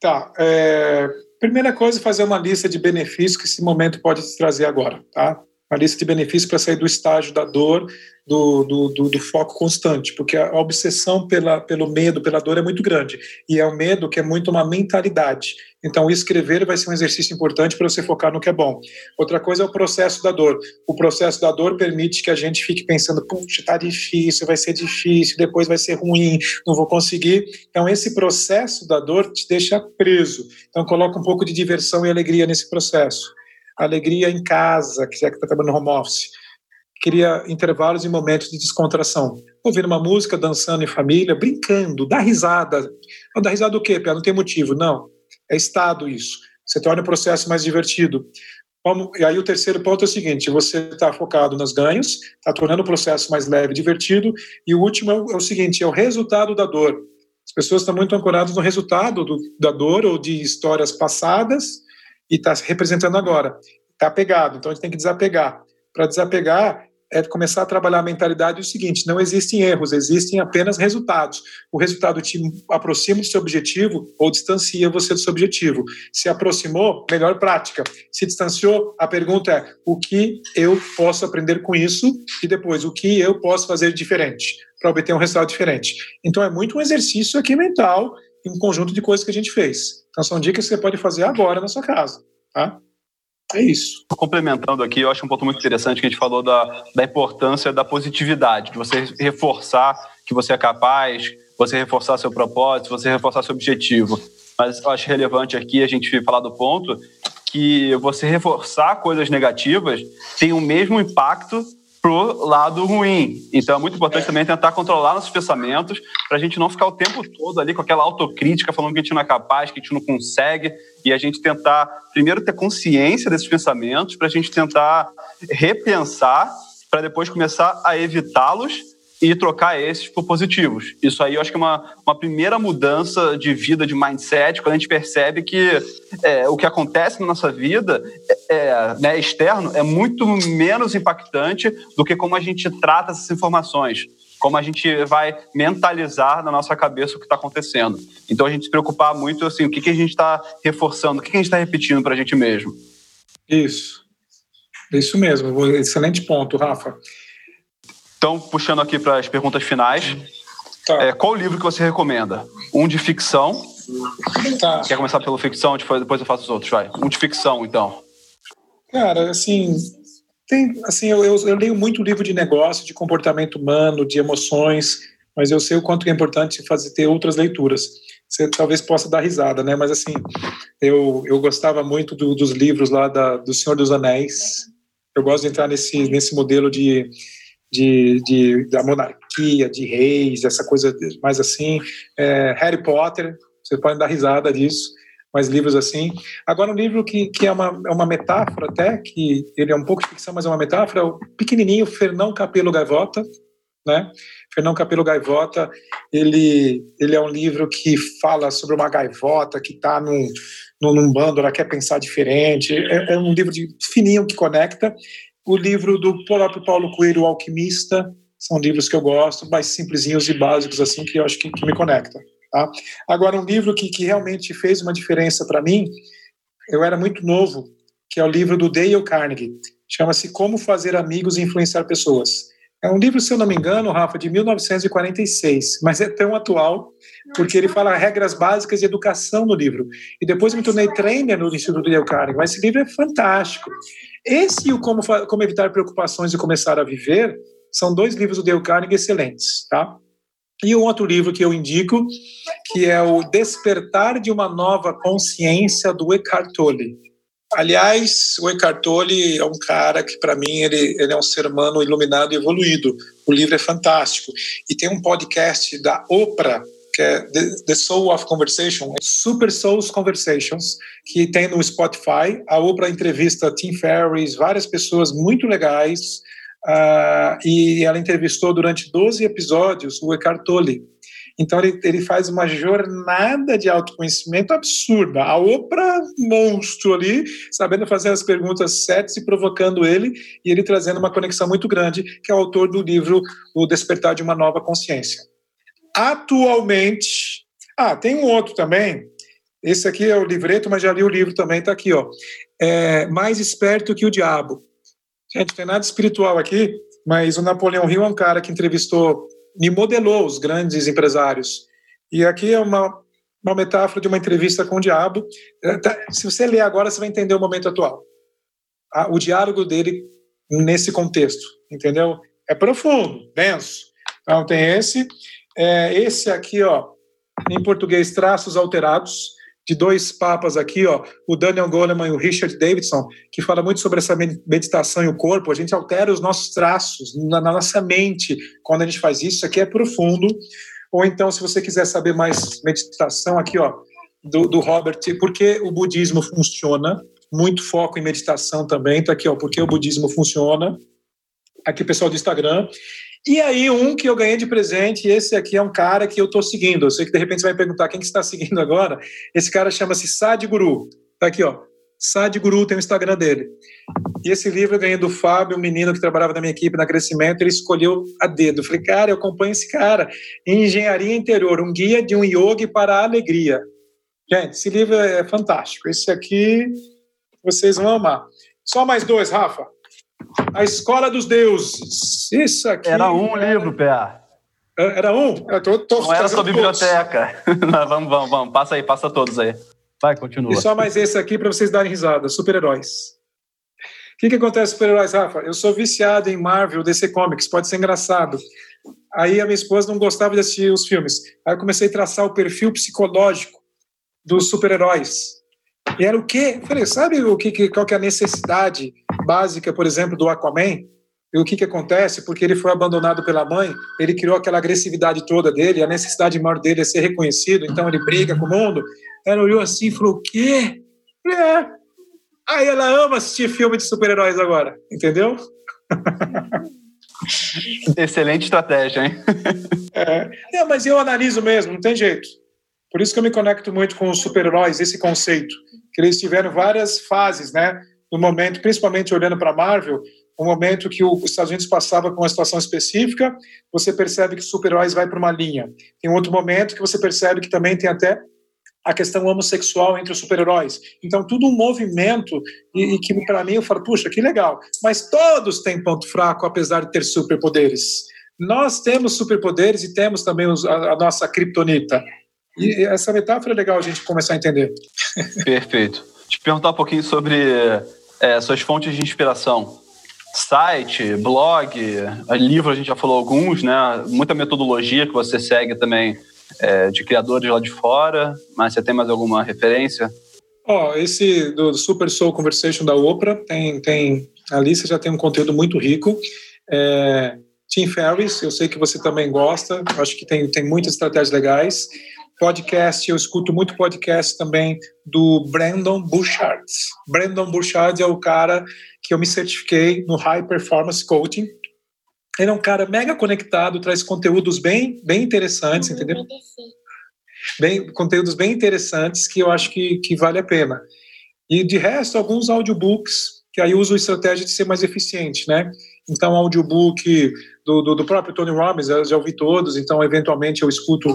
Tá. É... Primeira coisa, fazer uma lista de benefícios que esse momento pode te trazer agora, tá? Uma lista de benefícios para sair do estágio da dor, do, do, do, do, foco constante, porque a obsessão pela, pelo medo, pela dor é muito grande. E é o medo que é muito uma mentalidade. Então, escrever vai ser um exercício importante para você focar no que é bom. Outra coisa é o processo da dor. O processo da dor permite que a gente fique pensando, puxa, tá difícil, vai ser difícil, depois vai ser ruim, não vou conseguir. Então, esse processo da dor te deixa preso. Então, coloca um pouco de diversão e alegria nesse processo. Alegria em casa, que já que está trabalhando no home office queria intervalos e momentos de descontração. Ouvindo uma música, dançando em família, brincando, dar risada. Não, dar risada do quê, Pia? Não tem motivo. Não. É estado isso. Você torna o processo mais divertido. E aí o terceiro ponto é o seguinte: você está focado nos ganhos, está tornando o processo mais leve, divertido. E o último é o, é o seguinte: é o resultado da dor. As pessoas estão muito ancoradas no resultado do, da dor ou de histórias passadas e está se representando agora. Está apegado, então a gente tem que desapegar. Para desapegar, é começar a trabalhar a mentalidade do seguinte: não existem erros, existem apenas resultados. O resultado te aproxima do seu objetivo ou distancia você do seu objetivo. Se aproximou, melhor prática. Se distanciou, a pergunta é: o que eu posso aprender com isso? E depois, o que eu posso fazer diferente para obter um resultado diferente? Então, é muito um exercício aqui mental, um conjunto de coisas que a gente fez. Então, são dicas que você pode fazer agora na sua casa. Tá? É isso. Complementando aqui, eu acho um ponto muito interessante que a gente falou da, da importância da positividade, de você reforçar que você é capaz, você reforçar seu propósito, você reforçar seu objetivo. Mas eu acho relevante aqui a gente falar do ponto que você reforçar coisas negativas tem o mesmo impacto pro lado ruim. Então é muito importante é. também tentar controlar nossos pensamentos para a gente não ficar o tempo todo ali com aquela autocrítica falando que a gente não é capaz, que a gente não consegue e a gente tentar primeiro ter consciência desses pensamentos para a gente tentar repensar para depois começar a evitá-los e trocar esses por positivos. Isso aí eu acho que é uma, uma primeira mudança de vida, de mindset, quando a gente percebe que é, o que acontece na nossa vida é, é, né, externo é muito menos impactante do que como a gente trata essas informações como a gente vai mentalizar na nossa cabeça o que está acontecendo. Então a gente se preocupar muito assim, o que, que a gente está reforçando, o que, que a gente está repetindo para a gente mesmo. Isso. Isso mesmo. Excelente ponto, Rafa. Então, puxando aqui para as perguntas finais, tá. é, qual livro que você recomenda? Um de ficção. Tá. Quer começar pelo ficção? Depois eu faço os outros, vai. Um de ficção, então. Cara, assim, tem, assim, eu, eu, eu, leio muito livro de negócio, de comportamento humano, de emoções, mas eu sei o quanto é importante fazer ter outras leituras. Você talvez possa dar risada, né? Mas assim, eu, eu gostava muito do, dos livros lá da, do Senhor dos Anéis. Eu gosto de entrar nesse, nesse modelo de de, de, da monarquia, de reis, essa coisa mais assim. É, Harry Potter, você pode dar risada disso, mas livros assim. Agora, um livro que, que é, uma, é uma metáfora até, que ele é um pouco de ficção, mas é uma metáfora, é o pequenininho Fernão Capelo Gaivota, né? Fernão Capelo Gaivota, ele, ele é um livro que fala sobre uma gaivota que está num, num, num, bando, ela quer pensar diferente. É, é um livro de fininho que conecta o livro do próprio Paulo Coelho, O Alquimista, são livros que eu gosto, mais simplesinhos e básicos, assim, que eu acho que, que me conectam. Tá? Agora, um livro que, que realmente fez uma diferença para mim, eu era muito novo, que é o livro do Dale Carnegie, chama-se Como Fazer Amigos e Influenciar Pessoas. É um livro, se eu não me engano, Rafa, de 1946, mas é tão atual, porque ele fala regras básicas de educação no livro. E depois me tornei trainer no Instituto Dale Carnegie, mas esse livro é fantástico. Esse e o Como, Como Evitar Preocupações e Começar a Viver são dois livros do Dale Carnegie excelentes, tá? E um outro livro que eu indico, que é o Despertar de uma Nova Consciência, do Eckhart Tolle. Aliás, o Eckhart Tolle é um cara que, para mim, ele, ele é um ser humano iluminado e evoluído. O livro é fantástico. E tem um podcast da Oprah, que é The Soul of Conversation, Super Souls Conversations, que tem no Spotify. A Oprah entrevista Tim Ferriss, várias pessoas muito legais, uh, e ela entrevistou durante 12 episódios o Eckhart Tolle. Então ele, ele faz uma jornada de autoconhecimento absurda. A Oprah, monstro ali, sabendo fazer as perguntas certas e provocando ele, e ele trazendo uma conexão muito grande, que é o autor do livro O Despertar de uma Nova Consciência. Atualmente, ah, tem um outro também. Esse aqui é o livreto, mas já li o livro também, está aqui, ó. É, Mais Esperto que o Diabo. Gente, tem nada espiritual aqui, mas o Napoleão Hill é um cara que entrevistou, me modelou os grandes empresários. E aqui é uma, uma metáfora de uma entrevista com o diabo. É, tá, se você ler agora, você vai entender o momento atual. O diálogo dele nesse contexto, entendeu? É profundo, denso. Então tem esse. É, esse aqui, ó, em português, traços alterados, de dois papas aqui, ó, o Daniel Goleman e o Richard Davidson, que fala muito sobre essa meditação e o corpo. A gente altera os nossos traços na, na nossa mente quando a gente faz isso. Isso aqui é profundo. Ou então, se você quiser saber mais meditação, aqui, ó, do, do Robert, porque o budismo funciona, muito foco em meditação também, tá aqui, ó, porque o budismo funciona. Aqui, pessoal do Instagram. E aí, um que eu ganhei de presente, esse aqui é um cara que eu estou seguindo. Eu sei que de repente você vai perguntar quem que está seguindo agora. Esse cara chama-se Sadhguru. Tá aqui, ó. Sadhguru tem o Instagram dele. E esse livro eu ganhei do Fábio, um menino que trabalhava na minha equipe na Crescimento, ele escolheu a dedo. Eu falei, cara, eu acompanho esse cara. Engenharia Interior, um guia de um yogi para a alegria. Gente, esse livro é fantástico. Esse aqui vocês vão amar. Só mais dois, Rafa. A Escola dos Deuses. Isso aqui. Era um é... livro, PA. Era um? Eu tô, tô Não era sua biblioteca. [laughs] vamos, vamos, vamos. Passa aí, passa todos aí. Vai, continua. E só mais esse aqui para vocês darem risada: super-heróis. O que, que acontece com super-heróis, Rafa? Eu sou viciado em Marvel, DC Comics, pode ser engraçado. Aí a minha esposa não gostava de assistir os filmes. Aí eu comecei a traçar o perfil psicológico dos super-heróis. E era o quê? Eu falei, sabe o que, qual que é a necessidade básica, por exemplo, do Aquaman? E o que, que acontece? Porque ele foi abandonado pela mãe, ele criou aquela agressividade toda dele, a necessidade maior dele é ser reconhecido, então ele briga com o mundo. Ela olhou assim e falou: o quê? É. Aí ela ama assistir filme de super-heróis agora, entendeu? [laughs] Excelente estratégia, hein? [laughs] é, é, mas eu analiso mesmo, não tem jeito. Por isso que eu me conecto muito com os super-heróis, esse conceito. Que eles tiveram várias fases, né? No momento, principalmente olhando para a Marvel, o momento que os Estados Unidos passava com uma situação específica, você percebe que super-heróis vai para uma linha. Tem outro momento que você percebe que também tem até a questão homossexual entre os super-heróis. Então, tudo um movimento, e, e que para mim eu falo, puxa, que legal. Mas todos têm ponto fraco, apesar de ter superpoderes. Nós temos superpoderes e temos também os, a, a, nossa criptonita. E essa metáfora é legal a gente começar a entender. Perfeito. Te perguntar um pouquinho sobre é, suas fontes de inspiração. Site, blog, livro, a gente já falou alguns, né? Muita metodologia que você segue também é, de criadores lá de fora, mas você tem mais alguma referência? Ó, oh, esse do Super Soul Conversation da Oprah, tem, tem, ali você já tem um conteúdo muito rico. É, Tim Ferriss, eu sei que você também gosta, acho que tem, tem muitas estratégias legais. Podcast, eu escuto muito podcast também do Brandon Burchard. Brandon Burchard é o cara que eu me certifiquei no High Performance Coaching, ele é um cara mega conectado, traz conteúdos bem, bem interessantes, uhum, entendeu? Bem, conteúdos bem interessantes que eu acho que, que vale a pena. E de resto, alguns audiobooks, que aí uso a estratégia de ser mais eficiente, né? Então, audiobook do, do, do próprio Tony Robbins, eu já ouvi todos, então, eventualmente, eu escuto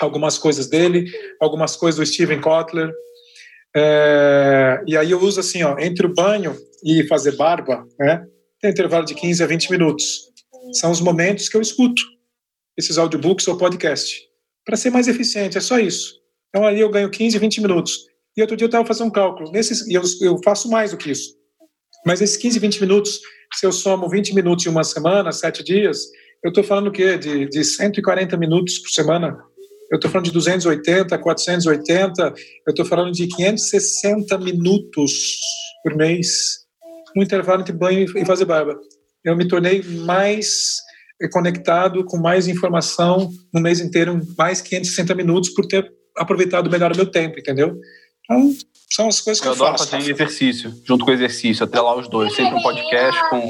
algumas coisas dele, algumas coisas do Steven Kotler. É, e aí eu uso assim, ó, entre o banho e fazer barba, né? tem intervalo de 15 a 20 minutos. São os momentos que eu escuto esses audiobooks ou podcast. Para ser mais eficiente, é só isso. Então aí eu ganho 15, 20 minutos. E outro dia eu estava fazendo um cálculo. Nesses, e eu, eu faço mais do que isso. Mas esses 15, 20 minutos, se eu somo 20 minutos em uma semana, 7 dias, eu estou falando o quê? De, de 140 minutos por semana. Eu estou falando de 280, 480. Eu estou falando de 560 minutos por mês no intervalo entre banho e fazer barba. Eu me tornei mais conectado, com mais informação no mês inteiro, mais 560 minutos por ter aproveitado melhor o meu tempo, entendeu? Então, são as coisas que eu, eu faço. fazer exercício, junto com o exercício, até lá os dois. Sempre um podcast com,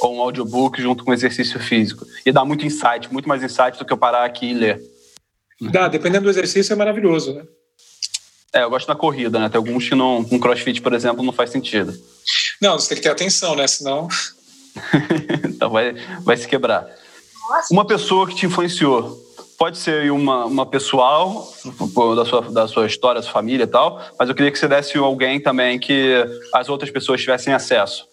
com um audiobook junto com exercício físico. E dá muito insight, muito mais insight do que eu parar aqui e ler. Dá, dependendo do exercício é maravilhoso, né? É, eu gosto da corrida, né? Tem alguns que não, com crossfit, por exemplo, não faz sentido. Não, você tem que ter atenção, né? Senão. [laughs] então vai, vai se quebrar. Uma pessoa que te influenciou. Pode ser uma, uma pessoal, da sua, da sua história, da sua família e tal, mas eu queria que você desse alguém também que as outras pessoas tivessem acesso.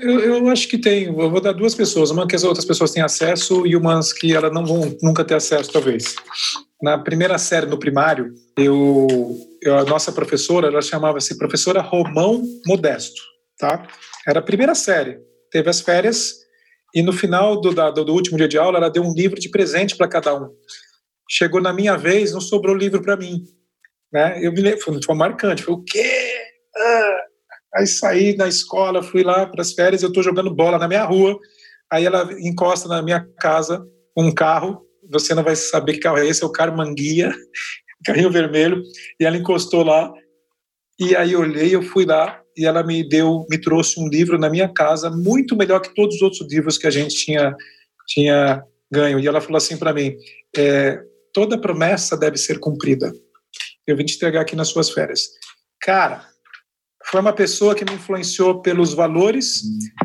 Eu, eu, acho que tem. Eu vou dar duas pessoas. Uma que as outras pessoas têm acesso e umas que elas não vão nunca ter acesso, talvez. Na primeira série, no primário, eu, eu a nossa professora, ela chamava-se professora Romão Modesto, tá? Era a primeira série. Teve as férias e no final do, da, do último dia de aula, ela deu um livro de presente para cada um. Chegou na minha vez, não sobrou livro para mim. Né? Eu me lembro, foi, marcante. Foi o quê? Ah! Aí saí da escola, fui lá para as férias, eu estou jogando bola na minha rua. Aí ela encosta na minha casa um carro você não vai saber que carro é esse, é o carro Manguia, [laughs] carrinho vermelho, e ela encostou lá, e aí eu olhei, eu fui lá, e ela me deu, me trouxe um livro na minha casa, muito melhor que todos os outros livros que a gente tinha, tinha ganho. E ela falou assim para mim: é, toda promessa deve ser cumprida. Eu vim te entregar aqui nas suas férias. Cara, foi uma pessoa que me influenciou pelos valores,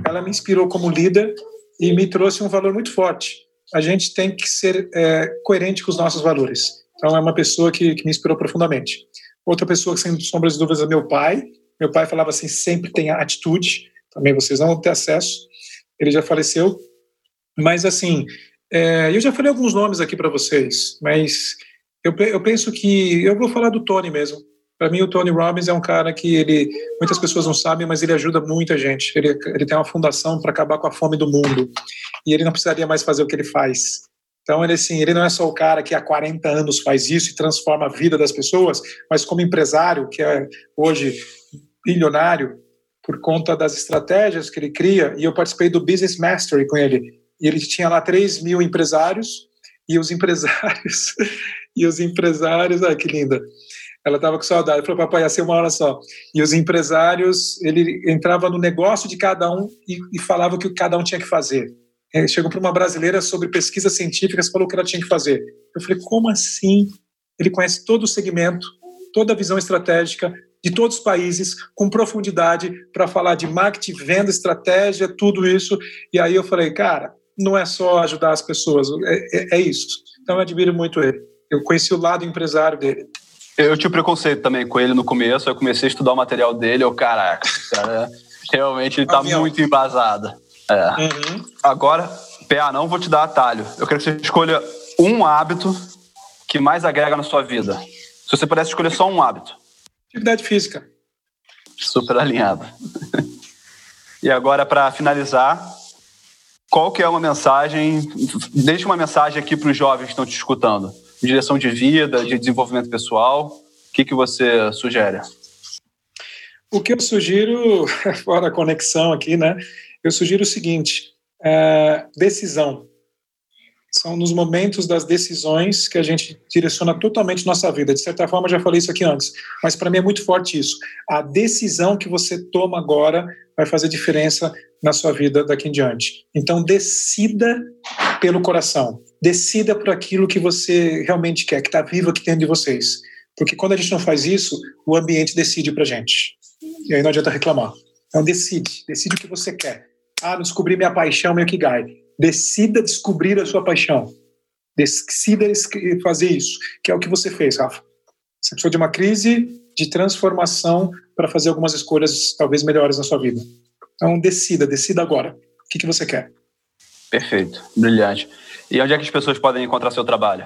ela me inspirou como líder e me trouxe um valor muito forte a gente tem que ser é, coerente com os nossos valores. Então, é uma pessoa que, que me inspirou profundamente. Outra pessoa que, sem sombras de dúvidas, é meu pai. Meu pai falava assim: sempre tenha atitude. Também vocês não vão ter acesso. Ele já faleceu. Mas, assim, é, eu já falei alguns nomes aqui para vocês, mas eu, eu penso que. Eu vou falar do Tony mesmo. Para mim, o Tony Robbins é um cara que ele, muitas pessoas não sabem, mas ele ajuda muita gente. Ele, ele tem uma fundação para acabar com a fome do mundo e ele não precisaria mais fazer o que ele faz. Então, ele, assim, ele não é só o cara que há 40 anos faz isso e transforma a vida das pessoas, mas como empresário, que é hoje bilionário, por conta das estratégias que ele cria, e eu participei do Business Mastery com ele, e ele tinha lá 3 mil empresários, e os empresários, [laughs] e os empresários, ai que linda, ela estava com saudade, falou, papai, ia ser uma hora só. E os empresários, ele entrava no negócio de cada um e, e falava o que cada um tinha que fazer. É, chegou para uma brasileira sobre pesquisas científicas, falou o que ela tinha que fazer. Eu falei, como assim? Ele conhece todo o segmento, toda a visão estratégica de todos os países, com profundidade, para falar de marketing, venda, estratégia, tudo isso. E aí eu falei, cara, não é só ajudar as pessoas, é, é, é isso. Então eu admiro muito ele. Eu conheci o lado empresário dele. Eu tinha preconceito também com ele no começo, eu comecei a estudar o material dele, eu, caraca, cara, realmente ele está muito embasado. É. Uhum. Agora, PA, não vou te dar atalho. Eu quero que você escolha um hábito que mais agrega na sua vida. Se você pudesse escolher só um hábito. Atividade física. Super alinhado. e agora, para finalizar, qual que é uma mensagem, deixe uma mensagem aqui para os jovens que estão te escutando direção de vida, de desenvolvimento pessoal? O que, que você sugere? O que eu sugiro, [laughs] fora a conexão aqui, né? Eu sugiro o seguinte: é, decisão. São nos momentos das decisões que a gente direciona totalmente nossa vida. De certa forma, já falei isso aqui antes, mas para mim é muito forte isso. A decisão que você toma agora vai fazer diferença na sua vida daqui em diante. Então, decida pelo coração. Decida por aquilo que você realmente quer, que está vivo aqui dentro de vocês. Porque quando a gente não faz isso, o ambiente decide para gente. E aí não adianta reclamar. Então, decide. Decide o que você quer. Ah, descobri minha paixão, meu Kigai. Decida descobrir a sua paixão. Decida fazer isso, que é o que você fez, Rafa. Você precisou de uma crise de transformação para fazer algumas escolhas talvez melhores na sua vida. Então, decida, decida agora. O que, que você quer? Perfeito, brilhante. E onde é que as pessoas podem encontrar seu trabalho?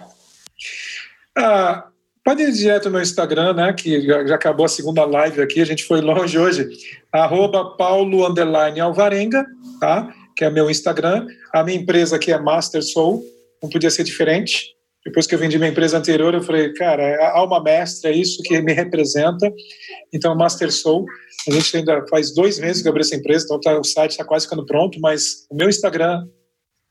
Ah, pode ir direto no meu Instagram, né? Que já, acabou a segunda live aqui, a gente foi longe hoje. Arroba Paulo Alvarenga, tá? Que é meu Instagram. A minha empresa aqui é Master Soul, não podia ser diferente. Depois que eu vendi minha empresa anterior, eu falei, cara, é a alma mestra é isso que me representa. Então, Master Soul, a gente ainda faz dois meses que eu abri essa empresa, então tá, o site está quase ficando pronto, mas o meu Instagram,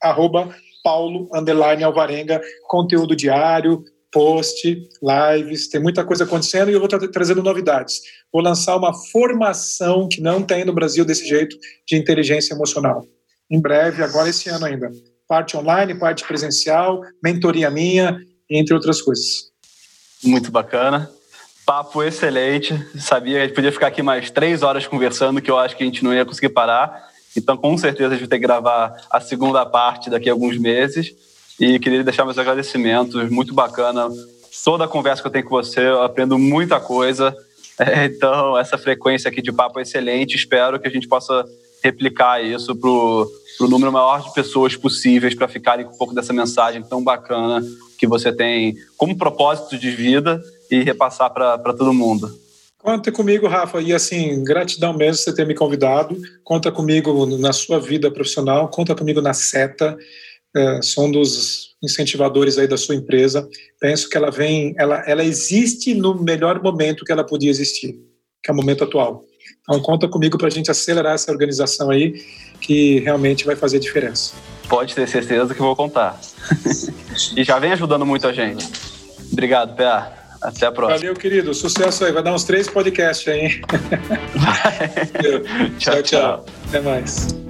arroba Paulo Underline Alvarenga, conteúdo diário, post, lives, tem muita coisa acontecendo e eu vou trazendo novidades. Vou lançar uma formação que não tem no Brasil desse jeito de inteligência emocional. Em breve, agora esse ano ainda. Parte online, parte presencial, mentoria minha, entre outras coisas. Muito bacana. Papo excelente. Sabia que a gente podia ficar aqui mais três horas conversando, que eu acho que a gente não ia conseguir parar. Então, com certeza, a gente vai ter que gravar a segunda parte daqui a alguns meses. E queria deixar meus agradecimentos. Muito bacana. Toda a conversa que eu tenho com você, eu aprendo muita coisa. [laughs] Então, essa frequência aqui de papo é excelente. Espero que a gente possa replicar isso para o número maior de pessoas possíveis para ficarem com um pouco dessa mensagem tão bacana que você tem como propósito de vida e repassar para todo mundo. Conta comigo, Rafa, e assim, gratidão mesmo você ter me convidado. Conta comigo na sua vida profissional, conta comigo na Seta. É, sou um dos incentivadores aí da sua empresa. Penso que ela vem, ela, ela existe no melhor momento que ela podia existir, que é o momento atual. Então conta comigo para a gente acelerar essa organização aí, que realmente vai fazer diferença. Pode ter certeza que vou contar. [laughs] e já vem ajudando muito a gente. Obrigado, PA. Até a próxima. Valeu, querido. Sucesso aí. Vai dar uns três podcasts aí, [laughs] tchau, tchau, tchau. Até mais.